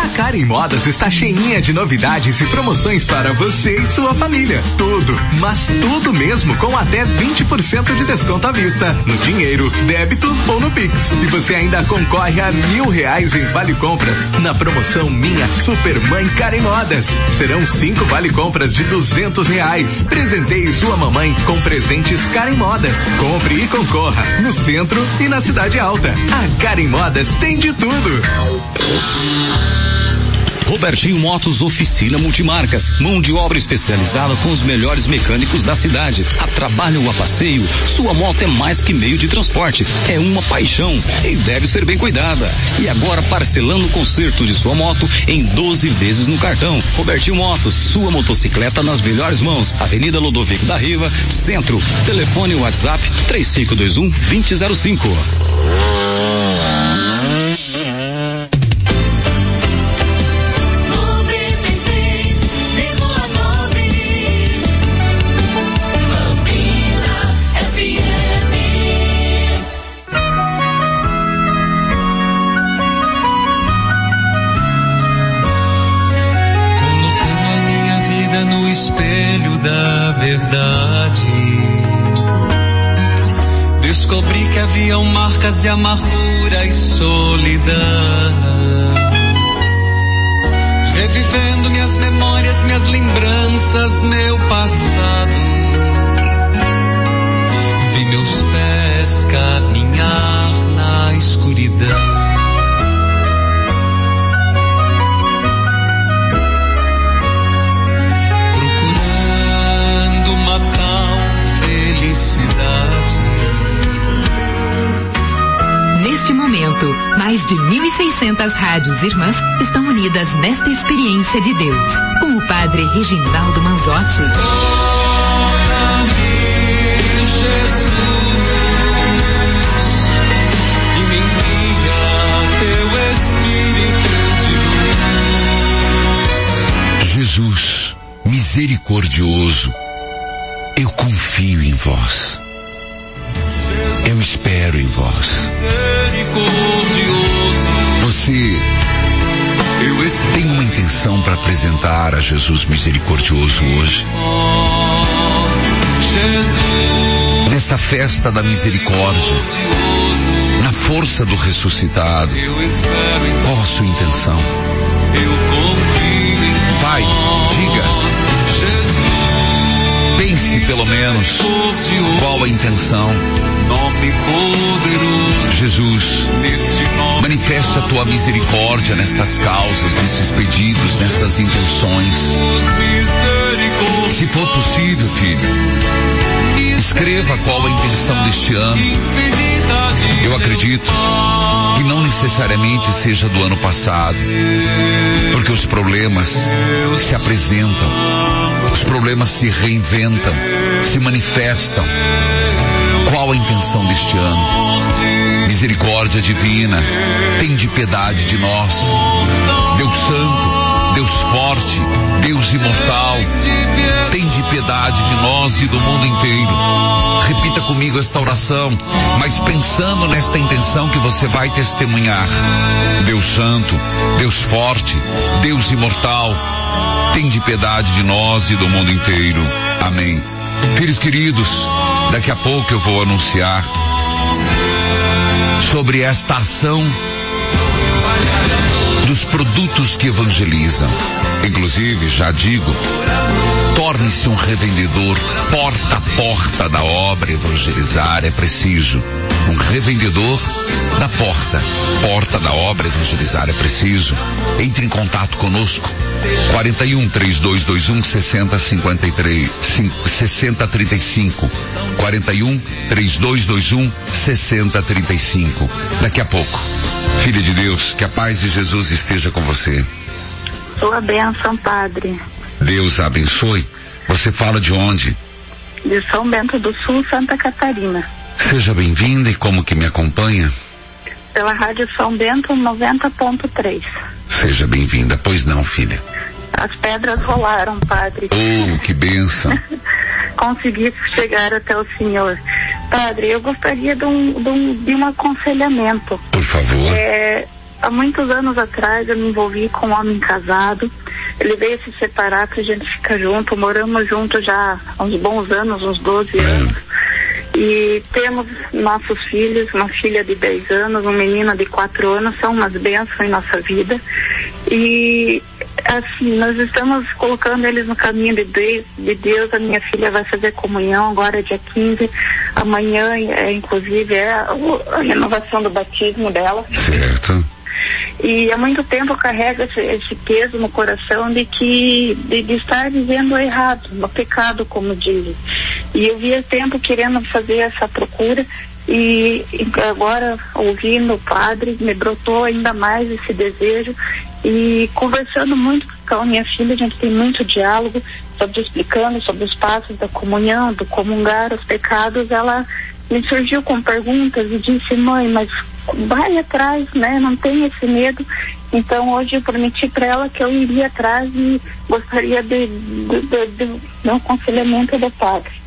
A Karen Modas está cheinha de novidades e promoções para você e sua família. Tudo, mas tudo mesmo com até 20% de desconto à vista, no dinheiro, débito ou no Pix. E você ainda concorre a mil reais em vale compras na promoção Minha Super Mãe Karen Modas. Serão cinco vale compras de duzentos reais. Presenteie sua mamãe com presentes Karen Modas. Compre e concorra no centro e na cidade alta. A Karen Modas tem de tudo. Robertinho Motos Oficina Multimarcas. Mão de obra especializada com os melhores mecânicos da cidade. A trabalho ou a passeio, sua moto é mais que meio de transporte. É uma paixão e deve ser bem cuidada. E agora parcelando o conserto de sua moto em 12 vezes no cartão. Robertinho Motos, sua motocicleta nas melhores mãos. Avenida Lodovico da Riva, Centro. Telefone WhatsApp 3521 2005. 1.600 rádios irmãs estão unidas nesta experiência de Deus, com o Padre Reginaldo Manzotti. Apresentar a Jesus misericordioso hoje? Nesta festa da misericórdia, na força do ressuscitado, qual a sua intenção? Vai, diga. Pense pelo menos qual a intenção. Jesus, manifesta a tua misericórdia nestas causas, nesses pedidos, nessas intenções. Se for possível, filho, escreva qual a intenção deste ano. Eu acredito que não necessariamente seja do ano passado, porque os problemas se apresentam, os problemas se reinventam, se manifestam. Qual a intenção deste ano? Misericórdia divina, tem de piedade de nós. Deus Santo, Deus forte, Deus imortal, tem de piedade de nós e do mundo inteiro. Repita comigo esta oração, mas pensando nesta intenção que você vai testemunhar. Deus Santo, Deus forte, Deus imortal, tem de piedade de nós e do mundo inteiro. Amém. Filhos queridos, daqui a pouco eu vou anunciar sobre esta ação dos produtos que evangelizam. Inclusive, já digo, torne-se um revendedor porta a porta da obra evangelizar é preciso. Um revendedor da porta. Porta da obra evangelizar é preciso. Entre em contato conosco. 41 3221 6053 6035. 41 3221 6035. Daqui a pouco. Filha de Deus, que a paz de Jesus esteja com você. Sua bênção, Padre. Deus a abençoe. Você fala de onde? De São Bento do Sul, Santa Catarina. Seja bem-vinda e como que me acompanha? Pela Rádio São Bento 90.3. Seja bem-vinda. Pois não, filha. As pedras rolaram, Padre. Oh, que bênção. Consegui chegar até o Senhor. Padre, eu gostaria de um, de um, de um aconselhamento. Por favor. É, há muitos anos atrás eu me envolvi com um homem casado. Ele veio se separar pra gente ficar junto. Moramos juntos já há uns bons anos, uns 12 anos. E temos nossos filhos, uma filha de 10 anos, um menino de 4 anos, são umas bênçãos em nossa vida. E assim, nós estamos colocando eles no caminho de Deus, de Deus. A minha filha vai fazer comunhão agora dia 15. Amanhã, é, inclusive, é a, renovação do batismo dela. Certo. E há muito tempo carrega esse, esse peso no coração de que de, de, estar vivendo errado, pecado, como dizem. E eu via tempo querendo fazer essa procura e, e agora ouvindo o padre me brotou ainda mais esse desejo e conversando muito com a minha filha a gente tem muito diálogo sobre explicando sobre os passos da comunhão, do comungar os pecados, ela me surgiu com perguntas e disse, mãe, mas vai atrás, né? Não tem esse medo. Então hoje eu prometi para ela que eu iria atrás e gostaria de, de, de, de, de um aconselhamento do padre.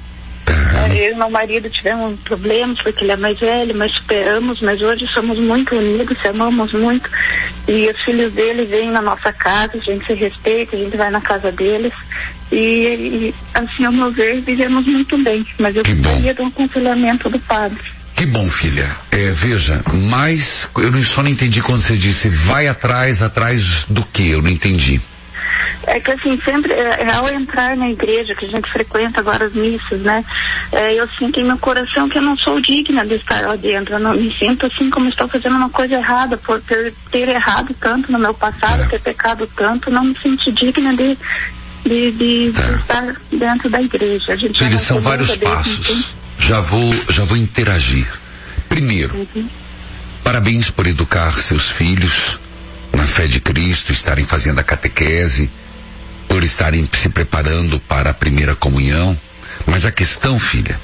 Eu e meu marido tivemos problemas porque ele é mais velho, mas superamos, mas hoje somos muito unidos, se amamos muito. E os filhos dele vêm na nossa casa, a gente se respeita, a gente vai na casa deles. E, e assim, ao meu ver, vivemos muito bem. Mas eu gostaria de um aconselhamento do padre. Que bom, filha. É, veja, mas eu só não entendi quando você disse vai atrás, atrás do que? Eu não entendi. É que assim, sempre, é, é, ao entrar na igreja, que a gente frequenta agora as missas, né? é, eu sinto em meu coração que eu não sou digna de estar lá dentro. Eu não me sinto assim como estou fazendo uma coisa errada, por ter, ter errado tanto no meu passado, ter pecado tanto, não me sinto digna de, de, de- de estar dentro da igreja. A gente não são vários passos. Já vou, já vou interagir. Primeiro, parabéns por educar seus filhos na fé de Cristo, estarem fazendo a catequese, por estarem se preparando para a primeira comunhão. Mas a questão, filha,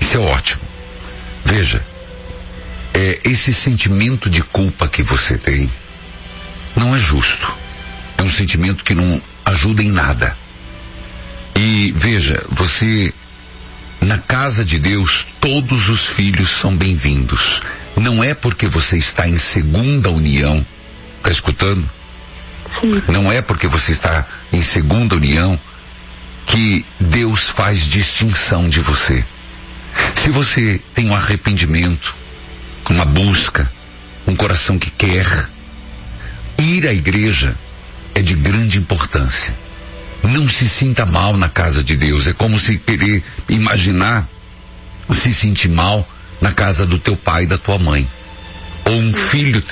isso é ótimo. Veja, é, esse sentimento de culpa que você tem não é justo. É um sentimento que não ajuda em nada. E veja, você na casa de Deus, todos os filhos são bem-vindos. Não é porque você está em segunda união, tá escutando? Não é porque você está em segunda união que Deus faz distinção de você. Se você tem um arrependimento, uma busca, um coração que quer, ir à igreja é de grande importância. Não se sinta mal na casa de Deus. É como se querer imaginar se sentir mal na casa do teu pai e da tua mãe. Ou um filho